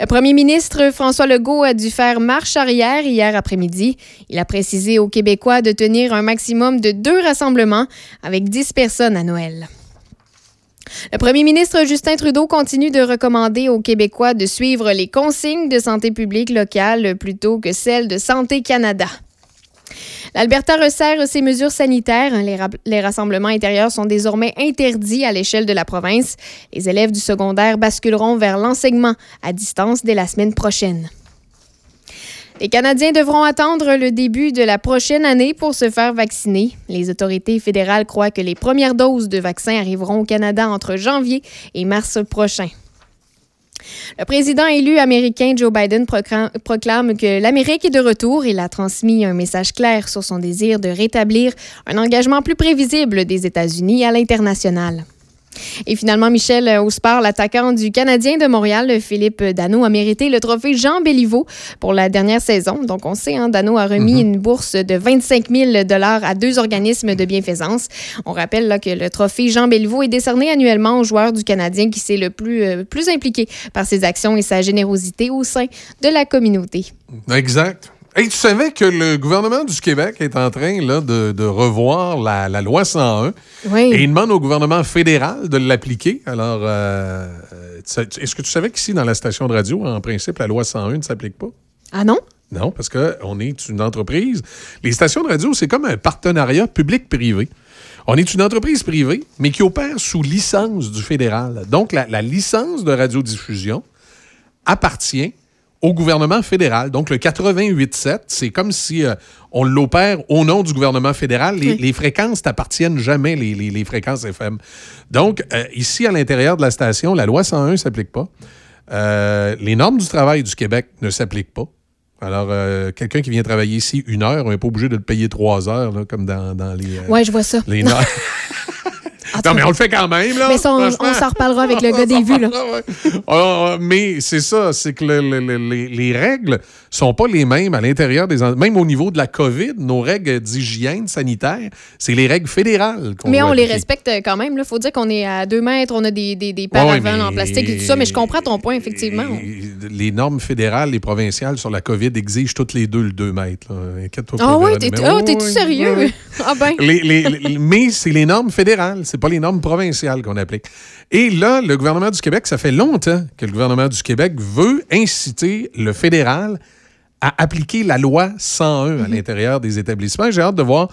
Le premier ministre François Legault a dû faire marche arrière hier après-midi. Il a précisé aux Québécois de tenir un maximum de deux rassemblements avec 10 personnes à Noël. Le premier ministre Justin Trudeau continue de recommander aux Québécois de suivre les consignes de santé publique locale plutôt que celles de Santé Canada. L'Alberta resserre ses mesures sanitaires. Les, les rassemblements intérieurs sont désormais interdits à l'échelle de la province. Les élèves du secondaire basculeront vers l'enseignement à distance dès la semaine prochaine. Les Canadiens devront attendre le début de la prochaine année pour se faire vacciner. Les autorités fédérales croient que les premières doses de vaccins arriveront au Canada entre janvier et mars prochain. Le président élu américain Joe Biden proclame que l'Amérique est de retour. Il a transmis un message clair sur son désir de rétablir un engagement plus prévisible des États-Unis à l'international. Et finalement, Michel euh, Auspard, l'attaquant du Canadien de Montréal, Philippe Dano, a mérité le trophée Jean Béliveau pour la dernière saison. Donc, on sait, hein, Dano a remis une bourse de 25 000 à deux organismes de bienfaisance. On rappelle là, que le trophée Jean Béliveau est décerné annuellement aux joueurs du Canadien qui s'est le plus, euh, plus impliqué par ses actions et sa générosité au sein de la communauté. Exact. Hey, tu savais que le gouvernement du Québec est en train là, de, de revoir la, la loi 101 Oui. et il demande au gouvernement fédéral de l'appliquer. Alors, euh, est-ce que tu savais qu'ici, dans la station de radio, en principe, la loi 101 ne s'applique pas? Ah non? Non, parce qu'on est une entreprise. Les stations de radio, c'est comme un partenariat public-privé. On est une entreprise privée, mais qui opère sous licence du fédéral. Donc, la, la licence de radiodiffusion appartient au gouvernement fédéral. Donc, le 88.7, c'est comme si euh, on l'opère au nom du gouvernement fédéral. Les, Oui. les fréquences t'appartiennent jamais, les, les- les fréquences FM. Donc, euh, ici, à l'intérieur de la station, la loi 101 ne s'applique pas. Euh, les normes du travail du Québec ne s'appliquent pas. Alors, euh, quelqu'un qui vient travailler ici une heure, on n'est pas obligé de le payer trois heures, là, comme dans, dans les, euh, Ouais, je vois ça. les normes. Non, mais on le fait quand même, là. Mais ça, on, s'en reparlera avec le gars des vues, là. Ah, mais c'est ça, c'est que le- le- le- les, les règles sont pas les mêmes à l'intérieur des... Même au niveau de la COVID, nos règles d'hygiène sanitaire, c'est les règles fédérales Mais on les respecte quand même. Il faut dire qu'on est à deux mètres, on a des, des, des Ouais, paravents mais- en plastique et tout ça, mais je comprends ton point, effectivement. Les normes fédérales, les provinciales sur la COVID exigent toutes les deux le 2 mètres. Inquiète-toi Ah pas, ah, ouais, t'es-tu sérieux? Ah ben. Mais c'est les normes fédérales, c'est pas les normes provinciales qu'on applique. Et là, le gouvernement du Québec, ça fait longtemps que le gouvernement du Québec veut inciter le fédéral à appliquer la loi 101 à l'intérieur des établissements. J'ai hâte de voir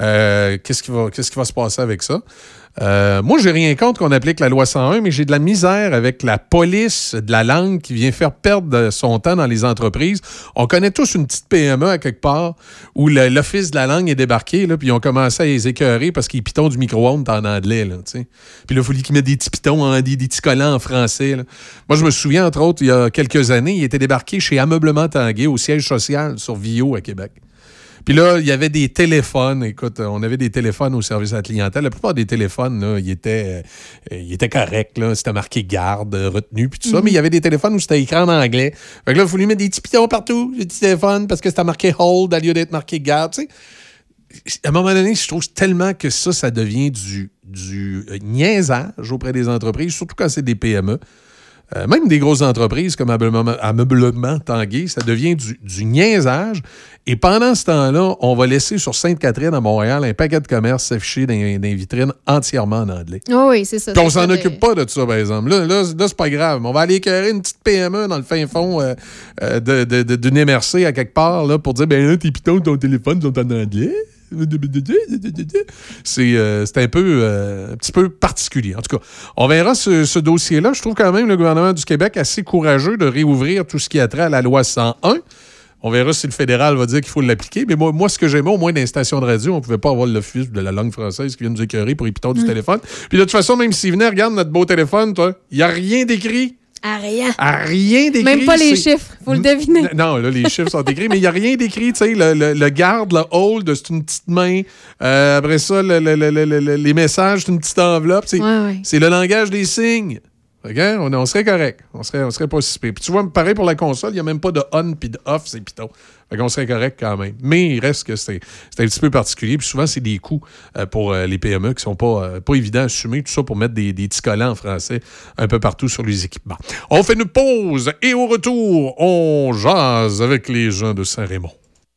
euh, qu'est-ce qui, va- qu'est-ce qui va se passer avec ça. Euh, moi, j'ai rien contre qu'on applique la loi 101, mais j'ai de la misère avec la police de la langue qui vient faire perdre son temps dans les entreprises. On connaît tous une petite PME à quelque part où l'Office de la langue est débarqué, là, puis ils ont commencé à les écœurer parce qu'ils pitons du micro-ondes en anglais. Là, puis là, il fallait qu'ils mettent des petits pitons, en- des, des petits collants en français. là. Moi, je me souviens, entre autres, il y a quelques années, il était débarqué chez Ameublement Tanguay, au siège social sur Vio à Québec. Puis là, il y avait des téléphones. Écoute, on avait des téléphones au service à la clientèle. La plupart des téléphones, là, ils étaient, euh, ils étaient corrects. Là. C'était marqué garde, euh, retenu, puis tout ça. Mhm. Mais il y avait des téléphones où c'était écrit en anglais. Fait que là, il fallait mettre des petits pitons partout, des petits téléphones, parce que c'était marqué hold au lieu d'être marqué garde. Tu sais, à un moment donné, je trouve tellement que ça, ça devient du, du euh, niaisage auprès des entreprises, surtout quand c'est des PME. Euh, même des grosses entreprises comme Ameublement, Ameublement Tanguay, ça devient du, du niaisage. Et pendant ce temps-là, on va laisser sur Sainte-Catherine à Montréal un paquet de commerces s'afficher dans, dans les vitrines entièrement en anglais. Oh oui, c'est ça. Puis on s'en occupe pas de ça, par exemple. Là, là, là, c'est pas grave. On va aller écœurer une petite PME dans le fin fond euh, euh, de- de- de- d'une MRC à quelque part là, pour dire ben là, tes pitons de ton téléphone sont en anglais. C'est euh, c'est un peu euh, un petit peu particulier. En tout cas, on verra ce, ce dossier-là. Je trouve quand même le gouvernement du Québec assez courageux de réouvrir tout ce qui a trait à la loi 101. On verra si le fédéral va dire qu'il faut l'appliquer. Mais moi, moi ce que j'aimais, au moins dans les stations de radio, on ne pouvait pas avoir l'office de la langue française qui vient nous écœurer pour les pitons du Mm. téléphone. Puis de toute façon, même s'ils venaient, regarde notre beau téléphone, toi, il n'y a rien d'écrit. À rien. À rien d'écrit. Même pas les chiffres, faut le deviner. non, là, les chiffres sont écrits, mais il n'y a rien d'écrit. Tu sais, le, le- le garde, le hold, c'est une petite main. Euh, après ça, le- le- le- le- le- les messages, c'est une petite enveloppe. C'est Ouais, ouais. c'est le langage des signes. On, on serait correct. On serait, on serait pas si pire. Puis tu vois, pareil pour la console, il n'y a même pas de on puis de off, c'est piton. Correct quand même. Mais il reste que c'est un petit peu particulier. Puis souvent, c'est des coûts euh, pour euh, les PME qui sont pas, euh, pas évidents à assumer. Tout ça pour mettre des, des petits collants en français un peu partout sur les équipements. On fait une pause et au retour, on jase avec les gens de Saint-Raymond.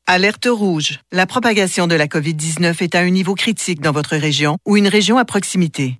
Alerte rouge. La propagation de la COVID-19 est à un niveau critique dans votre région ou une région à proximité.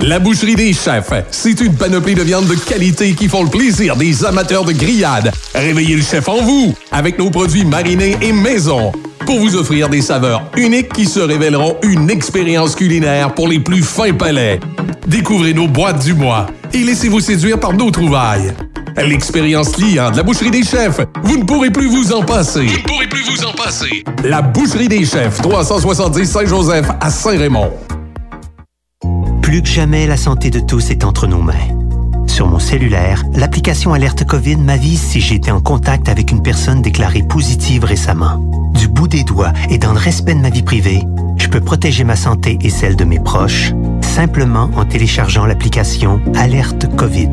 La boucherie des chefs, c'est une panoplie de viandes de qualité qui font le plaisir des amateurs de grillades. Réveillez le chef en vous avec nos produits marinés et maison pour vous offrir des saveurs uniques qui se révéleront une expérience culinaire pour les plus fins palais. Découvrez nos boîtes du mois et laissez-vous séduire par nos trouvailles. L'expérience client de la boucherie des chefs, vous ne pourrez plus vous en passer. Vous ne pourrez plus vous en passer. La boucherie des chefs, 370 Saint-Joseph à Saint-Raymond. Plus que jamais, la santé de tous est entre nos mains. Sur mon cellulaire, l'application Alerte COVID m'avise si j'ai été en contact avec une personne déclarée positive récemment. Du bout des doigts et dans le respect de ma vie privée, je peux protéger ma santé et celle de mes proches simplement en téléchargeant l'application Alerte COVID.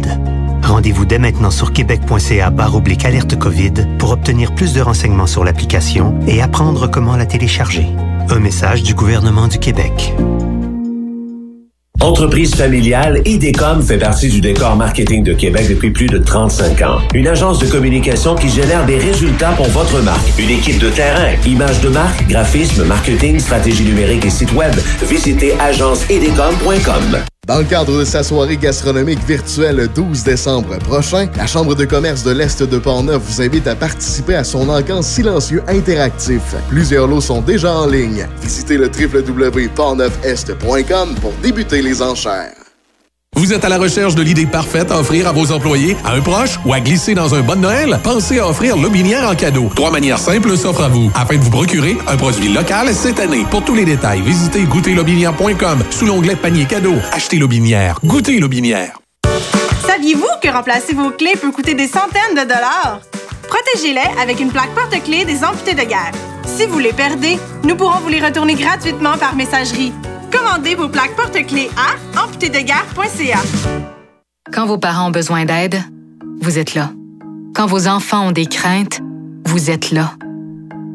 Rendez-vous dès maintenant sur québec.ca oblique alerte COVID pour obtenir plus de renseignements sur l'application et apprendre comment la télécharger. Un message du gouvernement du Québec. Entreprise familiale, IDECOM fait partie du décor marketing de Québec depuis plus de 35 ans. Une agence de communication qui génère des résultats pour votre marque. Une équipe de terrain, images de marque, graphisme, marketing, stratégie numérique et site web. Visitez agenceidecom.com. Dans le cadre de sa soirée gastronomique virtuelle le 12 décembre prochain, la Chambre de commerce de l'Est de Portneuf vous invite à participer à son encamp silencieux interactif. Plusieurs lots sont déjà en ligne. Visitez le www.portneufest.com pour débuter les enchères. Vous êtes à la recherche de l'idée parfaite à offrir à vos employés, à un proche ou à glisser dans un bon Noël? Pensez à offrir Lobinière en cadeau. Trois manières simples s'offrent à vous afin de vous procurer un produit local cette année. Pour tous les détails, visitez goûterlobinière.com sous l'onglet panier cadeau. Achetez Lobinière. Goûtez Lobinière. Saviez-vous que remplacer vos clés peut coûter des centaines de dollars? Protégez-les avec une plaque porte-clés des amputés de guerre. Si vous les perdez, nous pourrons vous les retourner gratuitement par messagerie. Commandez vos plaques porte-clés à amputédeguerre.ca. Quand vos parents ont besoin d'aide, vous êtes là. Quand vos enfants ont des craintes, vous êtes là.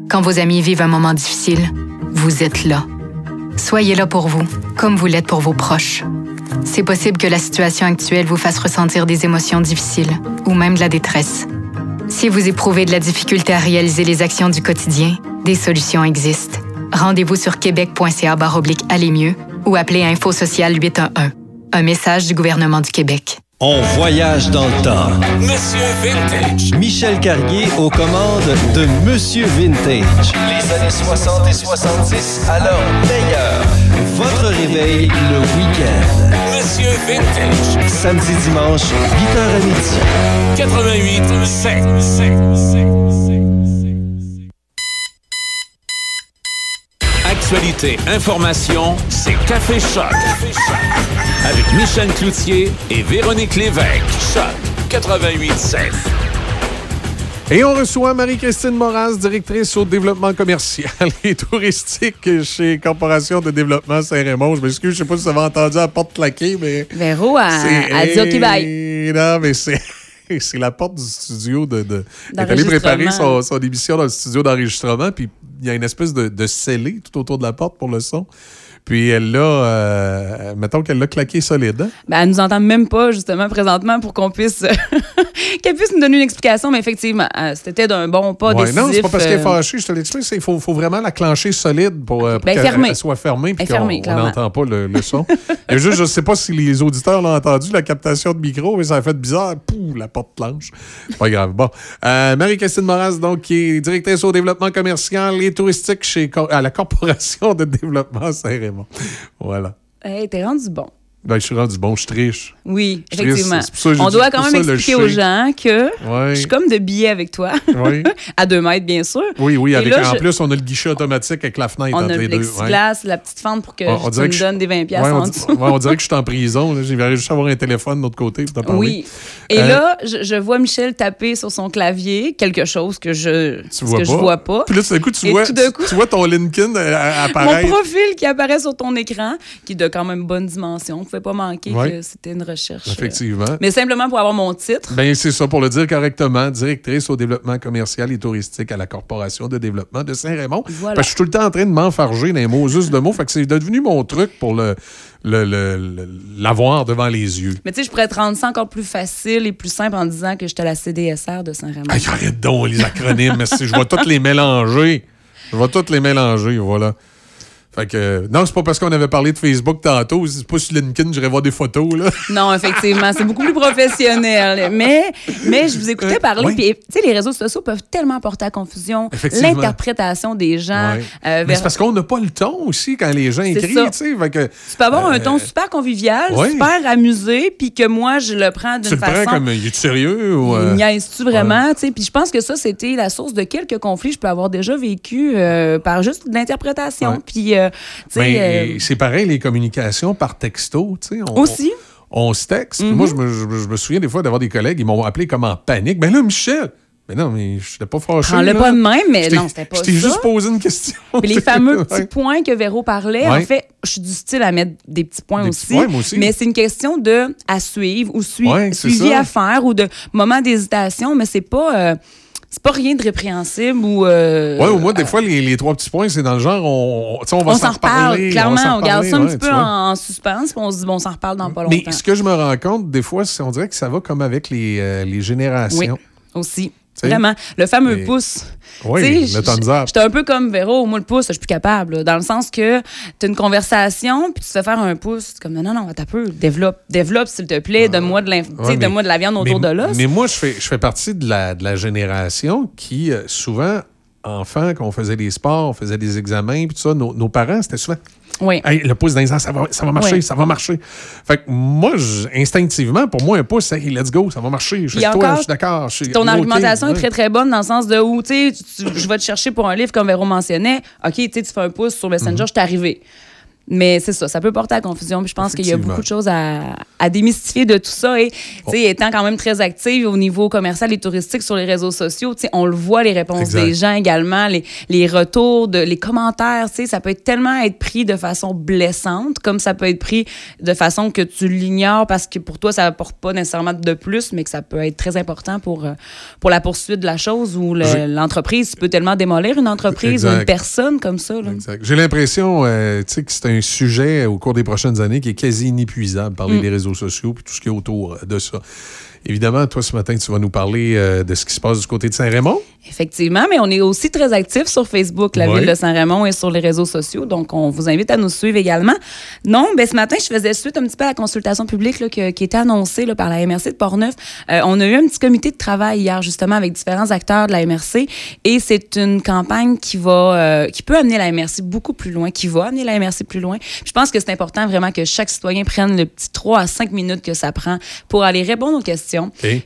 Quand vos amis vivent un moment difficile, vous êtes là. Soyez là pour vous, comme vous l'êtes pour vos proches. C'est possible que la situation actuelle vous fasse ressentir des émotions difficiles ou même de la détresse. Si vous éprouvez de la difficulté à réaliser les actions du quotidien, des solutions existent. Rendez-vous sur québec.ca oblique aller mieux ou appelez Info Social 811. Un message du gouvernement du Québec. On voyage dans le temps. Monsieur Vintage. Michel Carrier aux commandes de Monsieur Vintage. Les années 60 et 70 à leur meilleur. Votre réveil le week-end. Monsieur Vintage. Samedi, dimanche, 8h à midi. 88 7. Actualité, information, c'est Café Choc. Avec Michel Cloutier et Véronique Lévesque. Choc 88 7. Et on reçoit Marie-Christine Moras, directrice au développement commercial et touristique chez Corporation de développement Saint-Raymond. Je m'excuse, je sais pas si vous avez entendu la porte claquer, mais... Véro a, a dit OK, bye. Hey, Non, mais c'est... C'est la porte du studio de. de elle est D'enregistrement. préparer son, son émission dans le studio d'enregistrement, puis il y a une espèce de, de scellé tout autour de la porte pour le son. Puis elle l'a. euh, mettons qu'elle l'a claqué solide. hein? Ben, elle nous entend même pas, justement, présentement, pour qu'on puisse. qu'elle puisse nous donner une explication, mais effectivement, euh, c'était d'un bon pas Ouais, décisif. non, c'est pas parce qu'elle est euh, fâchée, je te l'explique. Il faut, faut vraiment la clencher solide pour, euh, pour Ben, qu'elle elle soit fermée puis fermée, qu'on n'entend pas le, le son. A juste, je sais pas si les auditeurs l'ont entendu, la captation de micro, mais ça a fait bizarre. Pouh, la porte planche. Pas grave. Bon. Euh, Marie-Christine Moras, donc, qui est directrice au développement commercial et touristique chez, à la Corporation de développement Saint-Raymond. Voilà. Hey, t'es rendu bon. Ben, je suis rendu bon, je triche. Oui, Je triche, effectivement. ça On doit quand même ça, expliquer aux gens que Ouais. je suis comme de billets avec toi. Oui. à deux mètres, bien sûr. Oui, oui, avec, là, en je- plus, on a le guichet automatique avec la fenêtre On entre a les le deux. ouais. la petite fente pour que On- on tu dirait me que je- donnes des 20$ Ouais, on, en dit- dessous. on dirait que je suis en prison. J'aimerais juste avoir un téléphone de l'autre côté pour te parler. Oui. Et Euh, là, je, je vois Michel taper sur son clavier quelque chose que je que vois pas. Puis là, tout d'un coup, tu Et vois, tout d'un coup- tu, tu vois ton LinkedIn euh, apparaître. Mon profil qui apparaît sur ton écran, qui est de quand même bonne dimension. Pouvait pas manquer Ouais. que c'était une recherche. euh, Effectivement. Mais simplement pour avoir mon titre. Ben, c'est ça, pour le dire correctement, directrice au développement commercial et touristique à la Corporation de développement de Saint-Raymond. Voilà. Parce que je suis tout le temps en train de m'enfarger dans les mots, juste de mots. Fait que c'est devenu mon truc pour le le- le- le- l'avoir devant les yeux. Mais tu sais, je pourrais te rendre ça encore plus facile et plus simple en disant que j'étais à la CDSR de Saint-Raymond. Arrête donc les acronymes, merci. Je vais toutes les mélanger. Je vais toutes les mélanger, voilà. Fait que, non, c'est pas parce qu'on avait parlé de Facebook tantôt. C'est pas sur LinkedIn, j'irai voir des photos, là. Non, effectivement, c'est beaucoup plus professionnel. Mais, mais je vous écoutais Euh, parler, oui. puis tu sais, les réseaux sociaux peuvent tellement porter à confusion l'interprétation des gens. Ouais. euh, Mais c'est parce qu'on n'a pas le ton aussi quand les gens écrivent, tu. Fait que, Tu peux avoir un euh, ton super convivial, ouais. super amusé, puis que moi, je le prends Tu d'une le prends façon... comme, il est sérieux ou. euh, vraiment? tu sais? Puis je pense que ça, c'était la source de quelques conflits que je peux avoir déjà vécu euh, par juste l'interprétation. Ouais. Puis, euh, tu sais, Ben, euh, c'est pareil, les communications par texto, tu sais. on- Aussi. On, on se texte. Mhm. Moi, je me, je me- je me souviens des fois d'avoir des collègues, ils m'ont appelé comme en panique. Ben là, Michel! Mais non, mais je n'étais pas fâché. Prends-le là. pas de même, mais non, c'était pas Je t'ai ça. juste posé une question. Les fameux petits points que Véro parlait, Ouais. en fait, je suis du style à mettre des petits points Des aussi. petits points, moi aussi. Mais c'est une question de à suivre ou sui- Ouais, c'est suivi ça. à faire ou de moment d'hésitation, mais c'est pas euh, c'est pas rien de répréhensible ou euh, Ouais, au moins, des fois, les, les trois petits points, c'est dans le genre, on, on va on s'en reparle, clairement, on, garde ça un ouais, petit peu en, en suspens, puis on se dit bon, on s'en reparle dans pas longtemps. Mais ce que je me rends compte, des fois, on dirait que ça va comme avec les, euh, les oui, générations. aussi. Vraiment. Le fameux pouce. Oui, le thumbs up. J'étais un peu comme Véro, moi le pouce, je suis plus capable. là, dans le sens que tu as une conversation, puis tu te fais faire un pouce. Comme non, non, non, un peu. Développe, développe, s'il te plaît. Donne-moi de, Ouais, donne-moi de la viande autour mais, de l'os. Mais moi, je fais, je fais partie de la, de la génération qui, euh, souvent, enfant, quand on faisait des sports, on faisait des examens, puis tout ça, nos, nos parents, c'était souvent Oui. Hey, le pouce airs, ça va, ça va marcher, Oui. ça va marcher. Fait que moi, je- instinctivement, pour moi, un pouce, hey, let's go, ça va marcher. Je suis toi, je suis d'accord. Ton argumentation est très, très bonne dans le sens de où, tu sais, je vais te chercher pour un livre, comme Véro mentionnait. OK, tu fais un pouce sur Messenger, Mhm. je suis arrivé. Mais c'est ça, ça peut porter à confusion. Puis je pense qu'il y a beaucoup de choses à, à démystifier de tout ça. Et, tu sais, étant quand même très active au niveau commercial et touristique sur les réseaux sociaux, on le voit, les réponses Exact. des gens également, les, les retours, de, les commentaires, ça peut être tellement être pris de façon blessante, comme ça peut être pris de façon que tu l'ignores parce que pour toi, ça apporte pas nécessairement de plus, mais que ça peut être très important pour, euh, pour la poursuite de la chose ou le- l'entreprise. Tu peux tellement démolir une entreprise ou une personne comme ça. J'ai l'impression euh, que c'est un sujet au cours des prochaines années qui est quasi inépuisable, parler Mm. des réseaux sociaux et tout ce qui est autour de ça. Évidemment, toi, ce matin, tu vas nous parler euh, de ce qui se passe du côté de Saint-Raymond. Effectivement, mais on est aussi très actifs sur Facebook, la Oui. ville de Saint-Raymond, et sur les réseaux sociaux. Donc, on vous invite à nous suivre également. Non, ben, ce matin, je faisais suite un petit peu à la consultation publique là, que- qui était annoncée là, par la MRC de Portneuf. Euh, on a eu un petit comité de travail hier, justement, avec différents acteurs de la MRC. Et c'est une campagne qui va, euh, qui peut amener la MRC beaucoup plus loin, qui va amener la MRC plus loin. Je pense que c'est important vraiment que chaque citoyen prenne le petit 3 à 5 minutes que ça prend pour aller répondre aux questions.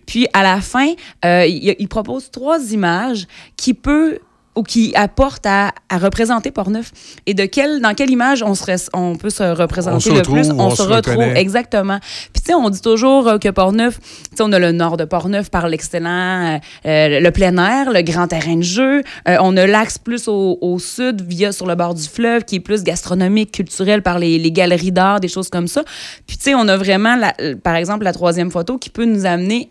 Puis à la fin, euh, il, il propose trois images qui peut ou qui apportent à, à représenter Portneuf et de quelle dans quelle image on serait on peut se représenter On le plus on se se retrouve reconnaît. exactement. Puis tu sais on dit toujours euh, que Portneuf tu sais on a le nord de Portneuf par l'excellent euh, euh, le plein air le grand terrain de jeu. Euh, on a l'axe plus au, au sud via sur le bord du fleuve qui est plus gastronomique culturel par les, les galeries d'art des choses comme ça. Puis tu sais on a vraiment la- par exemple la troisième photo qui peut nous amener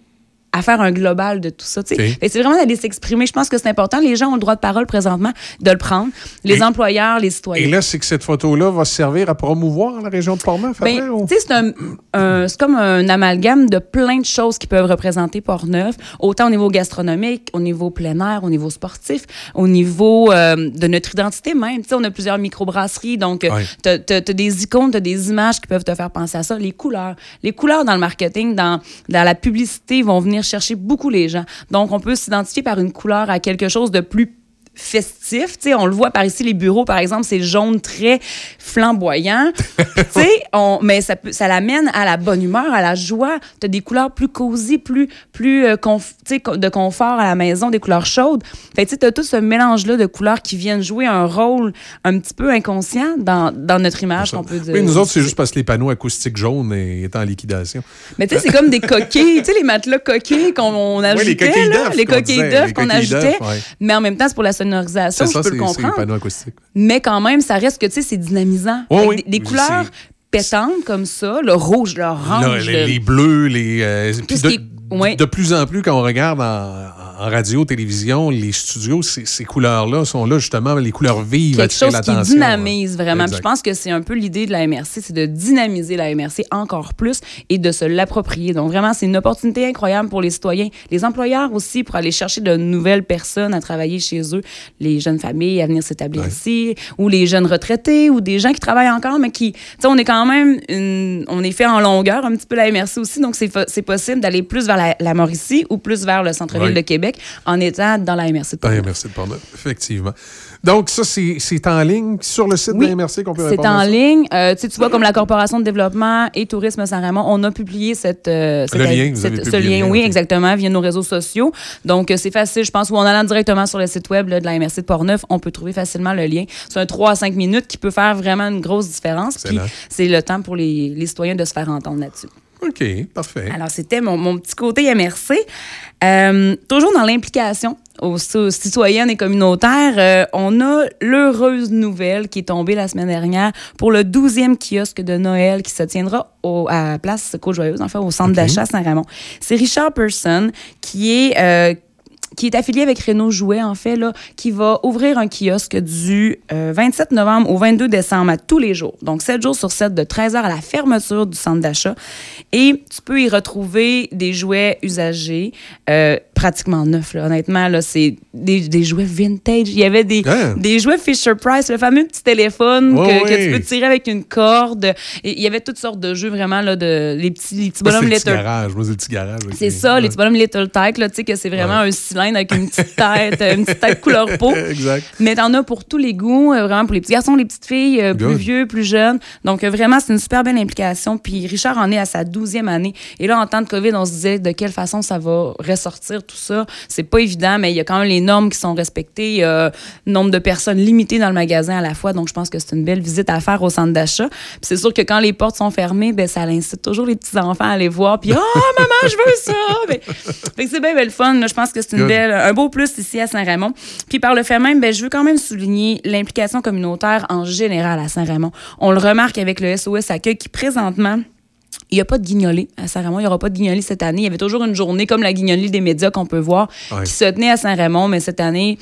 à faire un global de tout ça. tu sais. OK. Fait que C'est vraiment d'aller s'exprimer. Je pense que c'est important. Les gens ont le droit de parole présentement de le prendre. Les Et- employeurs, les citoyens. Et là, c'est que cette photo-là va servir à promouvoir la région de Portneuf? Ben, ou- c'est un- un- comme un amalgame de plein de choses qui peuvent représenter Portneuf, autant au niveau gastronomique, au niveau plein air, au niveau sportif, au niveau euh, de notre identité même. Tu sais, on a plusieurs microbrasseries, donc tu as, des icônes, tu as des images qui peuvent te faire penser à ça. Les couleurs. Les couleurs dans le marketing, dans, dans la publicité, vont venir chercher beaucoup les gens. Donc, on peut s'identifier par une couleur à quelque chose de plus festif. On le voit par ici, les bureaux, par exemple, c'est jaune très flamboyant. On- mais ça, peut- ça l'amène à la bonne humeur, à la joie. Tu as des couleurs plus cosy, plus, plus euh, conf- de confort à la maison, des couleurs chaudes. Fait tu as tout ce mélange-là de couleurs qui viennent jouer un rôle un petit peu inconscient dans, dans notre image, qu'on peut dire. Oui, nous autres, c'est juste parce que les panneaux acoustiques jaunes étaient en liquidation. Mais tu sais, c'est comme des coquilles, tu sais, les matelas coquilles qu'on ajoutait. les coquilles là, d'œufs Les coquilles d'œufs qu'on ajoutait. ouais. Mais en même temps, c'est pour la sonorisation, C'est je ça, peux c'est le c'est comprendre. panneaux acoustiques. Mais quand même, ça reste que, tu sais, c'est dynamisant. Avec oui. Des, des couleurs c'est- pétantes comme ça, le rouge, le Là, orange. les, le- les bleus, les. euh, puis ce de, de plus en plus, quand on regarde en, en radio, télévision, les studios, ces, ces couleurs-là sont là, justement, les couleurs vives quelque attirer chose qui l'attention. dynamise vraiment. Je pense que c'est un peu l'idée de la MRC, c'est de dynamiser la MRC encore plus et de se l'approprier. Donc vraiment, c'est une opportunité incroyable pour les citoyens, les employeurs aussi pour aller chercher de nouvelles personnes à travailler chez eux, les jeunes familles à venir s'établir ici, ou les jeunes retraités, ou des gens qui travaillent encore, mais qui, tu sais, on est quand même, une- on est fait en longueur un petit peu la MRC aussi, donc c'est possible d'aller plus vers la, la Mauricie ou plus vers le centre-ville Oui. de Québec en étant dans la MRC de Portneuf. merci de Portneuf, effectivement. Donc, ça, c'est en ligne sur le site Oui, de la MRC qu'on peut C'est en ça? ligne. Euh, tu sais, tu vois, comme la Corporation de développement et Tourisme Saint-Raymond, on a publié cette, euh, cette- Le lien, cette- ce publié le lien, lien, oui, exactement, via nos réseaux sociaux. Donc, euh, c'est facile, je pense, ou en allant directement sur le site web là, de la MRC de Portneuf, on peut trouver facilement le lien. C'est un 3 à 5 minutes qui peut faire vraiment une grosse différence. C'est le temps pour les, les citoyens de se faire entendre là-dessus. OK, parfait. Alors, c'était mon, mon petit côté MRC. Euh, toujours dans l'implication aux, aux citoyennes et communautaires, euh, on a l'heureuse nouvelle qui est tombée la semaine dernière pour le 12e kiosque de Noël qui se tiendra au, à Place Côte-Joyeuse, enfin au centre OK. d'achat Saint-Raymond. C'est Richard Person qui est... euh, qui est affilié avec Renault Jouet, en fait, là, qui va ouvrir un kiosque du euh, 27 novembre au 22 décembre à tous les jours. Donc, 7 jours sur 7, de 13h à la fermeture du centre d'achat. Et tu peux y retrouver des jouets usagés, euh, pratiquement neufs, là. honnêtement. Là, c'est des, des jouets vintage. Il y avait des, Hein? des jouets Fisher-Price, le fameux petit téléphone Ouais, que, que ouais. tu peux tirer avec une corde. Et il y avait toutes sortes de jeux, vraiment, là, de, les petits, les petits Moi, c'est bonhommes le petit Little garage. Moi, c'est le petit garage. c'est ça, les petits bonhommes Little Tech, là, tu sais, que c'est vraiment un vilaine avec une petite tête, une petite tête couleur peau. exact. Mais t'en as pour tous les goûts, euh, vraiment pour les petits garçons, les petites filles, euh, plus Good. vieux, plus jeunes. Donc euh, vraiment, c'est une super belle implication. Puis Richard en est à sa douzième année. Et là, en temps de COVID, on se disait de quelle façon ça va ressortir tout ça. C'est pas évident, mais il y a quand même les normes qui sont respectées. Il y a nombre de personnes limitées dans le magasin à la fois. Donc je pense que c'est une belle visite à faire au centre d'achat. Puis c'est sûr que quand les portes sont fermées, ben ça incite toujours les petits enfants à aller voir. Puis oh maman, je veux ça. Mais- fait que c'est bien, bien le fun. là. Je pense que c'est une Good. Belle, un beau plus ici à Saint-Raymond. Puis par le fait même, ben, je veux quand même souligner l'implication communautaire en général à Saint-Raymond. On le remarque avec le SOS Accueil qui présentement il n'y a pas de guignolée à Saint-Raymond. Il n'y aura pas de guignolée cette année. Il y avait toujours une journée comme la guignolée des médias qu'on peut voir Ouais. qui se tenait à Saint-Raymond, mais cette année,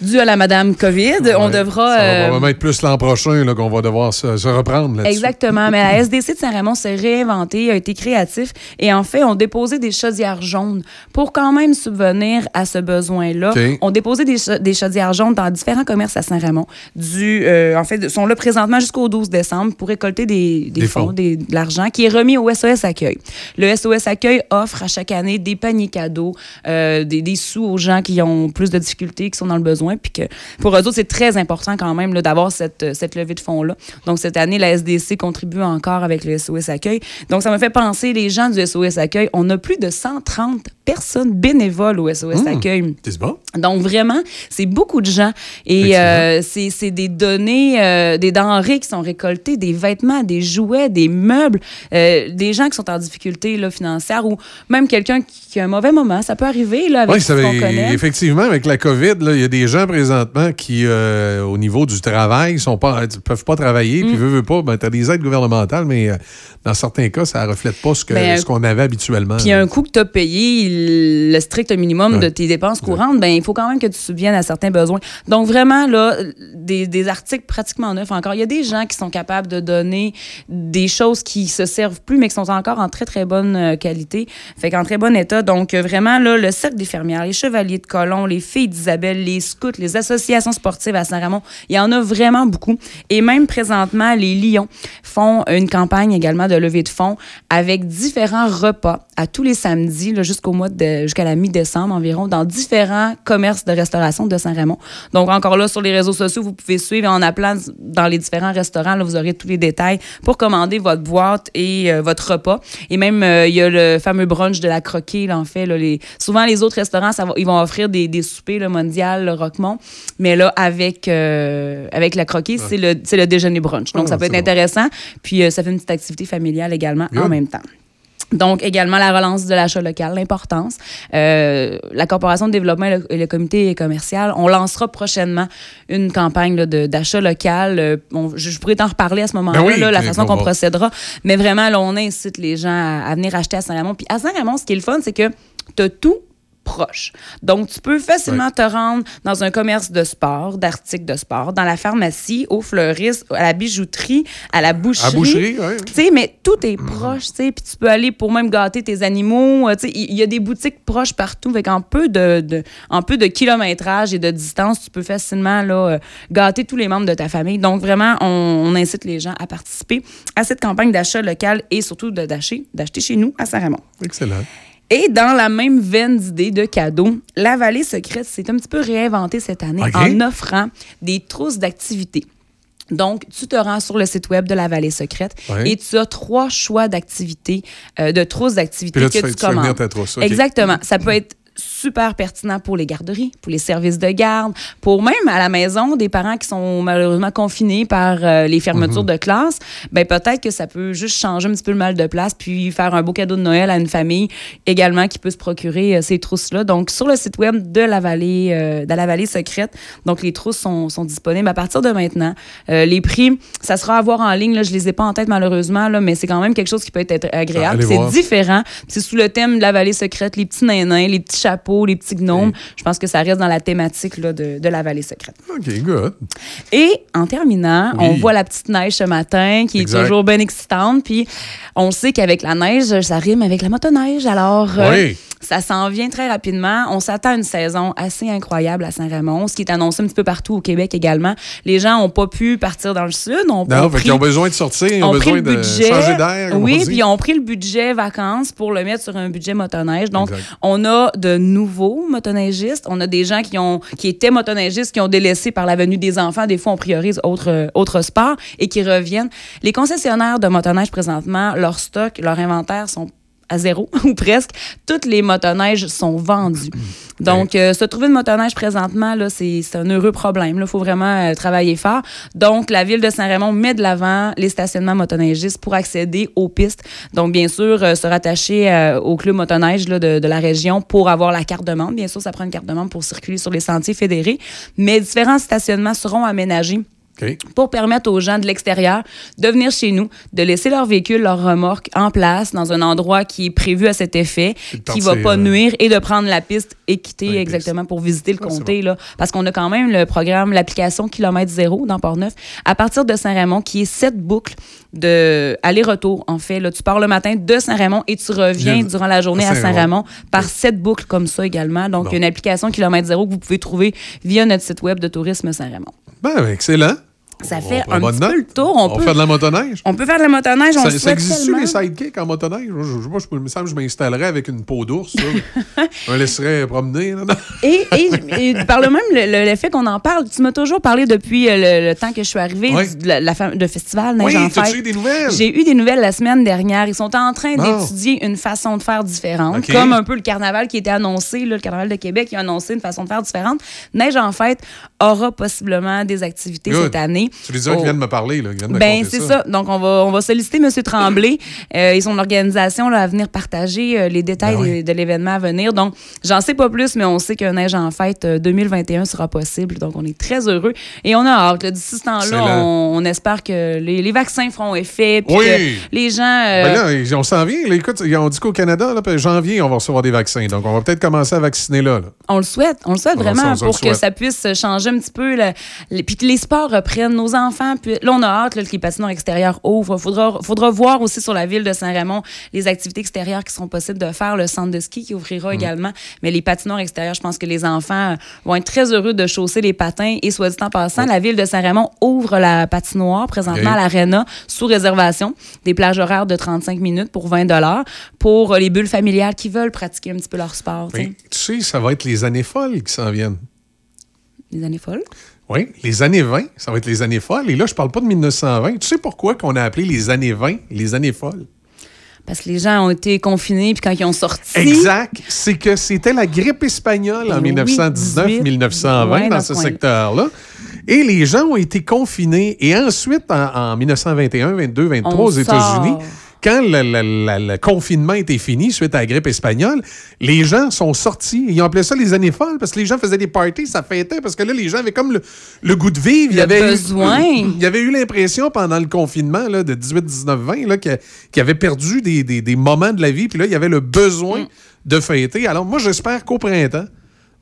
dû à la Madame COVID, on Ouais. devra... Ça va euh, probablement être plus l'an prochain là, qu'on va devoir se, se reprendre là-dessus. Exactement. Mais la SDC de Saint-Raymond s'est réinventée, a été créatif et en fait, ont déposé des chaudières jaunes pour quand même subvenir à ce besoin-là. On déposé des, cha- des chaudières jaunes dans différents commerces à Saint-Raymond. Du, euh, en fait, sont là présentement jusqu'au 12 décembre pour récolter des, des Des fonds, de l'argent qui est remis au SOS Accueil. Le SOS Accueil offre à chaque année des paniers cadeaux, euh, des, des sous aux gens qui ont plus de difficultés, qui sont dans le besoin. Puis que pour eux autres, c'est très important quand même là, d'avoir cette, cette levée de fonds-là. Donc cette année, la SDC contribue encore avec le SOS Accueil. Donc ça me fait penser, les gens du SOS Accueil, on a plus de 130 personnes bénévoles au SOS Mmh. Accueil. C'est bon? Donc vraiment, c'est beaucoup de gens et euh, c'est c'est des données, euh, des denrées qui sont récoltées, des vêtements, des jouets, des meubles, euh, des gens qui sont en difficulté là, financière ou même quelqu'un qui, qui a un mauvais moment. Ça peut arriver là, avec ce ça, qu'on connaît. effectivement, avec la COVID, il y a des gens présentement qui, euh, au niveau du travail, sont pas, ne peuvent pas travailler, Mm. puis veut, veut pas, ben, tu as des aides gouvernementales, mais euh, dans certains cas, ça ne reflète pas ce Ben, qu'on avait habituellement. Puis un coût que tu as payé, il- le strict minimum de Ouais. tes dépenses courantes, ben il faut quand même que tu subviennes à certains besoins. Donc vraiment, là, des, des articles pratiquement neufs encore. Il y a des gens qui sont capables de donner des choses qui se servent plus, mais qui sont encore en très, très bonne euh, qualité. Fait qu'en très bon état. Donc euh, vraiment, là, le cercle des fermières, les chevaliers de colons, les filles d'Isabelle, les scouts, les associations sportives à Saint-Ramon, il y en a vraiment beaucoup. Et même présentement, les Lions font une campagne également de levée de fonds avec différents repas à tous les samedis jusqu'au mois de jusqu'à la mi-décembre environ dans différents commerces de restauration de Saint-Raymond. Donc encore là sur les réseaux sociaux, vous pouvez suivre en appelant dans les différents restaurants, là, vous aurez tous les détails pour commander votre boîte et euh, votre repas. Et même euh, il y a le fameux brunch de la croquée en fait là, les souvent les autres restaurants ils vont offrir des, des soupers le mondial, Mais là avec euh, avec la croquée, c'est le le déjeuner brunch. Donc Ah, ça peut être bon. intéressant, puis euh, ça fait une petite activité familiale également en même temps. Donc, également la relance de l'achat local, l'importance. Euh, la Corporation de développement et le, et le comité commercial, on lancera prochainement une campagne d'achat local. Euh, on- je, je pourrais t'en reparler à ce moment-là, Ben oui, la façon on qu'on procédera. Mais vraiment, là, on incite les gens à, à venir acheter à Saint-Raymond. Puis à Saint-Raymond, ce qui est le fun, c'est que tu as tout proche. Donc, tu peux facilement te rendre dans un commerce de sport, d'articles de sport, dans la pharmacie, au fleuriste, à la bijouterie, à la boucherie. À la boucherie, ouais. Tu sais, mais tout est proche, tu sais, puis tu peux aller pour même gâter tes animaux. euh, Tu sais, il y a des boutiques proches partout. Fait qu'en peu de, de- en peu de kilométrage et de distance, tu peux facilement là, euh, gâter tous les membres de ta famille. Donc, vraiment, on, on incite les gens à participer à cette campagne d'achat local et surtout d'acheter d'acheter chez nous à Saint-Raymond. Excellent. Et dans la même veine d'idées de cadeaux, la Vallée Secrète s'est un petit peu réinventée cette année en offrant des trousses d'activités. Donc, tu te rends sur le site web de la Vallée Secrète et tu as trois choix d'activités, euh, de trousses d'activités que tu tu, commandes. ta trousse, OK. Exactement. Ça peut être super pertinent pour les garderies, pour les services de garde, pour même à la maison des parents qui sont malheureusement confinés par euh, les fermetures Mhm. de classe. Ben peut-être que ça peut juste changer un petit peu le mal de place puis faire un beau cadeau de Noël à une famille également qui peut se procurer euh, ces trousses là. Donc sur le site web de la vallée euh, de la vallée secrète, donc les trousses sont, sont disponibles à partir de maintenant. Les prix, ça sera à voir en ligne là, je les ai pas en tête malheureusement là, mais c'est quand même quelque chose qui peut être agréable. C'est différent. C'est sous le thème de la vallée secrète, les petits nains, les petits chapeaux, les petits gnomes. Je pense que ça reste dans la thématique là, de, de la vallée secrète. OK, good. Et en terminant, Oui. on voit la petite neige ce matin qui Exact. est toujours bien excitante. Puis on sait qu'avec la neige, ça rime avec la motoneige. Alors, euh, ça s'en vient très rapidement. On s'attend à une saison assez incroyable à Saint-Raymond, ce qui est annoncé un petit peu partout au Québec également. Les gens n'ont pas pu partir dans le sud. Ont, Non, ont pris- qu'ils ont besoin de sortir, ils ont, ont besoin de changer d'air. Oui, puis ils ont pris le budget vacances pour le mettre sur un budget motoneige. Donc, Exact. on a de nouveaux motoneigistes. On a des gens qui, ont, qui étaient motoneigistes, qui ont délaissé par la venue des enfants. Des fois, on priorise autres autres sports et qui reviennent. Les concessionnaires de motoneige, présentement, leur stock, leur inventaire sont à zéro ou presque. Toutes les motoneiges sont vendues. Donc, euh, se trouver une motoneige présentement, là, c'est un heureux problème. Il faut vraiment euh, travailler fort. Donc, la ville de Saint-Raymond met de l'avant les stationnements motoneigistes pour accéder aux pistes. Donc, bien sûr, euh, se rattacher au club motoneige de, de la région pour avoir la carte de membre. Bien sûr, ça prend une carte de membre pour circuler sur les sentiers fédérés. Mais différents stationnements seront aménagés pour permettre aux gens de l'extérieur de venir chez nous, de laisser leur véhicule, leur remorque en place dans un endroit qui est prévu à cet effet, qui va partir, pas euh, nuire et de prendre la piste et quitter exactement pour visiter le comté. là. Parce qu'on a quand même le programme, l'application Kilomètre Zéro dans Port-Neuf, à partir de Saint-Raymond, qui est sept boucles de aller-retour, en fait. Là, tu pars le matin de Saint-Raymond et tu reviens Bien. durant la journée À Saint-Raymond. Par sept boucles comme ça également. Donc, Bon. une application Kilomètre Zéro que vous pouvez trouver via notre site web de tourisme Saint-Raymond. Ben, excellent. Ça fait un petit peu le tour. On, On peut fait de la motoneige. On peut faire de la motoneige. On Ça, le ça existe-tu les sidekicks en motoneige? Je, je, moi, je, il me semble que je m'installerais avec une peau d'ours. là. je me laisserais promener. Et, et, et par le même, le- le- l'effet qu'on en parle, tu m'as toujours parlé depuis euh, le, le temps que je suis arrivée Oui. du- de la, la fam- de festival Neige Oui, en t'as-tu fête. eu des nouvelles? J'ai eu des nouvelles la semaine dernière. Ils sont en train d'étudier une façon de faire différente, comme un peu le carnaval qui était annoncé, là, le carnaval de Québec qui a annoncé une façon de faire différente. Neige en fête aura possiblement des activités Good. cette année. Tu les diras Oh. qui viennent me parler. Là, qui viennent me Ben, c'est ça. Donc, on va, on va solliciter M. Tremblay euh, et son organisation là, à venir partager euh, les détails Ben oui. de l'événement à venir. Donc, j'en sais pas plus, mais on sait que Neige en fête euh, 2021 sera possible. Donc, on est très heureux. Et on a hâte. D'ici ce temps-là, on, on espère que les, les vaccins feront effet. puis Oui. que les gens. euh, Ben là, on s'en vient. là. écoute, ont dit qu'au Canada, là, janvier, on va recevoir des vaccins. Donc, on va peut-être commencer à vacciner là. là. On le souhaite, on le souhaite On- vraiment on- on pour que souhaite. ça puisse changer un petit peu, puis que les sports reprennent, nos enfants. Puis là, on a hâte là, que les patinoires extérieures ouvrent. Il faudra, faudra voir aussi sur la ville de Saint-Raymond les activités extérieures qui sont possibles de faire, le centre de ski qui Mm. ouvrira également. Mais les patinoires extérieures, je pense que les enfants vont être très heureux de chausser les patins. Et soit dit en passant, la ville de Saint-Raymond ouvre la patinoire présentement à l'Arena sous réservation, des plages horaires de 35 minutes pour 20 pour les bulles familiales qui veulent pratiquer un petit peu leur sport. Mais tu sais, ça va être les années folles qui s'en viennent. Les années folles? Oui, les années 20, ça va être les années folles. Et là, je parle pas de 1920. Tu sais pourquoi qu'on a appelé les années 20 les années folles? Parce que les gens ont été confinés, puis quand ils ont sorti. Exact. C'est que c'était la grippe espagnole en Eh oui, 1919-1920 ouais, dans, ce secteur-là. Et les gens ont été confinés. Et ensuite, en, en 1921, 22, 23 On aux États-Unis. Quand le, le- le- le confinement était fini suite à la grippe espagnole, les gens sont sortis. Ils ont appelé ça les années folles parce que les gens faisaient des parties, ça fêtait parce que là, les gens avaient comme le, goût de vivre. Il avait eu- besoin. il y avait eu l'impression pendant le confinement là, de 18, 19, 20 là, que- qu'ils avaient perdu des, des- des moments de la vie. Puis là, il y avait le besoin de fêter. Alors, moi, j'espère qu'au printemps,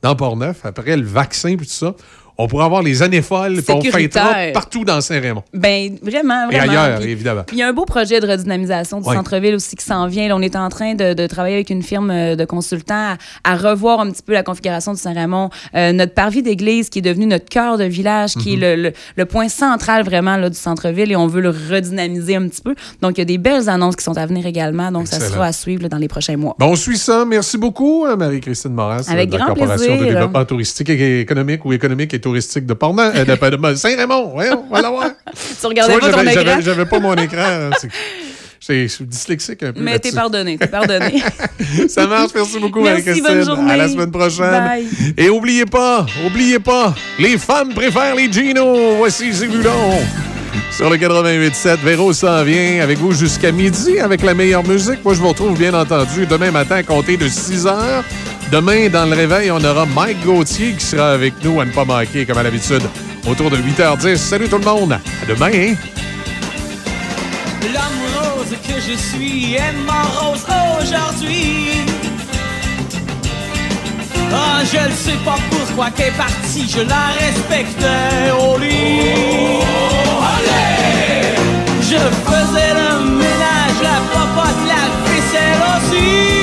dans Port-Neuf, après le vaccin et tout ça, on pourra avoir les années folles, puis on fêtera partout dans Saint-Raymond. Ben, vraiment, Et vraiment. ailleurs, Puis- évidemment. Il y a un beau projet de redynamisation du Oui. centre-ville aussi qui s'en vient. Là, on est en train de, de travailler avec une firme euh, de consultants à, à revoir un petit peu la configuration de Saint-Raymond. Euh, notre parvis d'église qui est devenu notre cœur de village, qui Mhm. est le, le- le point central vraiment là, du centre-ville et on veut le redynamiser un petit peu. Donc, il y a des belles annonces qui sont à venir également. Donc, ça sera à suivre là, dans les prochains mois. Bon, on suit ça. Merci beaucoup, euh, Marie-Christine Moras, Avec de la grand Corporation de plaisir. développement touristique et économique ou économique et touristique de Portneuf, euh, de, Saint-Raymond. Voyons, on va la voir. Tu regardais Tu vois, pas ton j'avais- écran? j'avais- J'avais pas mon écran. Je suis dyslexique un peu. Mais t'es pardonné, t'es pardonné. Ça marche. Merci beaucoup, Merci, Marie-Christine. bonne journée. À la semaine prochaine. Bye. Et oubliez pas, oubliez pas, les femmes préfèrent les Gino. Voici Zébulon. Sur le 88.7, Véro s'en vient avec vous jusqu'à midi avec la meilleure musique. Moi, je vous retrouve bien entendu demain matin à compter de 6 heures. Demain, dans le réveil, on aura Mike Gauthier qui sera avec nous à ne pas manquer, comme à l'habitude, autour de 8h10. Salut tout le monde. À demain. hein? L'homme rose que je suis est mort rose aujourd'hui. Ah, je ne sais pas pourquoi qu'elle est partie, je la respectais au lit. allez! Je faisais le ménage, la popote, la vaisselle aussi.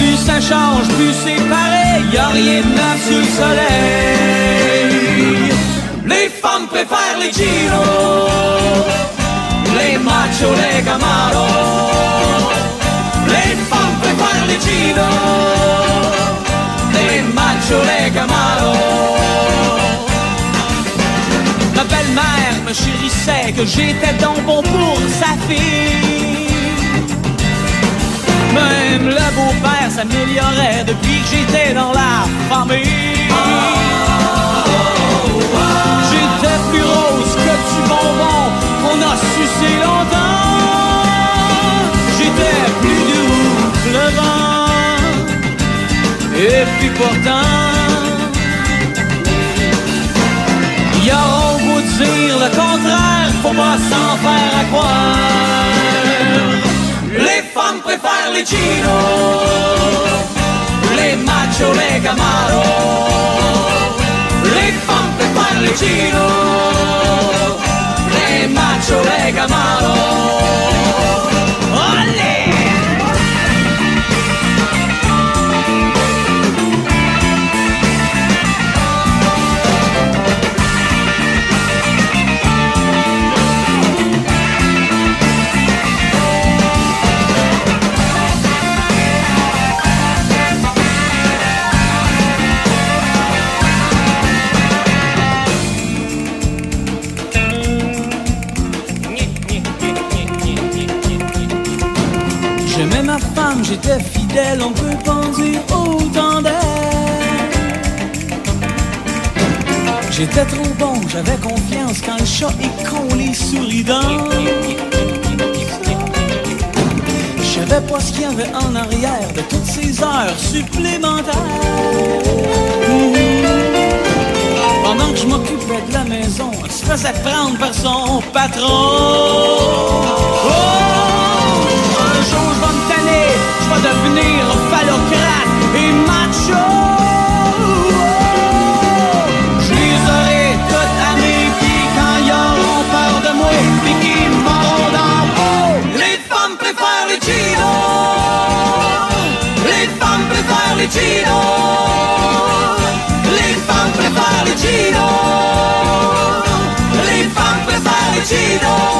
Plus ça change, plus c'est pareil, y a rien de neuf sur le soleil. Les femmes préfèrent les Gino, les machos, les Camaro. Les femmes préfèrent les Gino, les machos, les Camaro. Ma belle-mère me chérissait que j'étais donc bon pour sa fille. Même le beau-père s'améliorait depuis que j'étais dans la famille. J'étais plus rose que du bonbon qu'on a sucé longtemps. J'étais plus doux que le vent. Et puis pourtant, y aura beau dire le contraire, faut pas s'en faire à croire. Les femmes préfèrent les Gino, les machos, les Camaro. Les femmes préfèrent les Gino, les machos, les Camaro. Allez! On peut dire autant d'elle. J'étais trop bon, j'avais confiance quand le chat est con, les souris. Je savais pas ce qu'il y avait en arrière de toutes ces heures supplémentaires. Pendant que je m'occupais de la maison, elle se faisait prendre par son patron. Oh! Un jour, je vais me tanner, devenir phallocrate et macho. Je les aurai toutes à mes peur de moi et qu'ils m'auront dans peau. Les femmes préfèrent les Gino. Les femmes préfèrent les Gino. Les femmes préfèrent les Gino. Les femmes préfèrent.